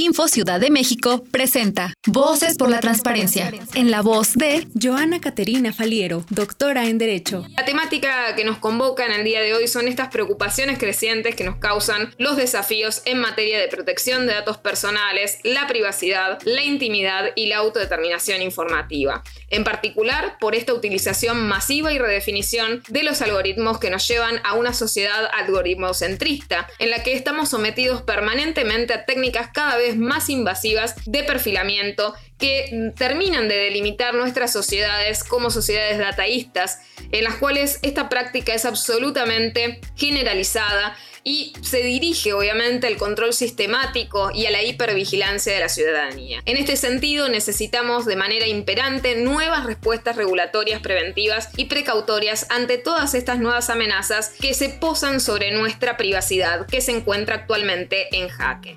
Info Ciudad de México presenta Voces por la Transparencia, en la voz de Joana Caterina Faliero, doctora en Derecho. La temática que nos convoca en el día de hoy son estas preocupaciones crecientes que nos causan los desafíos en materia de protección de datos personales, la privacidad, la intimidad y la autodeterminación informativa. En particular, por esta utilización masiva y redefinición de los algoritmos que nos llevan a una sociedad algoritmocentrista, en la que estamos sometidos permanentemente a técnicas cada vez más invasivas de perfilamiento que terminan de delimitar nuestras sociedades como sociedades dataístas, en las cuales esta práctica es absolutamente generalizada y se dirige obviamente al control sistemático y a la hipervigilancia de la ciudadanía. En este sentido, necesitamos de manera imperante nuevas respuestas regulatorias preventivas y precautorias ante todas estas nuevas amenazas que se posan sobre nuestra privacidad que se encuentra actualmente en jaque.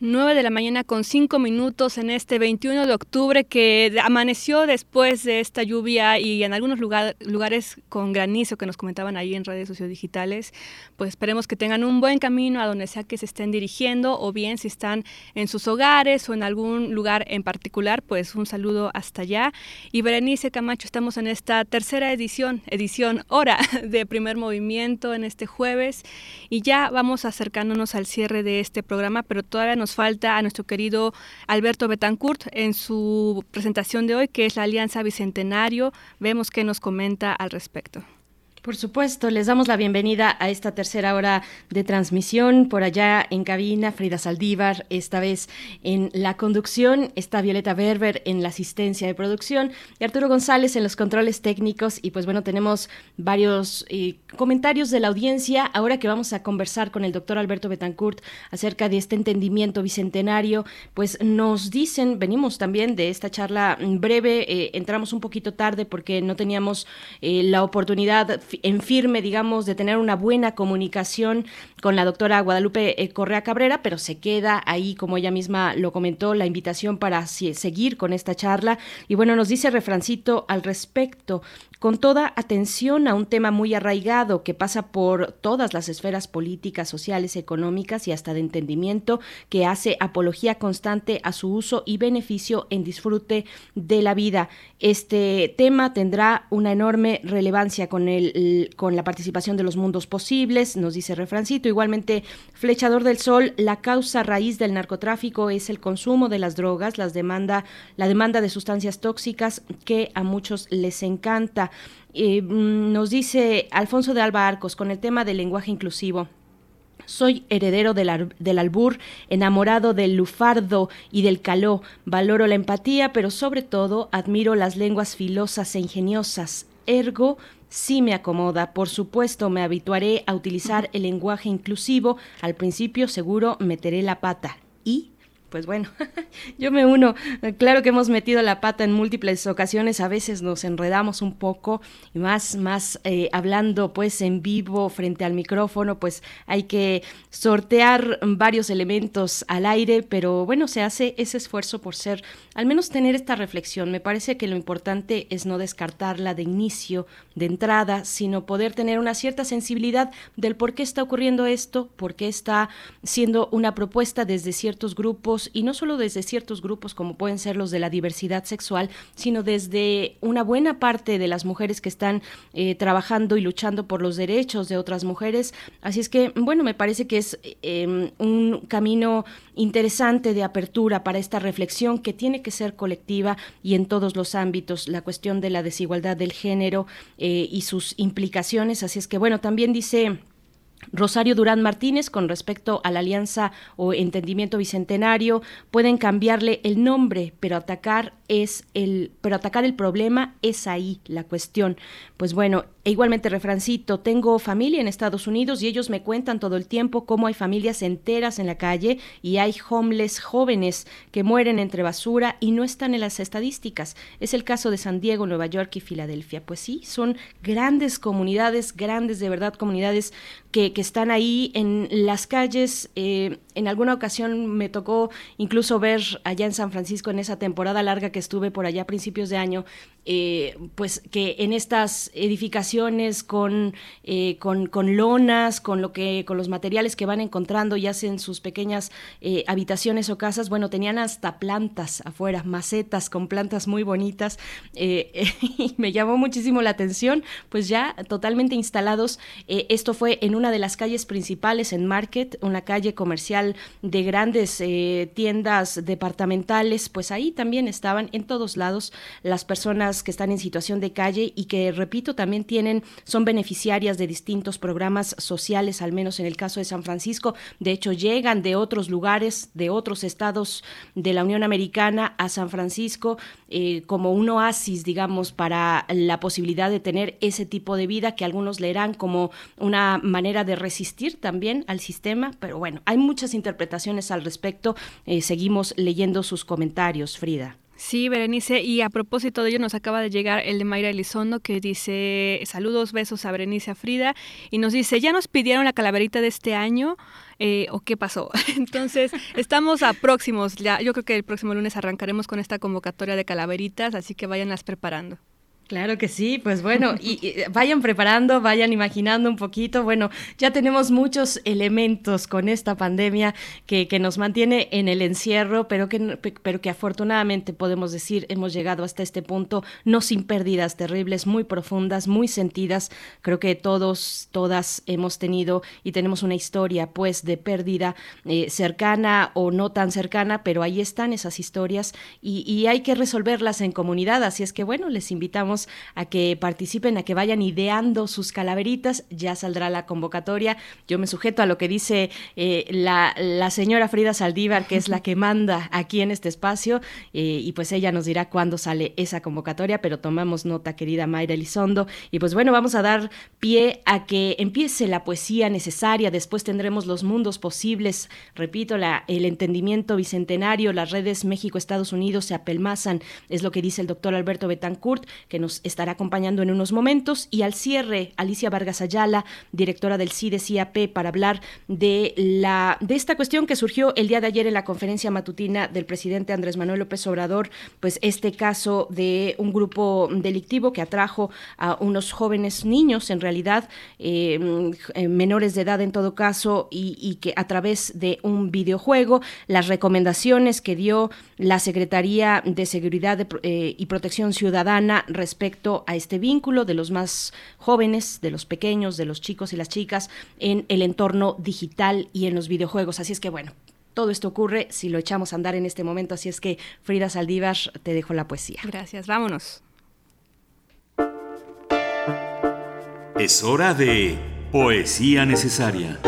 9 de la mañana con 5 minutos en este 21 de octubre que amaneció después de esta lluvia y en algunos lugares con granizo que nos comentaban ahí en redes sociodigitales. Pues esperemos que tengan un buen camino a donde sea que se estén dirigiendo o bien si están en sus hogares o en algún lugar en particular, pues un saludo hasta allá. Y Berenice Camacho, estamos en esta tercera edición, edición hora [LAUGHS] de primer movimiento en este jueves y ya vamos acercándonos al cierre de este programa, pero todavía nos falta a nuestro querido Alberto Betancourt en su presentación de hoy, que es la Alianza Bicentenario. Vemos qué nos comenta al respecto. Por supuesto, les damos la bienvenida a esta tercera hora de transmisión. Por allá en cabina, Frida Saldívar, esta vez en la conducción, está Violeta Berber en la asistencia de producción y Arturo González en los controles técnicos. Y pues bueno, tenemos varios eh, comentarios de la audiencia. Ahora que vamos a conversar con el doctor Alberto Betancourt acerca de este entendimiento bicentenario, pues nos dicen, venimos también de esta charla breve, eh, entramos un poquito tarde porque no teníamos eh, la oportunidad en firme, digamos, de tener una buena comunicación con la doctora Guadalupe eh, Correa Cabrera, pero se queda ahí, como ella misma lo comentó, la invitación para seguir con esta charla. Y bueno, nos dice refrancito al respecto con toda atención a un tema muy arraigado que pasa por todas las esferas políticas, sociales, económicas y hasta de entendimiento, que hace apología constante a su uso y beneficio en disfrute de la vida. Este tema tendrá una enorme relevancia con, el, con la participación de los mundos posibles, nos dice Refrancito. Igualmente, Flechador del Sol, la causa raíz del narcotráfico es el consumo de las drogas, las demanda, la demanda de sustancias tóxicas que a muchos les encanta. Eh, mm, nos dice Alfonso de Alba Arcos con el tema del lenguaje inclusivo. Soy heredero del, del, albur, enamorado del lufardo y del caló. Valoro la empatía, pero sobre todo admiro las lenguas filosas e ingeniosas. Ergo, sí me acomoda. Por supuesto, me habituaré a utilizar el lenguaje inclusivo. Al principio, seguro, meteré la pata. ¿Y? Pues bueno, [LAUGHS] yo me uno. Claro que hemos metido la pata en múltiples ocasiones, a veces nos enredamos un poco y más, más eh, hablando pues en vivo frente al micrófono, pues hay que sortear varios elementos al aire, pero bueno, se hace ese esfuerzo por ser, al menos tener esta reflexión. Me parece que lo importante es no descartarla de inicio, de entrada, sino poder tener una cierta sensibilidad del por qué está ocurriendo esto, por qué está siendo una propuesta desde ciertos grupos y no solo desde ciertos grupos como pueden ser los de la diversidad sexual, sino desde una buena parte de las mujeres que están eh, trabajando y luchando por los derechos de otras mujeres. Así es que, bueno, me parece que es em, un camino interesante de apertura para esta reflexión que tiene que ser colectiva y en todos los ámbitos, la cuestión de la desigualdad del género eh, y sus implicaciones. Así es que, bueno, también dice... Rosario Durán Martínez, con respecto a la alianza o entendimiento bicentenario, pueden cambiarle el nombre, pero atacar es el, pero atacar el problema es ahí la cuestión. Pues bueno, e igualmente refrancito, tengo familia en Estados Unidos y ellos me cuentan todo el tiempo cómo hay familias enteras en la calle y hay homeless jóvenes que mueren entre basura y no están en las estadísticas. Es el caso de San Diego, Nueva York y Filadelfia. Pues sí, son grandes comunidades, grandes de verdad comunidades que, están ahí en las calles. Eh, en alguna ocasión me tocó incluso ver allá en San Francisco en esa temporada larga que estuve por allá a principios de año, eh, pues que en estas edificaciones con, eh, con, con, lonas, con lo que, con los materiales que van encontrando y hacen sus pequeñas habitaciones o casas, bueno, tenían hasta plantas afuera, macetas con plantas muy bonitas, [LAUGHS] y me llamó muchísimo la atención, pues ya totalmente instalados. esto fue en una de las calles principales en Market, una calle comercial de grandes tiendas departamentales, pues ahí también estaban en todos lados las personas que están en situación de calle y que, repito, también tienen, son beneficiarias de distintos programas sociales, al menos en el caso de San Francisco. De hecho, llegan de otros lugares, de otros estados de la Unión Americana a San Francisco eh, como un oasis, digamos, para la posibilidad de tener ese tipo de vida que algunos leerán como una manera de resistir también al sistema. Pero bueno, hay muchas interpretaciones al respecto. Eh, seguimos leyendo sus comentarios, Frida. Sí, Berenice, y a propósito de ello nos acaba de llegar el de Mayra Elizondo que dice saludos, besos a Berenice, a Frida, y nos dice, ¿ya nos pidieron la calaverita de este año? Eh, ¿O qué pasó? [LAUGHS] Entonces, estamos a próximos, ya, yo creo que el próximo lunes arrancaremos con esta convocatoria de calaveritas, así que váyanlas preparando. Claro que sí, pues bueno, y, vayan preparando, vayan imaginando un poquito. Bueno, ya tenemos muchos elementos con esta pandemia que, que nos mantiene en el encierro, pero que, pero que afortunadamente podemos decir hemos llegado hasta este punto, no sin pérdidas terribles, muy profundas, muy sentidas. Creo que todos, todas hemos tenido y tenemos una historia pues de pérdida eh, cercana o no tan cercana, pero ahí están esas historias y, y hay que resolverlas en comunidad. Así es que bueno, les invitamos a que participen, a que vayan ideando sus calaveritas. Ya saldrá la convocatoria. Yo me sujeto a lo que dice eh, la, señora Frida Saldívar, que es la que manda aquí en este espacio, eh, y pues ella nos dirá cuándo sale esa convocatoria, pero tomamos nota, querida Mayra Elizondo. Y pues bueno, vamos a dar pie a que empiece la poesía necesaria. Después tendremos los mundos posibles. Repito, el entendimiento bicentenario, las redes México-Estados Unidos se apelmazan, es lo que dice el doctor Alberto Betancourt, que nos estará acompañando en unos momentos. Y al cierre, Alicia Vargas Ayala, directora del CIDES IAP, para hablar de, la, de esta cuestión que surgió el día de ayer en la conferencia matutina del presidente Andrés Manuel López Obrador, pues este caso de un grupo delictivo que atrajo a unos jóvenes niños, en realidad, em, eh, menores de edad en todo caso, y, y que a través de un videojuego, las recomendaciones que dio la Secretaría de Seguridad eh, y Protección Ciudadana respecto respecto a este vínculo de los más jóvenes, de los pequeños, de los chicos y las chicas en el entorno digital y en los videojuegos. Así es que bueno, todo esto ocurre si lo echamos a andar en este momento. Así es que Frida Saldívar, te dejo la poesía. Gracias, vámonos. Es hora de Poesía Necesaria.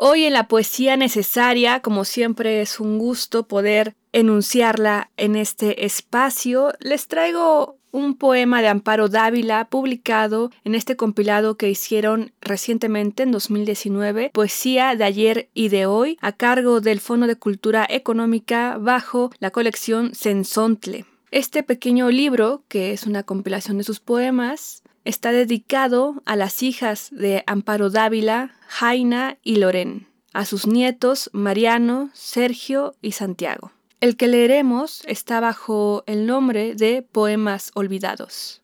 Hoy en la poesía necesaria, como siempre es un gusto poder enunciarla en este espacio, les traigo un poema de Amparo Dávila publicado en este compilado que hicieron recientemente en 2019, Poesía de ayer y de hoy, a cargo del Fondo de Cultura Económica bajo la colección Sensontle. Este pequeño libro, que es una compilación de sus poemas, está dedicado a las hijas de Amparo Dávila, Jaina y Loren, a sus nietos Mariano, Sergio y Santiago. El que leeremos está bajo el nombre de Poemas Olvidados.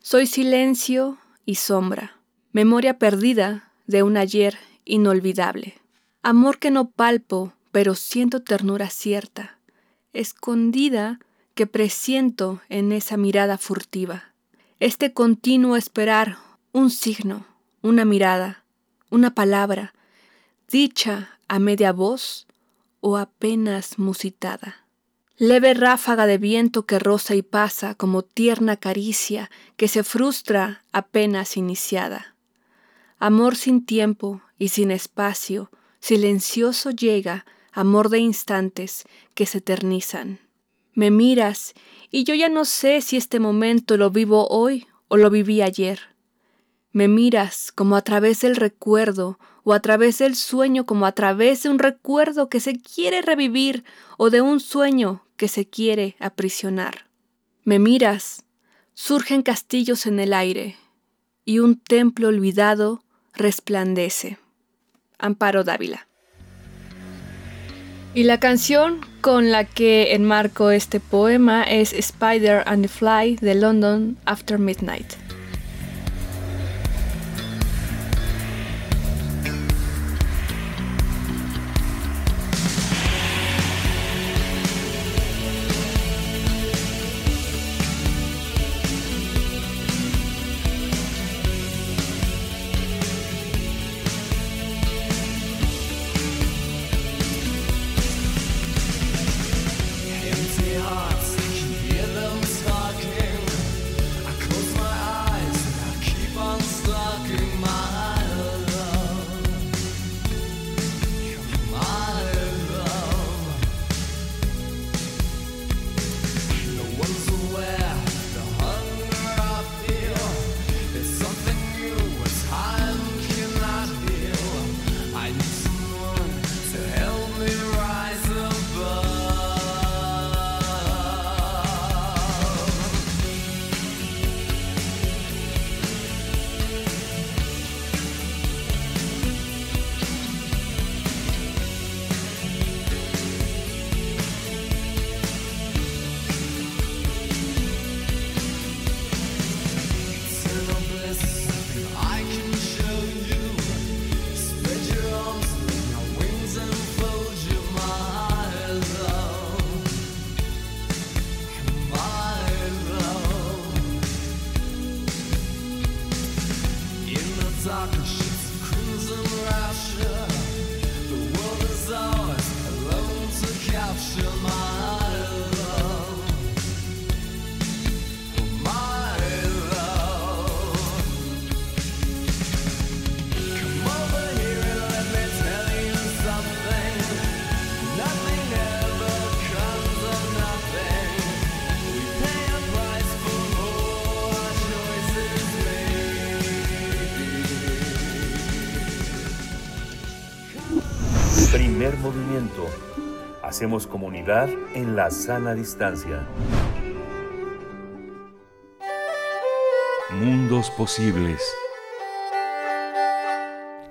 Soy silencio y sombra, memoria perdida de un ayer inolvidable. Amor que no palpo, pero siento ternura cierta, escondida que presiento en esa mirada furtiva. Este continuo esperar un signo, una mirada, una palabra, dicha a media voz o apenas musitada. Leve ráfaga de viento que roza y pasa como tierna caricia que se frustra apenas iniciada. Amor sin tiempo y sin espacio, silencioso llega, amor de instantes que se eternizan. Me miras y yo ya no sé si este momento lo vivo hoy o lo viví ayer. Me miras como a través del recuerdo o a través del sueño como a través de un recuerdo que se quiere revivir o de un sueño que se quiere aprisionar. Me miras, surgen castillos en el aire, y un templo olvidado resplandece. Amparo Dávila. Y la canción con la que enmarco este poema es Spider and the Fly de London After Midnight. Hacemos comunidad en la sana distancia. Mundos posibles.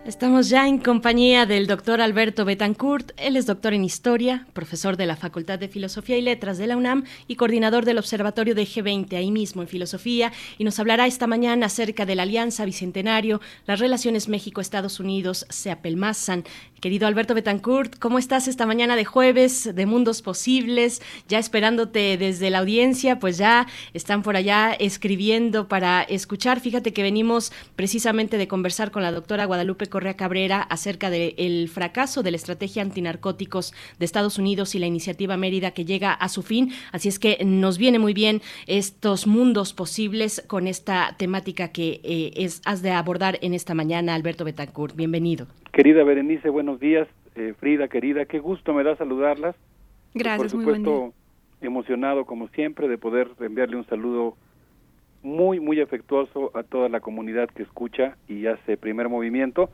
Estamos ya en compañía del doctor Alberto Betancourt. Él es doctor en Historia, profesor de la Facultad de Filosofía y Letras de la UNAM y coordinador del Observatorio de G20, ahí mismo en Filosofía, y nos hablará esta mañana acerca de la Alianza Bicentenario, las relaciones México-Estados Unidos se apelmazan. Querido Alberto Betancourt, ¿cómo estás esta mañana de jueves de Mundos Posibles? Ya esperándote desde la audiencia, pues ya están por allá escribiendo para escuchar. Fíjate que venimos precisamente de conversar con la doctora Guadalupe Correa Cabrera acerca del fracaso de la estrategia antinarcóticos de Estados Unidos y la iniciativa Mérida que llega a su fin. Así es que nos viene muy bien estos mundos posibles con esta temática que eh, es, has de abordar en esta mañana, Alberto Betancourt. Bienvenido. Querida Berenice, buenos días. Eh, Frida, querida, qué gusto me da saludarlas. Gracias, Por muy buen supuesto, emocionado como siempre de poder enviarle un saludo muy, muy afectuoso a toda la comunidad que escucha y hace primer movimiento.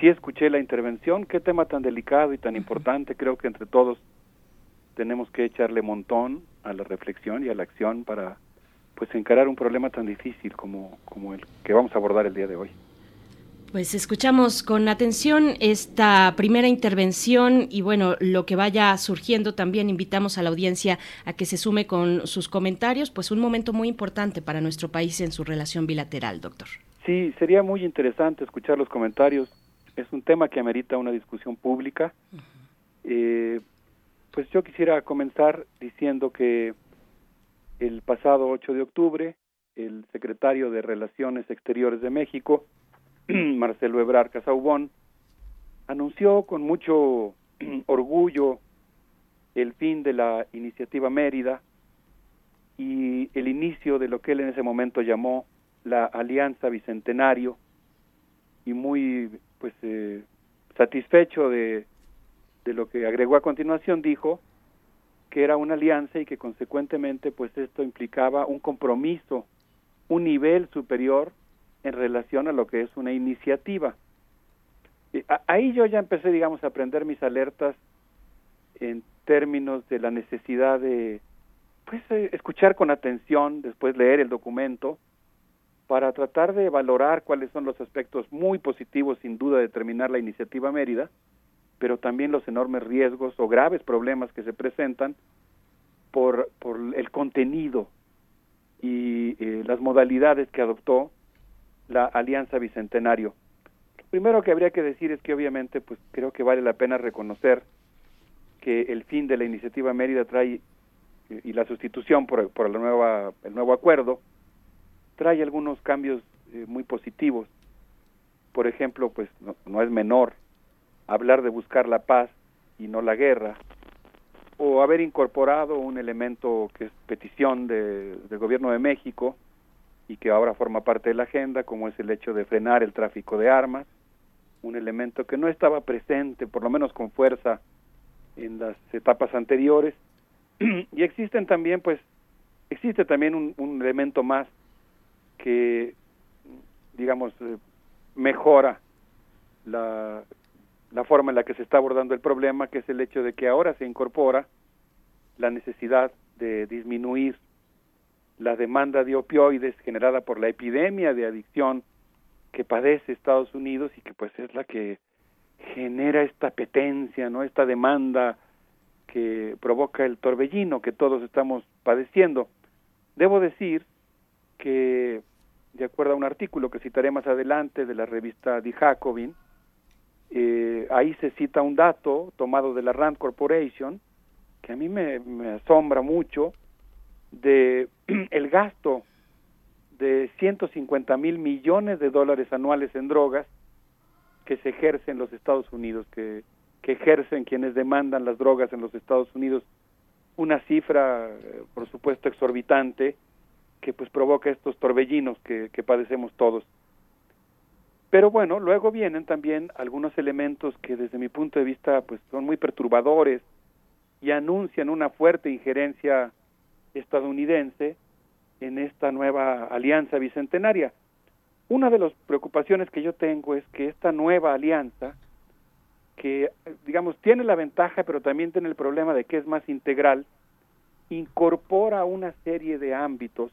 Sí escuché la intervención, qué tema tan delicado y tan importante. Creo que entre todos tenemos que echarle montón a la reflexión y a la acción para pues encarar un problema tan difícil como, como el que vamos a abordar el día de hoy. Pues escuchamos con atención esta primera intervención y bueno, lo que vaya surgiendo también invitamos a la audiencia a que se sume con sus comentarios, pues un momento muy importante para nuestro país en su relación bilateral, doctor. Sí, sería muy interesante escuchar los comentarios. Es un tema que amerita una discusión pública. Eh, pues yo quisiera comenzar diciendo que el pasado 8 de octubre, el secretario de Relaciones Exteriores de México, [CLEARS THROAT] Marcelo Ebrard Casaubón, anunció con mucho [CLEARS THROAT] orgullo el fin de la iniciativa Mérida y el inicio de lo que él en ese momento llamó la Alianza Bicentenario y muy pues eh, satisfecho de, de lo que agregó a continuación dijo que era una alianza y que consecuentemente pues esto implicaba un compromiso, un nivel superior en relación a lo que es una iniciativa. ahí yo ya empecé, digamos, a aprender mis alertas en términos de la necesidad de pues eh, escuchar con atención, después leer el documento para tratar de valorar cuáles son los aspectos muy positivos sin duda de terminar la iniciativa Mérida, pero también los enormes riesgos o graves problemas que se presentan por, por el contenido y eh, las modalidades que adoptó la Alianza Bicentenario. Lo primero que habría que decir es que obviamente pues creo que vale la pena reconocer que el fin de la iniciativa Mérida trae y la sustitución por, por la nueva, el nuevo acuerdo trae algunos cambios eh, muy positivos. Por ejemplo, pues no, es menor hablar de buscar la paz y no la guerra, o haber incorporado un elemento que es petición de, del gobierno de México y que ahora forma parte de la agenda, como es el hecho de frenar el tráfico de armas, un elemento que no estaba presente, por lo menos con fuerza, en las etapas anteriores. [CLEARS THROAT] y existen también, pues, existe también un, elemento más que, digamos, eh, mejora la, la forma en la que se está abordando el problema, que es el hecho de que ahora se incorpora la necesidad de disminuir la demanda de opioides generada por la epidemia de adicción que padece Estados Unidos y que pues es la que genera esta petencia, ¿no? Esta demanda que provoca el torbellino que todos estamos padeciendo. Debo decir que, de acuerdo a un artículo que citaré más adelante de la revista Die Jacobin, eh, ahí se cita un dato tomado de la Rand Corporation que a mí me asombra mucho de [CLEARS THROAT] el gasto de 150 mil millones de dólares anuales en drogas que se ejerce en los Estados Unidos, que, que ejercen quienes demandan las drogas en los Estados Unidos, una cifra, eh, por supuesto, exorbitante, que pues provoca estos torbellinos que, que padecemos todos. Pero bueno, luego vienen también algunos elementos que desde mi punto de vista pues son muy perturbadores y anuncian una fuerte injerencia estadounidense en esta nueva alianza bicentenaria. Una de las preocupaciones que yo tengo es que esta nueva alianza, que digamos tiene la ventaja pero también tiene el problema de que es más integral, incorpora una serie de ámbitos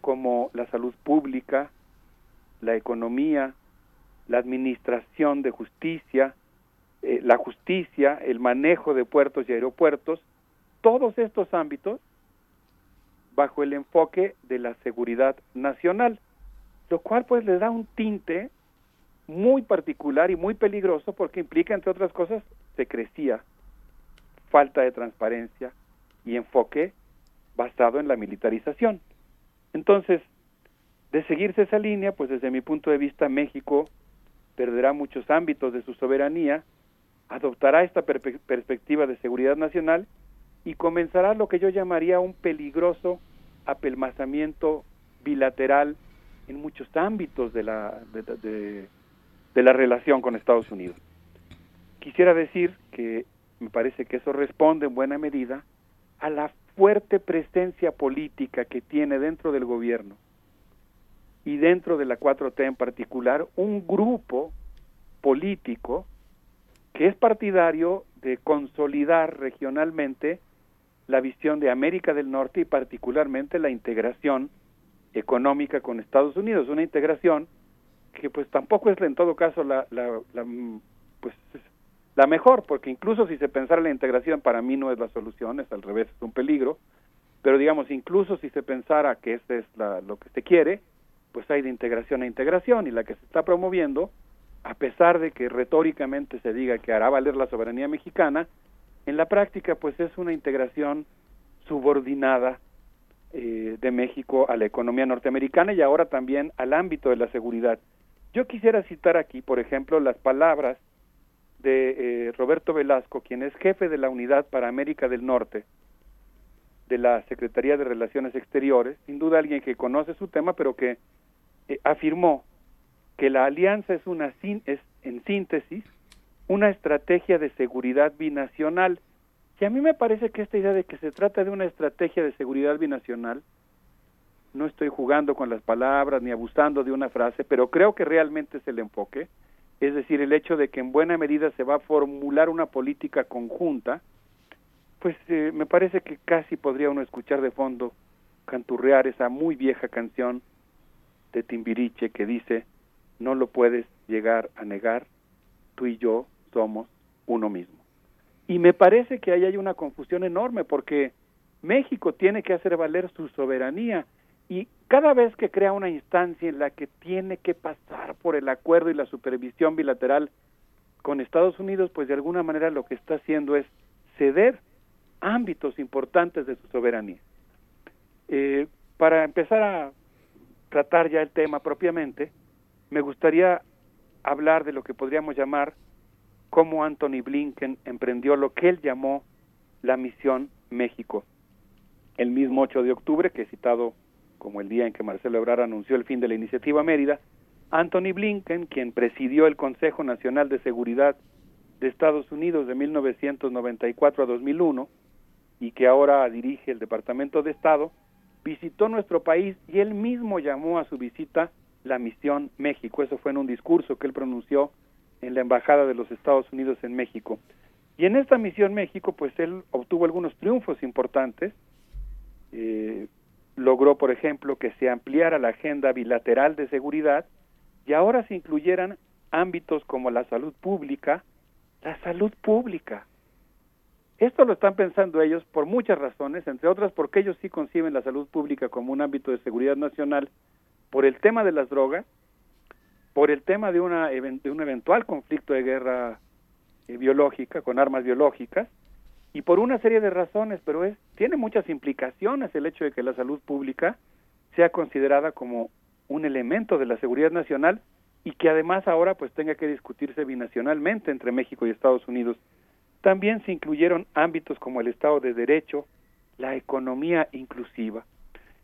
como la salud pública, la economía, la administración de justicia, eh, la justicia, el manejo de puertos y aeropuertos, todos estos ámbitos bajo el enfoque de la seguridad nacional lo cual pues le da un tinte muy particular y muy peligroso porque implica, entre otras cosas, secrecía, falta de transparencia y enfoque basado en la militarización. Entonces, de seguirse esa línea, pues desde mi punto de vista México perderá muchos ámbitos de su soberanía, adoptará esta perspectiva de seguridad nacional y comenzará lo que yo llamaría un peligroso apelmazamiento bilateral en muchos ámbitos de la, de, la relación con Estados Unidos. Quisiera decir que me parece que eso responde en buena medida a la fuerte presencia política que tiene dentro del gobierno y dentro de la 4T en particular un grupo político que es partidario de consolidar regionalmente la visión de América del Norte y particularmente la integración económica con Estados Unidos, una integración que pues tampoco es en todo caso la, la, pues la mejor, porque incluso si se pensara en la integración para mí no es la solución, es al revés, es un peligro, pero digamos incluso si se pensara que este es la, lo que se quiere, pues hay de integración a integración y la que se está promoviendo, a pesar de que retóricamente se diga que hará valer la soberanía mexicana, en la práctica pues es una integración subordinada eh, de México a la economía norteamericana y ahora también al ámbito de la seguridad. Yo quisiera citar aquí, por ejemplo, las palabras de eh, Roberto Velasco, quien es jefe de la Unidad para América del Norte de la Secretaría de Relaciones Exteriores, sin duda alguien que conoce su tema, pero que eh, afirmó que la alianza es una es en síntesis una estrategia de seguridad binacional. Y a mí me parece que esta idea de que se trata de una estrategia de seguridad binacional, no estoy jugando con las palabras ni abusando de una frase, pero creo que realmente es el enfoque, es decir, el hecho de que en buena medida se va a formular una política conjunta, pues eh, me parece que casi podría uno escuchar de fondo canturrear esa muy vieja canción de Timbiriche que dice, no lo puedes llegar a negar, tú y yo somos uno mismo. Y me parece que ahí hay una confusión enorme porque México tiene que hacer valer su soberanía y cada vez que crea una instancia en la que tiene que pasar por el acuerdo y la supervisión bilateral con Estados Unidos, pues de alguna manera lo que está haciendo es ceder ámbitos importantes de su soberanía. Eh, para empezar a tratar ya el tema propiamente, me gustaría hablar de lo que podríamos llamar cómo Anthony Blinken emprendió lo que él llamó la misión México. El mismo 8 de octubre, que he citado como el día en que Marcelo Ebrard anunció el fin de la iniciativa Mérida, Anthony Blinken, quien presidió el Consejo Nacional de Seguridad de Estados Unidos de 1994 a 2001 y que ahora dirige el Departamento de Estado, visitó nuestro país y él mismo llamó a su visita la misión México. Eso fue en un discurso que él pronunció en la Embajada de los Estados Unidos en México. Y en esta misión México, pues él obtuvo algunos triunfos importantes. Eh, logró, por ejemplo, que se ampliara la agenda bilateral de seguridad y ahora se incluyeran ámbitos como la salud pública, la salud pública. Esto lo están pensando ellos por muchas razones, entre otras porque ellos sí conciben la salud pública como un ámbito de seguridad nacional por el tema de las drogas, por el tema de, una, de un eventual conflicto de guerra eh, biológica, con armas biológicas, y por una serie de razones, pero es tiene muchas implicaciones el hecho de que la salud pública sea considerada como un elemento de la seguridad nacional y que además ahora pues tenga que discutirse binacionalmente entre México y Estados Unidos. También se incluyeron ámbitos como el Estado de Derecho, la economía inclusiva.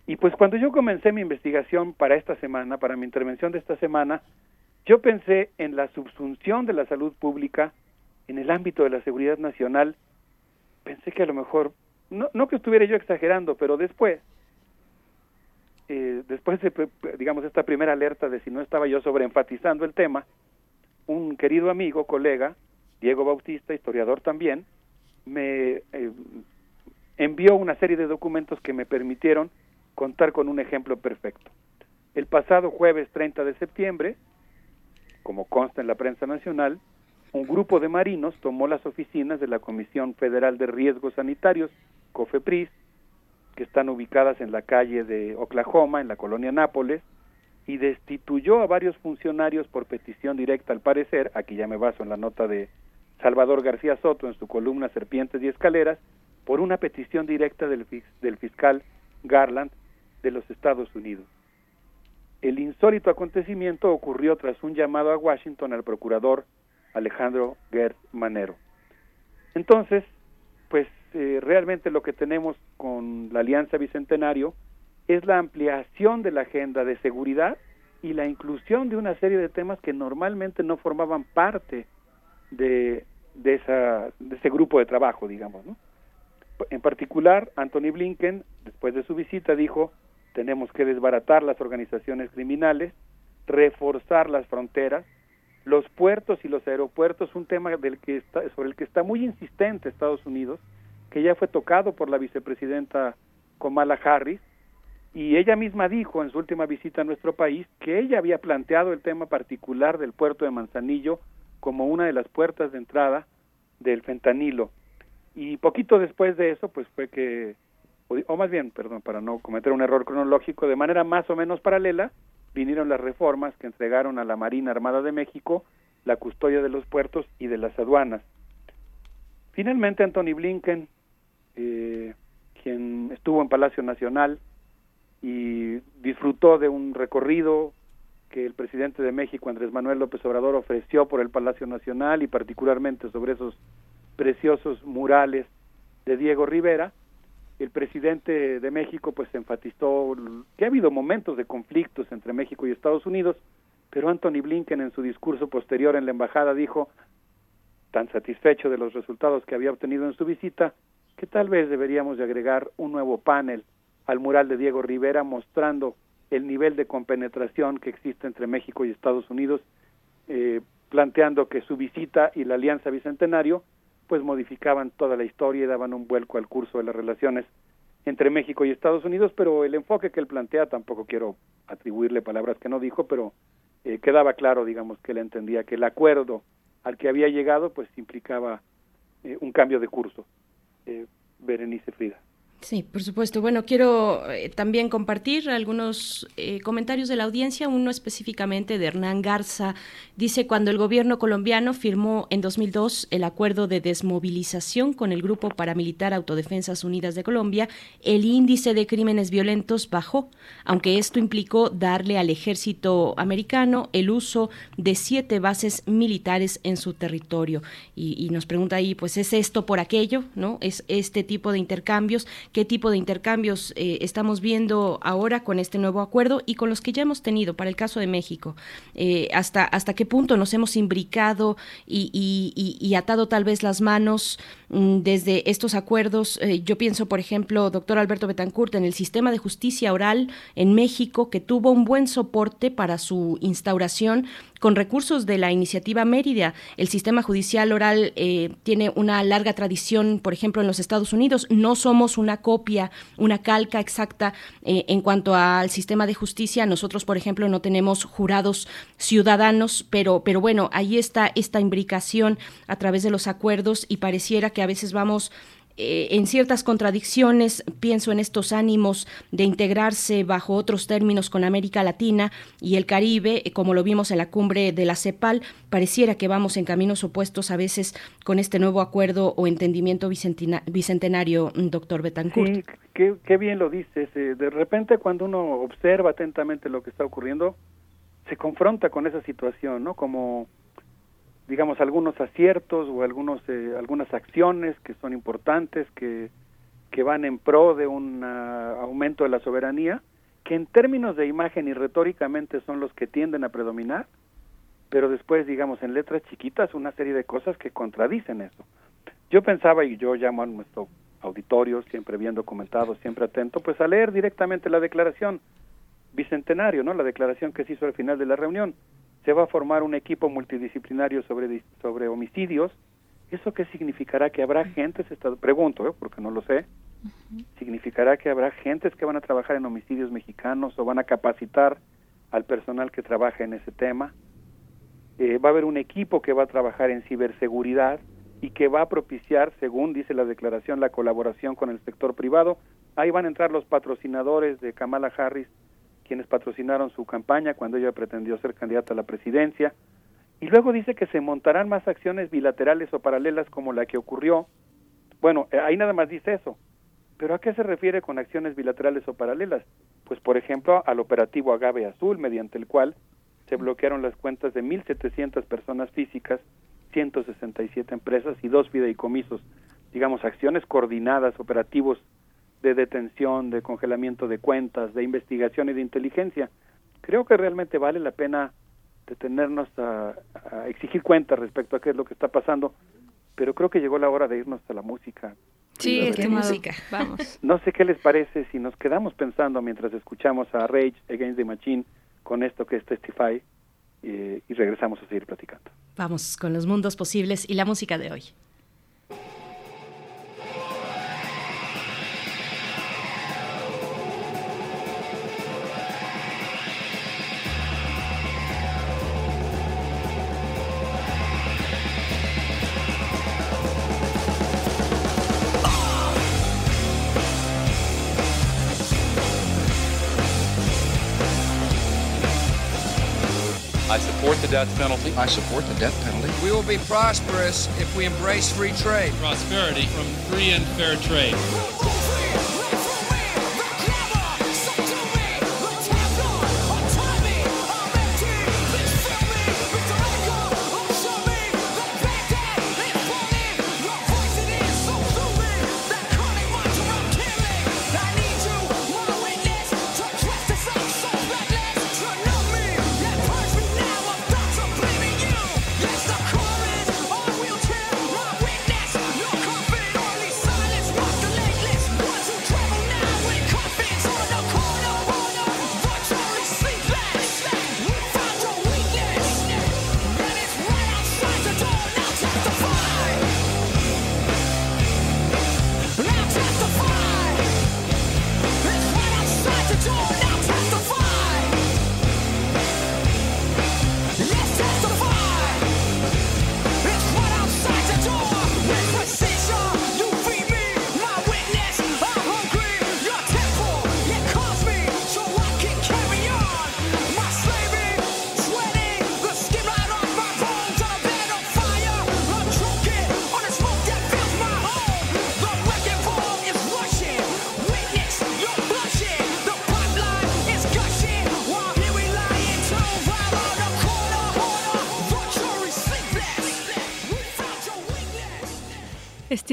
Y pues cuando yo comencé mi investigación para esta semana, para mi intervención de esta semana, yo pensé en la subsunción de la salud pública en el ámbito de la seguridad nacional. Pensé que a lo mejor, no, no que estuviera yo exagerando, pero después, eh, después de, digamos, esta primera alerta de si no estaba yo sobreenfatizando el tema, un querido amigo, colega, Diego Bautista, historiador también, me eh, envió una serie de documentos que me permitieron contar con un ejemplo perfecto. El pasado jueves 30 de septiembre, como consta en la prensa nacional, un grupo de marinos tomó las oficinas de la Comisión Federal de Riesgos Sanitarios, COFEPRIS, que están ubicadas en la calle de Oklahoma, en la colonia Nápoles, y destituyó a varios funcionarios por petición directa al parecer, aquí ya me baso en la nota de Salvador García Soto en su columna Serpientes y Escaleras, por una petición directa del, del fiscal Garland de los Estados Unidos. El insólito acontecimiento ocurrió tras un llamado a Washington al procurador Alejandro Gert Manero. Entonces, pues eh, realmente lo que tenemos con la Alianza Bicentenario es la ampliación de la agenda de seguridad y la inclusión de una serie de temas que normalmente no formaban parte de, de, esa, de ese grupo de trabajo, digamos. ¿no? En particular, Anthony Blinken, después de su visita, dijo, tenemos que desbaratar las organizaciones criminales, reforzar las fronteras, los puertos y los aeropuertos, un tema del que está, sobre el que está muy insistente Estados Unidos, que ya fue tocado por la vicepresidenta Kamala Harris, y ella misma dijo en su última visita a nuestro país que ella había planteado el tema particular del puerto de Manzanillo como una de las puertas de entrada del fentanilo. Y poquito después de eso, pues fue que, o, más bien, perdón, para no cometer un error cronológico, de manera más o menos paralela, vinieron las reformas que entregaron a la Marina Armada de México la custodia de los puertos y de las aduanas. Finalmente, Anthony Blinken, eh, quien estuvo en Palacio Nacional y disfrutó de un recorrido que el presidente de México, Andrés Manuel López Obrador, ofreció por el Palacio Nacional y particularmente sobre esos preciosos murales de Diego Rivera, el presidente de México pues enfatizó que ha habido momentos de conflictos entre México y Estados Unidos, pero Anthony Blinken en su discurso posterior en la embajada dijo, tan satisfecho de los resultados que había obtenido en su visita, que tal vez deberíamos de agregar un nuevo panel al mural de Diego Rivera mostrando el nivel de compenetración que existe entre México y Estados Unidos, eh, planteando que su visita y la Alianza Bicentenario pues modificaban toda la historia y daban un vuelco al curso de las relaciones entre México y Estados Unidos, pero el enfoque que él plantea, tampoco quiero atribuirle palabras que no dijo, pero eh, quedaba claro, digamos, que él entendía que el acuerdo al que había llegado, pues implicaba eh, un cambio de curso. Eh, Berenice Frida. Sí, por supuesto. Bueno, quiero eh, también compartir algunos eh, comentarios de la audiencia, uno específicamente de Hernán Garza. Dice, cuando el gobierno colombiano firmó en 2002 el acuerdo de desmovilización con el Grupo Paramilitar Autodefensas Unidas de Colombia, el índice de crímenes violentos bajó, aunque esto implicó darle al ejército americano el uso de siete bases militares en su territorio. Y, y nos pregunta ahí, pues, ¿es esto por aquello? ¿No? ¿Es este tipo de intercambios? Qué tipo de intercambios eh, estamos viendo ahora con este nuevo acuerdo y con los que ya hemos tenido para el caso de México. Eh, hasta, hasta qué punto nos hemos imbricado y, y, atado tal vez las manos mm, desde estos acuerdos. Eh, yo pienso, por ejemplo, doctor Alberto Betancourt, en el sistema de justicia oral en México, que tuvo un buen soporte para su instauración con recursos de la iniciativa Mérida. El sistema judicial oral tiene una larga tradición, por ejemplo, en los Estados Unidos. No somos una copia, una calca exacta eh, en cuanto al sistema de justicia. Nosotros, por ejemplo, no tenemos jurados ciudadanos, pero, pero bueno, ahí está esta imbricación a través de los acuerdos y pareciera que a veces vamos eh, en ciertas contradicciones, pienso en estos ánimos de integrarse bajo otros términos con América Latina y el Caribe, eh, como lo vimos en la cumbre de la CEPAL, pareciera que vamos en caminos opuestos a veces con este nuevo acuerdo o entendimiento bicentenario, mm, doctor Betancourt. Sí, qué, qué bien lo dices. Eh, de repente cuando uno observa atentamente lo que está ocurriendo, se confronta con esa situación, ¿no? Como digamos algunos aciertos o algunos eh, algunas acciones que son importantes que que van en pro de un uh, aumento de la soberanía que en términos de imagen y retóricamente son los que tienden a predominar pero después digamos en letras chiquitas una serie de cosas que contradicen eso. Yo pensaba y yo llamo a nuestro auditorio siempre bien documentado siempre atento pues a leer directamente la declaración bicentenario no la declaración que se hizo al final de la reunión se va a formar un equipo multidisciplinario sobre, sobre homicidios. ¿Eso qué significará? Que habrá gentes, pregunto, ¿eh? porque no lo sé, significará que habrá gentes que van a trabajar en homicidios mexicanos o van a capacitar al personal que trabaja en ese tema. Eh, va a haber un equipo que va a trabajar en ciberseguridad y que va a propiciar, según dice la declaración, la colaboración con el sector privado. Ahí van a entrar los patrocinadores de Kamala Harris quienes patrocinaron su campaña cuando ella pretendió ser candidata a la presidencia. Y luego dice que se montarán más acciones bilaterales o paralelas como la que ocurrió. Bueno, eh, ahí nada más dice eso. Pero ¿a qué se refiere con acciones bilaterales o paralelas? Pues, por ejemplo, al operativo Agave Azul, mediante el cual se bloquearon las cuentas de 1.700 personas físicas, 167 empresas y dos fideicomisos. Digamos, acciones coordinadas, operativos de detención, de congelamiento de cuentas, de investigación y de inteligencia. Creo que realmente vale la pena detenernos a, a exigir cuentas respecto a qué es lo que está pasando, pero creo que llegó la hora de irnos a la música. Sí, es que música, vamos. [LAUGHS] No sé qué les parece si nos quedamos pensando mientras escuchamos a Rage Against the Machine con esto que es Testify eh, y regresamos a seguir platicando. Vamos con los mundos posibles y la música de hoy. Death penalty. I support the death penalty. We will be prosperous if we embrace free trade. Prosperity from free and fair trade.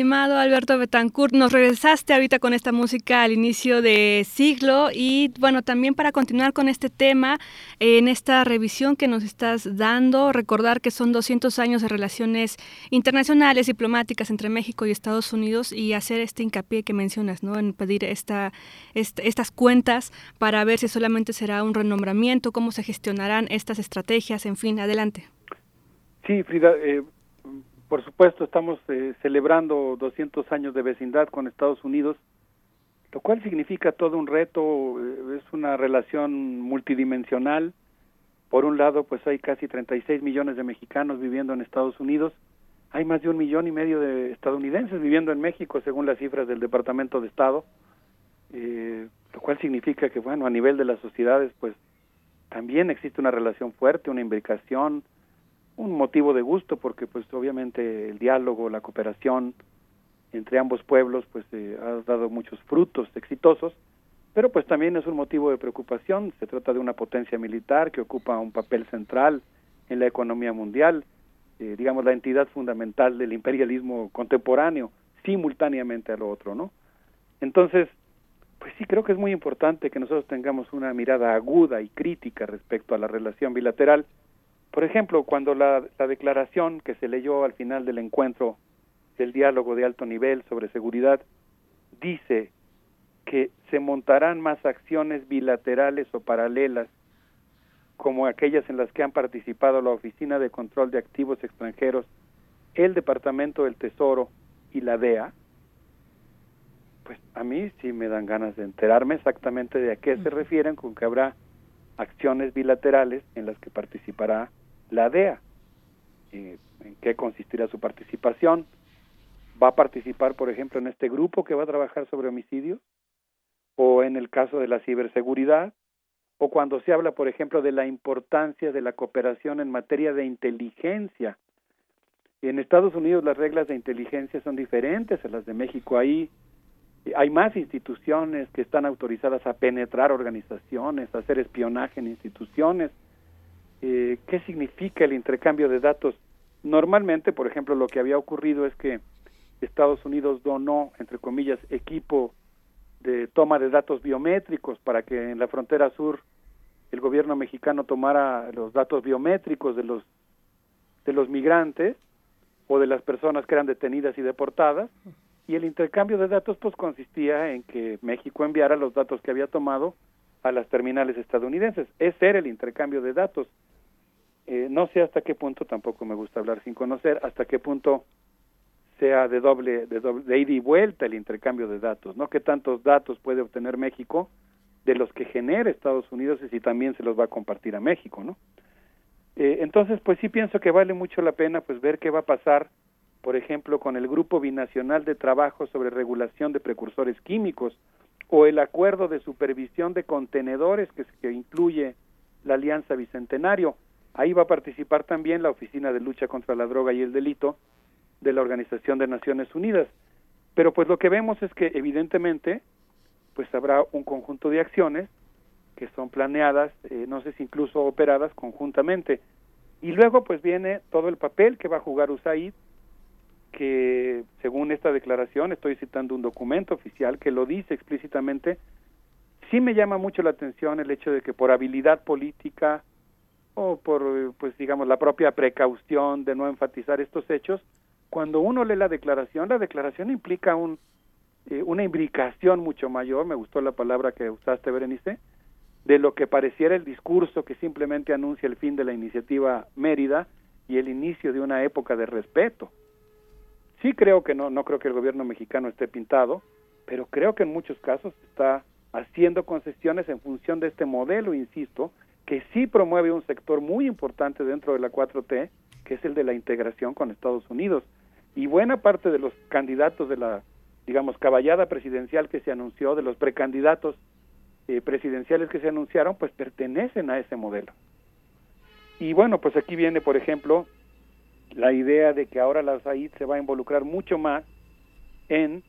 Estimado Alberto Betancourt, nos regresaste ahorita con esta música al inicio de siglo y bueno, también para continuar con este tema, en esta revisión que nos estás dando, recordar que son 200 años de relaciones internacionales, diplomáticas entre México y Estados Unidos y hacer este hincapié que mencionas, ¿no? En pedir esta, estas cuentas para ver si solamente será un renombramiento, cómo se gestionarán estas estrategias, en fin, adelante. Sí, Frida, eh, por supuesto, estamos eh, celebrando 200 años de vecindad con Estados Unidos, lo cual significa todo un reto, eh, es una relación multidimensional. Por un lado, pues hay casi 36 millones de mexicanos viviendo en Estados Unidos, hay más de un millón y medio de estadounidenses viviendo en México, según las cifras del Departamento de Estado, eh, lo cual significa que, bueno, a nivel de las sociedades, pues también existe una relación fuerte, una imbricación, un motivo de gusto porque pues obviamente el diálogo, la cooperación entre ambos pueblos pues eh, ha dado muchos frutos exitosos, pero pues también es un motivo de preocupación, se trata de una potencia militar que ocupa un papel central en la economía mundial, eh, digamos la entidad fundamental del imperialismo contemporáneo, simultáneamente a lo otro, ¿no? Entonces, pues sí creo que es muy importante que nosotros tengamos una mirada aguda y crítica respecto a la relación bilateral, por ejemplo, cuando la, declaración que se leyó al final del encuentro del diálogo de alto nivel sobre seguridad dice que se montarán más acciones bilaterales o paralelas como aquellas en las que han participado la Oficina de Control de Activos Extranjeros, el Departamento del Tesoro y la DEA, pues a mí sí me dan ganas de enterarme exactamente de a qué se refieren con que habrá acciones bilaterales en las que participará la DEA. ¿En qué consistirá su participación? ¿Va a participar, por ejemplo, en este grupo que va a trabajar sobre homicidios? ¿O en el caso de la ciberseguridad? ¿O cuando se habla, por ejemplo, de la importancia de la cooperación en materia de inteligencia? En Estados Unidos las reglas de inteligencia son diferentes a las de México. Ahí hay más instituciones que están autorizadas a penetrar organizaciones, a hacer espionaje en instituciones eh, qué significa el intercambio de datos. Normalmente, por ejemplo, lo que había ocurrido es que Estados Unidos donó, entre comillas, equipo de toma de datos biométricos para que en la frontera sur el gobierno mexicano tomara los datos biométricos de los de los migrantes o de las personas que eran detenidas y deportadas y el intercambio de datos pues consistía en que México enviara los datos que había tomado a las terminales estadounidenses. Ese era el intercambio de datos. Eh, no sé hasta qué punto, tampoco me gusta hablar sin conocer, hasta qué punto sea de doble, de doble, de ida y vuelta el intercambio de datos, ¿no? ¿Qué tantos datos puede obtener México de los que genera Estados Unidos y si también se los va a compartir a México, ¿no? Eh, entonces, pues sí pienso que vale mucho la pena pues ver qué va a pasar, por ejemplo, con el Grupo Binacional de Trabajo sobre Regulación de Precursores Químicos o el Acuerdo de Supervisión de Contenedores que, que incluye la Alianza Bicentenario Ahí va a participar también la Oficina de Lucha contra la Droga y el Delito de la Organización de Naciones Unidas. Pero pues lo que vemos es que evidentemente pues habrá un conjunto de acciones que son planeadas, eh, no sé si incluso operadas conjuntamente. Y luego pues viene todo el papel que va a jugar USAID, que según esta declaración, estoy citando un documento oficial que lo dice explícitamente, sí me llama mucho la atención el hecho de que por habilidad política o por, pues digamos, la propia precaución de no enfatizar estos hechos, cuando uno lee la declaración, la declaración implica un, eh, una imbricación mucho mayor, me gustó la palabra que usaste, Berenice, de lo que pareciera el discurso que simplemente anuncia el fin de la iniciativa Mérida y el inicio de una época de respeto. Sí creo que no, no creo que el gobierno mexicano esté pintado, pero creo que en muchos casos está haciendo concesiones en función de este modelo, insisto, que sí promueve un sector muy importante dentro de la 4T, que es el de la integración con Estados Unidos. Y buena parte de los candidatos de la, digamos, caballada presidencial que se anunció, de los precandidatos eh, presidenciales que se anunciaron, pues pertenecen a ese modelo. Y bueno, pues aquí viene, por ejemplo, la idea de que ahora la USAID se va a involucrar mucho más en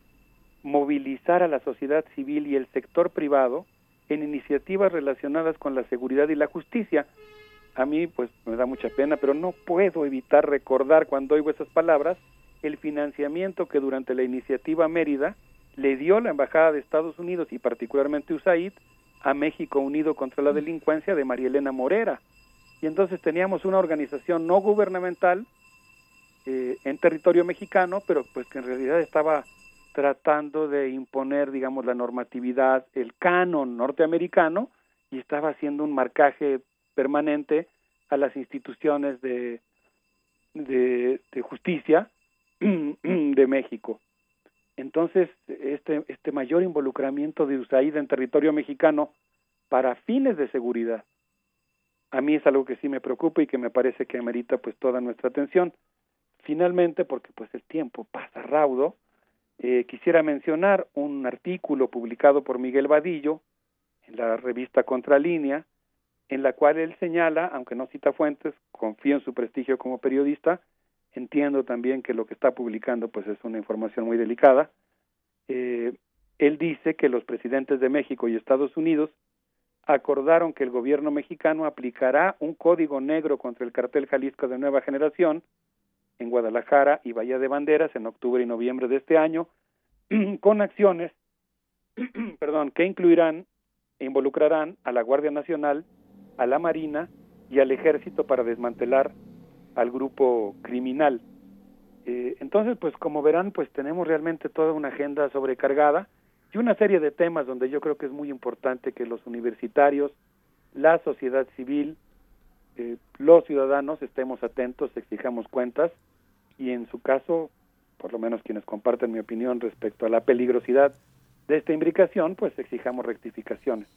movilizar a la sociedad civil y el sector privado en iniciativas relacionadas con la seguridad y la justicia. A mí, pues, me da mucha pena, pero no puedo evitar recordar cuando oigo esas palabras el financiamiento que durante la iniciativa Mérida le dio la Embajada de Estados Unidos y particularmente USAID a México Unido contra la Delincuencia de María Elena Morera. Y entonces teníamos una organización no gubernamental eh, en territorio mexicano, pero pues que en realidad estaba tratando de imponer, digamos, la normatividad, el canon norteamericano, y estaba haciendo un marcaje permanente a las instituciones de, de, justicia [CLEARS THROAT] de México. Entonces, este, este mayor involucramiento de USAID en territorio mexicano para fines de seguridad, a mí es algo que sí me preocupa y que me parece que amerita pues toda nuestra atención. Finalmente, porque pues el tiempo pasa raudo, eh, quisiera mencionar un artículo publicado por Miguel Vadillo en la revista Contralínea, en la cual él señala, aunque no cita fuentes, confío en su prestigio como periodista, entiendo también que lo que está publicando pues es una información muy delicada. Eh, él dice que los presidentes de México y Estados Unidos acordaron que el gobierno mexicano aplicará un código negro contra el cartel Jalisco de nueva generación en Guadalajara y Bahía de Banderas en octubre y noviembre de este año, [CLEARS THROAT] con acciones [CLEARS THROAT] perdón, que incluirán e involucrarán a la Guardia Nacional, a la Marina y al Ejército para desmantelar al grupo criminal. Eh, entonces, pues como verán, pues tenemos realmente toda una agenda sobrecargada y una serie de temas donde yo creo que es muy importante que los universitarios, la sociedad civil, eh, los ciudadanos estemos atentos, exijamos cuentas y en su caso, por lo menos quienes comparten mi opinión respecto a la peligrosidad de esta imbricación, pues exijamos rectificaciones.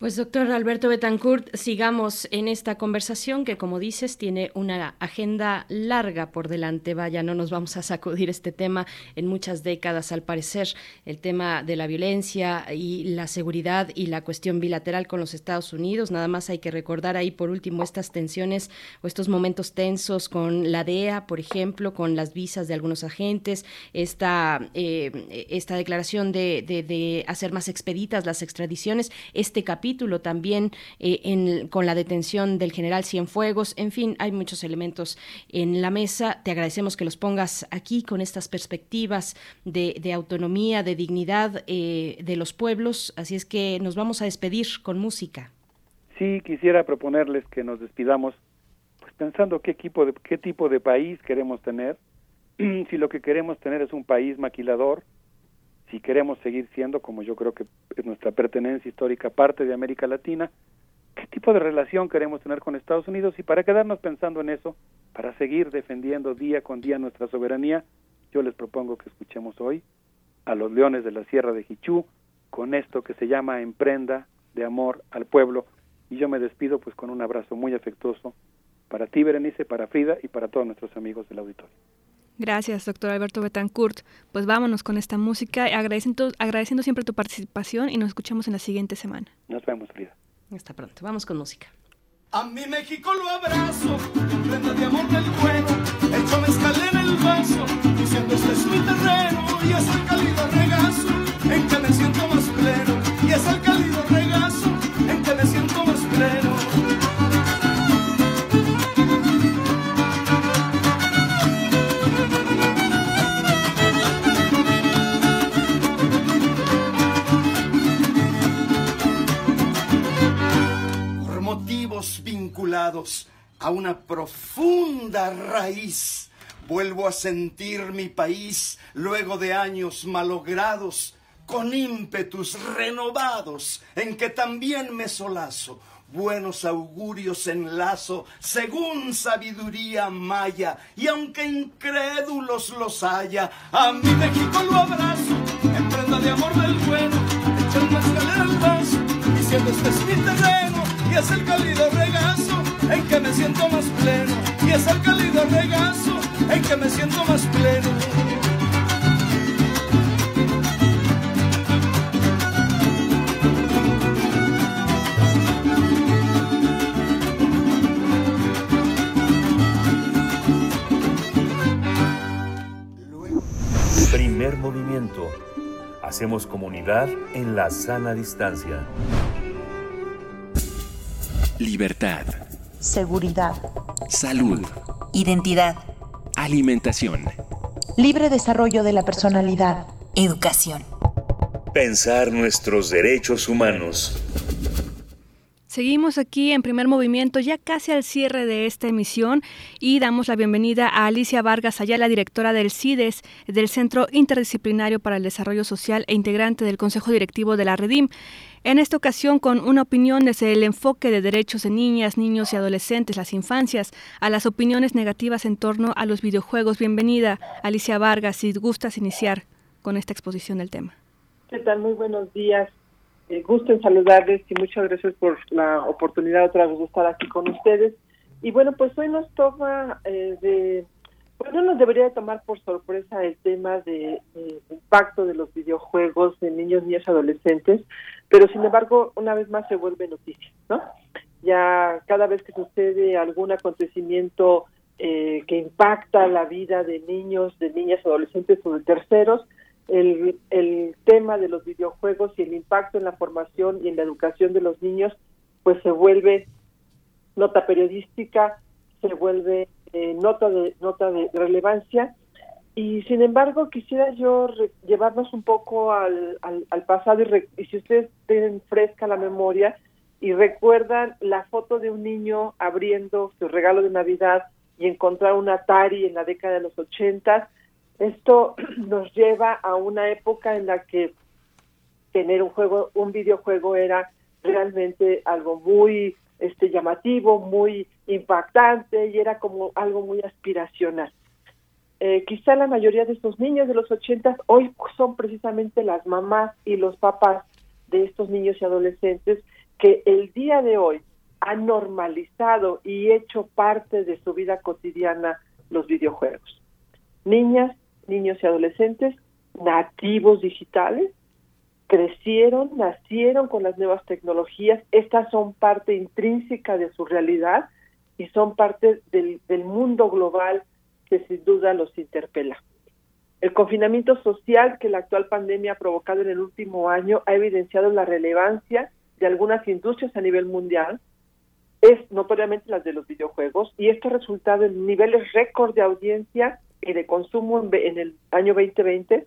Pues doctor Alberto Betancourt, sigamos en esta conversación que como dices tiene una agenda larga por delante. Vaya, no nos vamos a sacudir este tema en muchas décadas al parecer. El tema de la violencia y la seguridad y la cuestión bilateral con los Estados Unidos. Nada más hay que recordar ahí por último estas tensiones o estos momentos tensos con la DEA, por ejemplo, con las visas de algunos agentes, esta, eh, esta declaración de, de hacer más expeditas las extradiciones, este capítulo también eh, con la detención del general Cienfuegos. En fin, hay muchos elementos en la mesa. Te agradecemos que los pongas aquí con estas perspectivas de, autonomía, de dignidad eh, de los pueblos. Así es que nos vamos a despedir con música. Sí, quisiera proponerles que nos despidamos pues pensando qué, equipo de, qué tipo de país queremos tener. [CLEARS THROAT] si lo que queremos tener es un país maquilador, si queremos seguir siendo, como yo creo que es nuestra pertenencia histórica, parte de América Latina, qué tipo de relación queremos tener con Estados Unidos y para quedarnos pensando en eso, para seguir defendiendo día con día nuestra soberanía, yo les propongo que escuchemos hoy a los leones de la Sierra de Jichú con esto que se llama Emprenda de amor al pueblo y yo me despido pues con un abrazo muy afectuoso para ti Berenice, para Frida y para todos nuestros amigos del auditorio. Gracias, doctor Alberto Betancourt. Pues vámonos con esta música, agradeciendo, agradeciendo siempre tu participación y nos escuchamos en la siguiente semana. Nos vemos, Frida. Hasta pronto. Vamos con música. A mi México lo abrazo, prenda de amor del bueno, hecho mezcal en el vaso, diciendo este es mi terreno y es el cálido regazo en que me siento más pleno, y es el cálido regazo en que me siento más pleno. Vinculados a una profunda raíz, vuelvo a sentir mi país luego de años malogrados, con ímpetus renovados, en que también me solazo. Buenos augurios enlazo según sabiduría maya, y aunque incrédulos los haya, a mi México lo abrazo, en de amor del bueno, echando escalera al diciendo este es mi terreno, y es el cálido regazo en que me siento más pleno, y es el cálido regazo en que me siento más pleno. Primer movimiento. Hacemos comunidad en la sana distancia. Libertad. Seguridad. Salud. Identidad. Alimentación. Libre desarrollo de la personalidad. Educación. Pensar nuestros derechos humanos. Seguimos aquí en primer movimiento, ya casi al cierre de esta emisión, y damos la bienvenida a Alicia Vargas Ayala, directora del CIDES, del Centro Interdisciplinario para el Desarrollo Social e integrante del Consejo Directivo de la Redim. En esta ocasión, con una opinión desde el enfoque de derechos de niñas, niños y adolescentes, las infancias, a las opiniones negativas en torno a los videojuegos. Bienvenida, Alicia Vargas, si gustas iniciar con esta exposición del tema. ¿Qué? Muy buenos días. Eh, gusto en saludarles y muchas gracias por la oportunidad otra vez de estar aquí con ustedes. Y bueno, pues hoy nos toma eh, de, pues no nos debería de tomar por sorpresa el tema de, de impacto de los videojuegos en niños, niñas, adolescentes, pero sin embargo una vez más se vuelve noticia, ¿no? Ya cada vez que sucede algún acontecimiento eh, que impacta la vida de niños, de niñas, adolescentes o de terceros, el, el tema de los videojuegos y el impacto en la formación y en la educación de los niños, pues se vuelve nota periodística, se vuelve eh, nota de nota de relevancia y sin embargo quisiera yo llevarnos un poco al, al, al pasado y, re- y si ustedes tienen fresca la memoria y recuerdan la foto de un niño abriendo su regalo de Navidad y encontrar un Atari en la década de los ochentas, esto [CLEARS THROAT] nos lleva a una época en la que tener un juego, un videojuego era realmente algo muy este llamativo, muy impactante y era como algo muy aspiracional. Eh, quizá la mayoría de estos niños de los ochentas hoy son precisamente las mamás y los papás de estos niños y adolescentes que el día de hoy han normalizado y hecho parte de su vida cotidiana los videojuegos. Niñas, niños y adolescentes nativos digitales crecieron, nacieron con las nuevas tecnologías, estas son parte intrínseca de su realidad y son parte del mundo global que sin duda los interpela. El confinamiento social que la actual pandemia ha provocado en el último año ha evidenciado la relevancia de algunas industrias a nivel mundial, es notoriamente las de los videojuegos, y esto ha resultado en niveles récord de audiencia y de consumo en, el año 2020,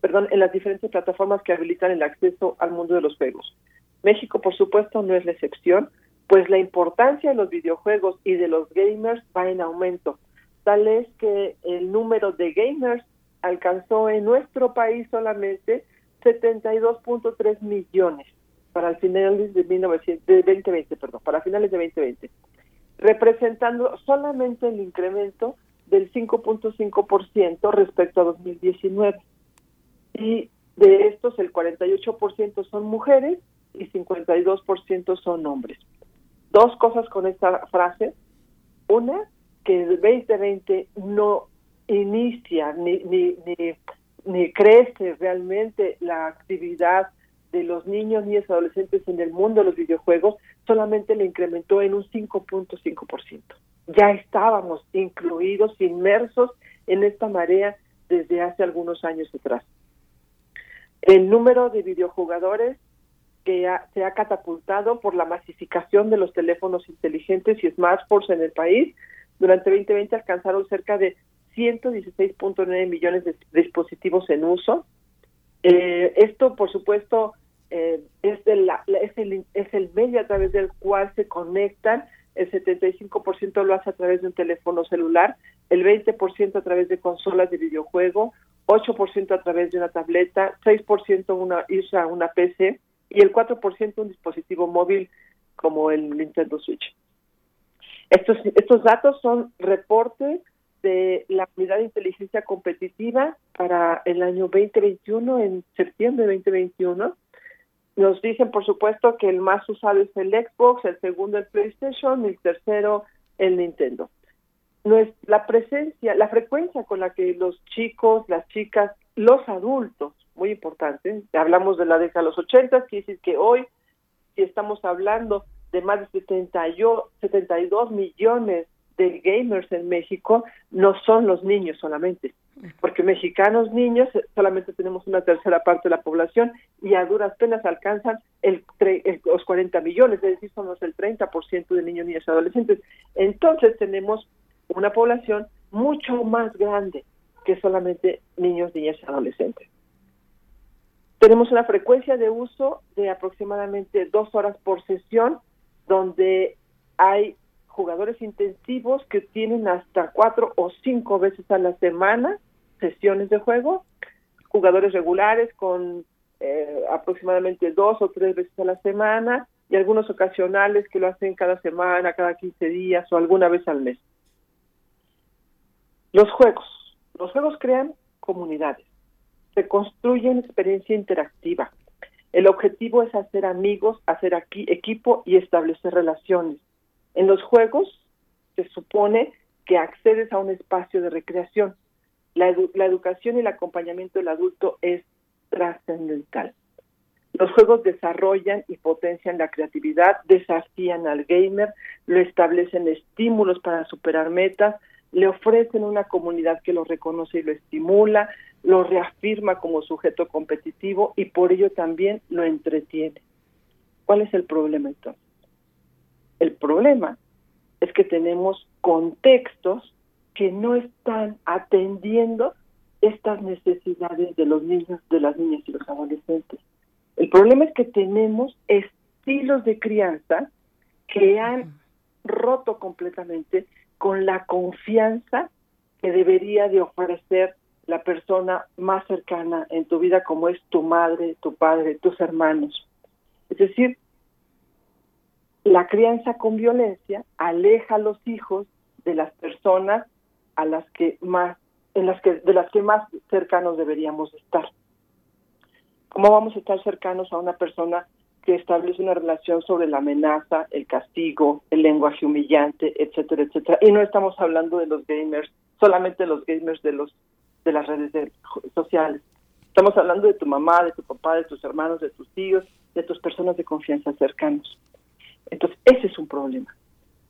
perdón, en las diferentes plataformas que habilitan el acceso al mundo de los juegos. México, por supuesto, no es la excepción, pues la importancia de los videojuegos y de los gamers va en aumento. Tal es que el número de gamers alcanzó en nuestro país solamente 72.3 millones para finales de, 1900, de 2020, perdón, para finales de 2020, representando solamente el incremento del 5.5% respecto a 2019. Y de estos el 48% son mujeres y 52% son hombres. Dos cosas con esta frase. Una, que el 2020 no inicia ni, ni, ni, ni crece realmente la actividad de los niños, niñas, adolescentes en el mundo de los videojuegos, solamente le incrementó en un 5.5%. Ya estábamos incluidos, inmersos en esta marea desde hace algunos años atrás. El número de videojugadores que se ha catapultado por la masificación de los teléfonos inteligentes y smartphones en el país, durante 2020 alcanzaron cerca de 116.9 millones de dispositivos en uso. Eh, esto, por supuesto, eh, es, de la, es, el, es el medio a través del cual se conectan. El 75% lo hace a través de un teléfono celular, el 20% a través de consolas de videojuego, 8% a través de una tableta, 6% una, una PC y el 4% un dispositivo móvil como el Nintendo Switch. Estos, estos datos son reportes de la Unidad de Inteligencia Competitiva para el año 2021, en septiembre de 2021. Nos dicen, por supuesto, que el más usado es el Xbox, el segundo el PlayStation y el tercero el Nintendo. la presencia, la frecuencia con la que los chicos, las chicas, los adultos, muy importante, hablamos de la década de los 80, quiere decir que hoy, si estamos hablando de más de 72 millones de gamers en México no son los niños solamente, porque mexicanos niños solamente tenemos una tercera parte de la población y a duras penas alcanzan el, los 40 millones, es decir, somos el 30% de niños, niñas y adolescentes. Entonces tenemos una población mucho más grande que solamente niños, niñas y adolescentes. Tenemos una frecuencia de uso de aproximadamente dos horas por sesión, donde hay jugadores intensivos que tienen hasta cuatro o cinco veces a la semana sesiones de juego, jugadores regulares con eh, aproximadamente dos o tres veces a la semana y algunos ocasionales que lo hacen cada semana, cada 15 días o alguna vez al mes. Los juegos. Los juegos crean comunidades, se construyen experiencia interactiva. El objetivo es hacer amigos, hacer aquí equipo y establecer relaciones. En los juegos se supone que accedes a un espacio de recreación. La, educación y el acompañamiento del adulto es trascendental. Los juegos desarrollan y potencian la creatividad, desafían al gamer, lo establecen estímulos para superar metas, le ofrecen una comunidad que lo reconoce y lo estimula, lo reafirma como sujeto competitivo y por ello también lo entretiene. ¿Cuál es el problema entonces? El problema es que tenemos contextos que no están atendiendo estas necesidades de los niños, de las niñas y los adolescentes. El problema es que tenemos estilos de crianza que han roto completamente con la confianza que debería de ofrecer la persona más cercana en tu vida como es tu madre, tu padre, tus hermanos. Es decir, la crianza con violencia aleja a los hijos de las personas a las que más en las que de las que más cercanos deberíamos estar. ¿Cómo vamos a estar cercanos a una persona que establece una relación sobre la amenaza, el castigo, el lenguaje humillante, etcétera, etcétera? Y no estamos hablando de los gamers, solamente los gamers de los de las redes sociales. Estamos hablando de tu mamá, de tu papá, de tus hermanos, de tus tíos, de tus personas de confianza cercanos. Entonces, ese es un problema.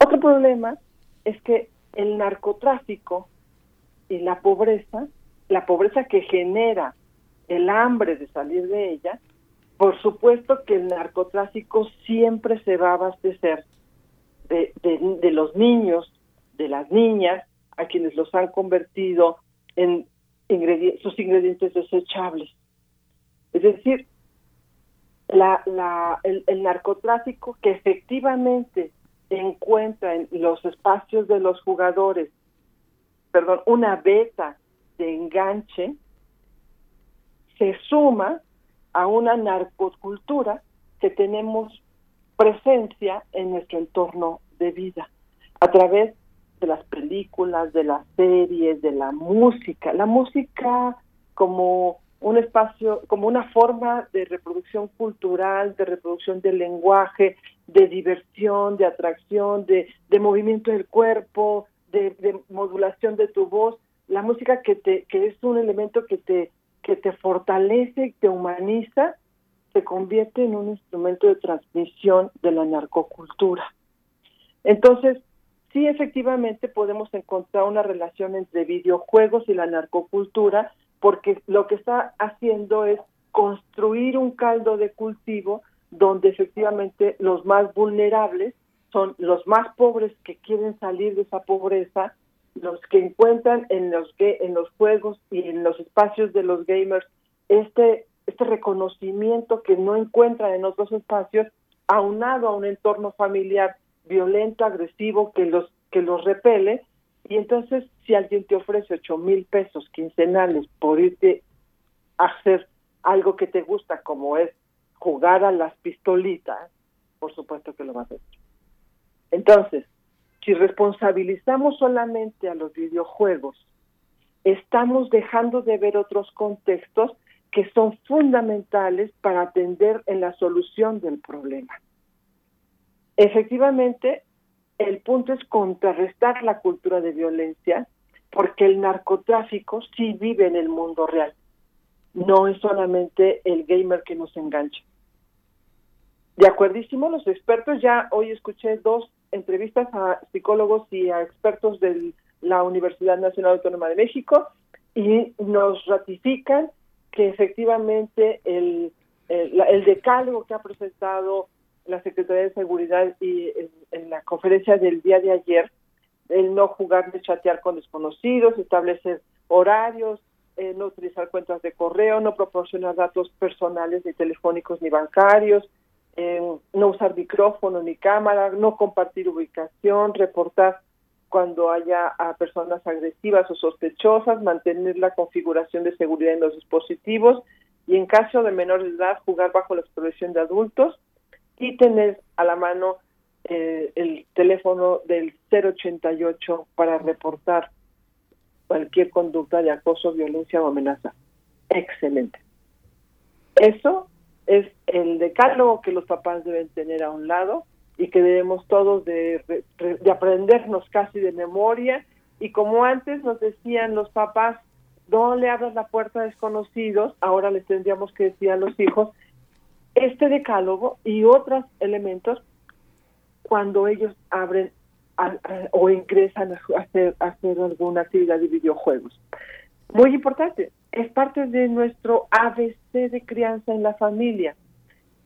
Otro problema es que el narcotráfico y la pobreza, la pobreza que genera el hambre de salir de ella, por supuesto que el narcotráfico siempre se va a abastecer de, los niños, de las niñas, a quienes los han convertido en sus ingredientes desechables. Es decir, la, la, el, narcotráfico que efectivamente encuentra en los espacios de los jugadores, perdón, una beta de enganche, se suma a una narcocultura que tenemos presencia en nuestro entorno de vida, a través de las películas, de las series, de la música. La música como un espacio, como una forma de reproducción cultural, de reproducción del lenguaje, de diversión, de atracción, de, de movimiento del cuerpo, de, de, modulación de tu voz. La música que, te, que es un elemento que te, que te fortalece, te humaniza, se convierte en un instrumento de transmisión de la narcocultura. Entonces, sí efectivamente podemos encontrar una relación entre videojuegos y la narcocultura, porque lo que está haciendo es construir un caldo de cultivo donde efectivamente los más vulnerables son los más pobres que quieren salir de esa pobreza, los que encuentran en los en los juegos y en los espacios de los gamers este este reconocimiento que no encuentran en otros espacios, aunado a un entorno familiar violento, agresivo, que los que los repele, y entonces si alguien te ofrece ocho mil pesos quincenales por irte a hacer algo que te gusta, como es jugar a las pistolitas, por supuesto que lo vas a hacer. Entonces, si responsabilizamos solamente a los videojuegos, estamos dejando de ver otros contextos que son fundamentales para atender en la solución del problema. Efectivamente, el punto es contrarrestar la cultura de violencia porque el narcotráfico sí vive en el mundo real. No es solamente el gamer que nos engancha. De acuerdísimo, los expertos, ya hoy escuché dos entrevistas a psicólogos y a expertos de la Universidad Nacional Autónoma de México y nos ratifican que efectivamente el, el, decálogo que ha presentado la Secretaría de Seguridad y en, la conferencia del día de ayer, el no jugar de chatear con desconocidos, establecer horarios, eh, no utilizar cuentas de correo, no proporcionar datos personales ni telefónicos ni bancarios, no usar micrófono ni cámara, no compartir ubicación, reportar cuando haya personas agresivas o sospechosas, mantener la configuración de seguridad en los dispositivos y en caso de menor edad jugar bajo la supervisión de adultos y tener a la mano eh, el teléfono del 088 para reportar cualquier conducta de acoso, violencia o amenaza. Excelente. Eso es el decálogo que los papás deben tener a un lado y que debemos todos de, de aprendernos casi de memoria y como antes nos decían los papás, no le abras la puerta a desconocidos, ahora les tendríamos que decir a los hijos, este decálogo y otros elementos cuando ellos abren o ingresan a hacer, a hacer alguna actividad de videojuegos. Muy importante, es parte de nuestro ABC de crianza en la familia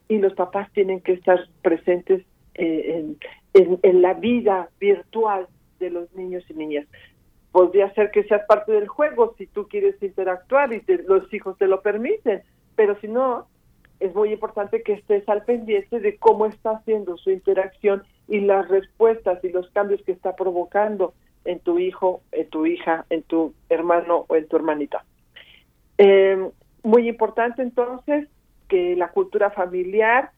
y los papás tienen que estar presentes eh, en, la vida virtual de los niños y niñas. Podría ser que seas parte del juego si tú quieres interactuar y los hijos te lo permiten, pero si no, es muy importante que estés al pendiente de cómo está haciendo su interacción y las respuestas y los cambios que está provocando en tu hijo, en tu hija, en tu hermano o en tu hermanita. Eh, muy importante entonces que la cultura familiar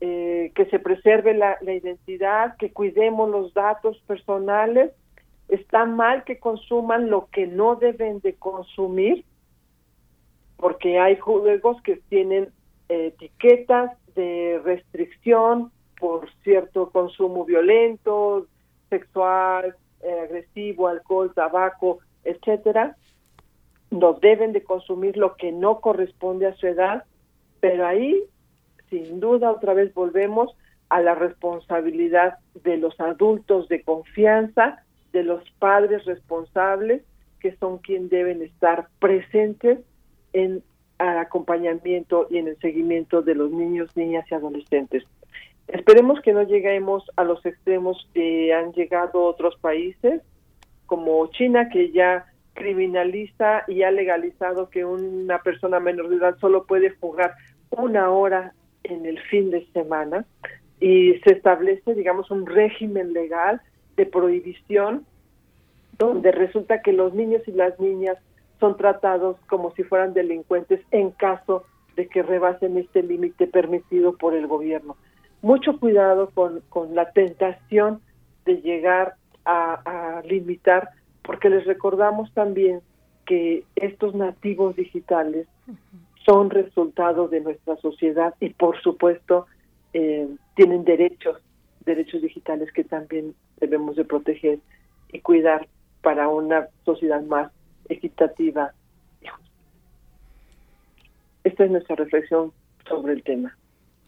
eh, que se preserve la, identidad, que cuidemos los datos personales. Está mal que consuman lo que no deben de consumir, porque hay juegos que tienen etiquetas de restricción por cierto consumo violento, sexual, eh, agresivo, alcohol, tabaco, etcétera. No deben de consumir lo que no corresponde a su edad, pero ahí sin duda otra vez volvemos a la responsabilidad de los adultos de confianza, de los padres responsables, que son quienes deben estar presentes en el acompañamiento y en el seguimiento de los niños, niñas y adolescentes. Esperemos que no lleguemos a los extremos que han llegado otros países, como China, que ya criminaliza y ha legalizado que una persona menor de edad solo puede jugar una hora en el fin de semana y se establece, digamos, un régimen legal de prohibición donde resulta que los niños y las niñas son tratados como si fueran delincuentes en caso de que rebasen este límite permitido por el gobierno. Mucho cuidado con, con la tentación de llegar a, a limitar, porque les recordamos también que estos nativos digitales son resultado de nuestra sociedad y por supuesto eh, tienen derechos, derechos digitales que también debemos de proteger y cuidar para una sociedad más equitativa. Esta es nuestra reflexión sobre el tema.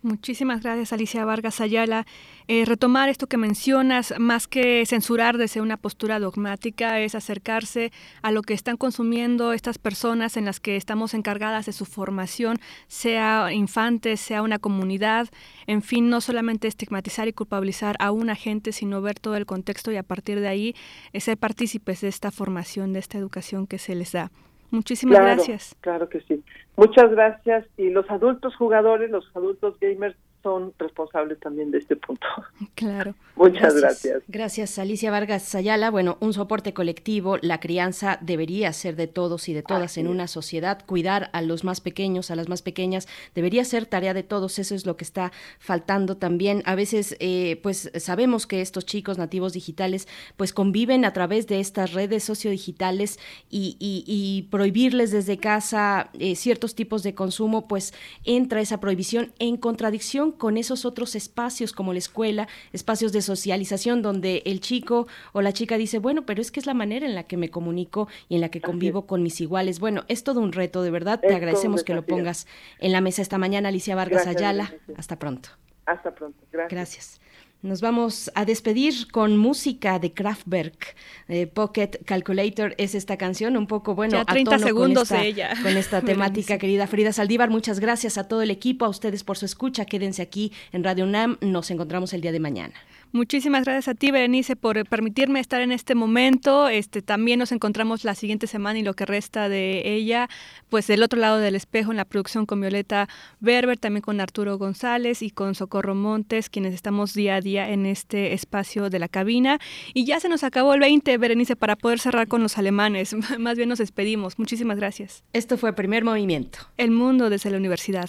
Muchísimas gracias, Alicia Vargas Ayala. Eh, retomar esto que mencionas, más que censurar desde una postura dogmática, es acercarse a lo que están consumiendo estas personas en las que estamos encargadas de su formación, sea infantes, sea una comunidad, en fin, no solamente estigmatizar y culpabilizar a una gente, sino ver todo el contexto y a partir de ahí eh, ser partícipes de esta formación, de esta educación que se les da. Muchísimas gracias. Claro que sí. Muchas gracias. Y los adultos jugadores, los adultos gamers, son responsables también de este punto. [LAUGHS] Claro. Muchas gracias. Gracias, Alicia Vargas Ayala. Bueno, un soporte colectivo, la crianza debería ser de todos y de todas en una sociedad. Cuidar a los más pequeños, a las más pequeñas, debería ser tarea de todos. Eso es lo que está faltando también. A veces, eh, pues sabemos que estos chicos nativos digitales, pues conviven a través de estas redes sociodigitales y, y, prohibirles desde casa eh, ciertos tipos de consumo, pues entra esa prohibición en contradicción con esos otros espacios como la escuela, espacios de socialización donde el chico o la chica dice, bueno, pero es que es la manera en la que me comunico y en la que convivo con mis iguales. Bueno, es todo un reto, de verdad. Te agradecemos que lo pongas en la mesa esta mañana, Alicia Vargas Ayala. Hasta pronto. Hasta pronto. Gracias. Gracias. Nos vamos a despedir con música de Kraftwerk. Eh, Pocket Calculator es esta canción, un poco, bueno, ya 30 segundos con esta, de ella. [LAUGHS] Con esta [LAUGHS] temática, querida Frida Saldívar. Muchas gracias a todo el equipo, a ustedes por su escucha. Quédense aquí en Radio UNAM. Nos encontramos el día de mañana. Muchísimas gracias a ti, Berenice, por permitirme estar en este momento. Este, también nos encontramos la siguiente semana y lo que resta de ella, pues del otro lado del espejo en la producción con Violeta Berber, también con Arturo González y con Socorro Montes, quienes estamos día a día en este espacio de la cabina. Y ya se nos acabó el 20, Berenice, para poder cerrar con los alemanes. [LAUGHS] Más bien nos despedimos. Muchísimas gracias. Esto fue Primer Movimiento. El mundo desde la universidad.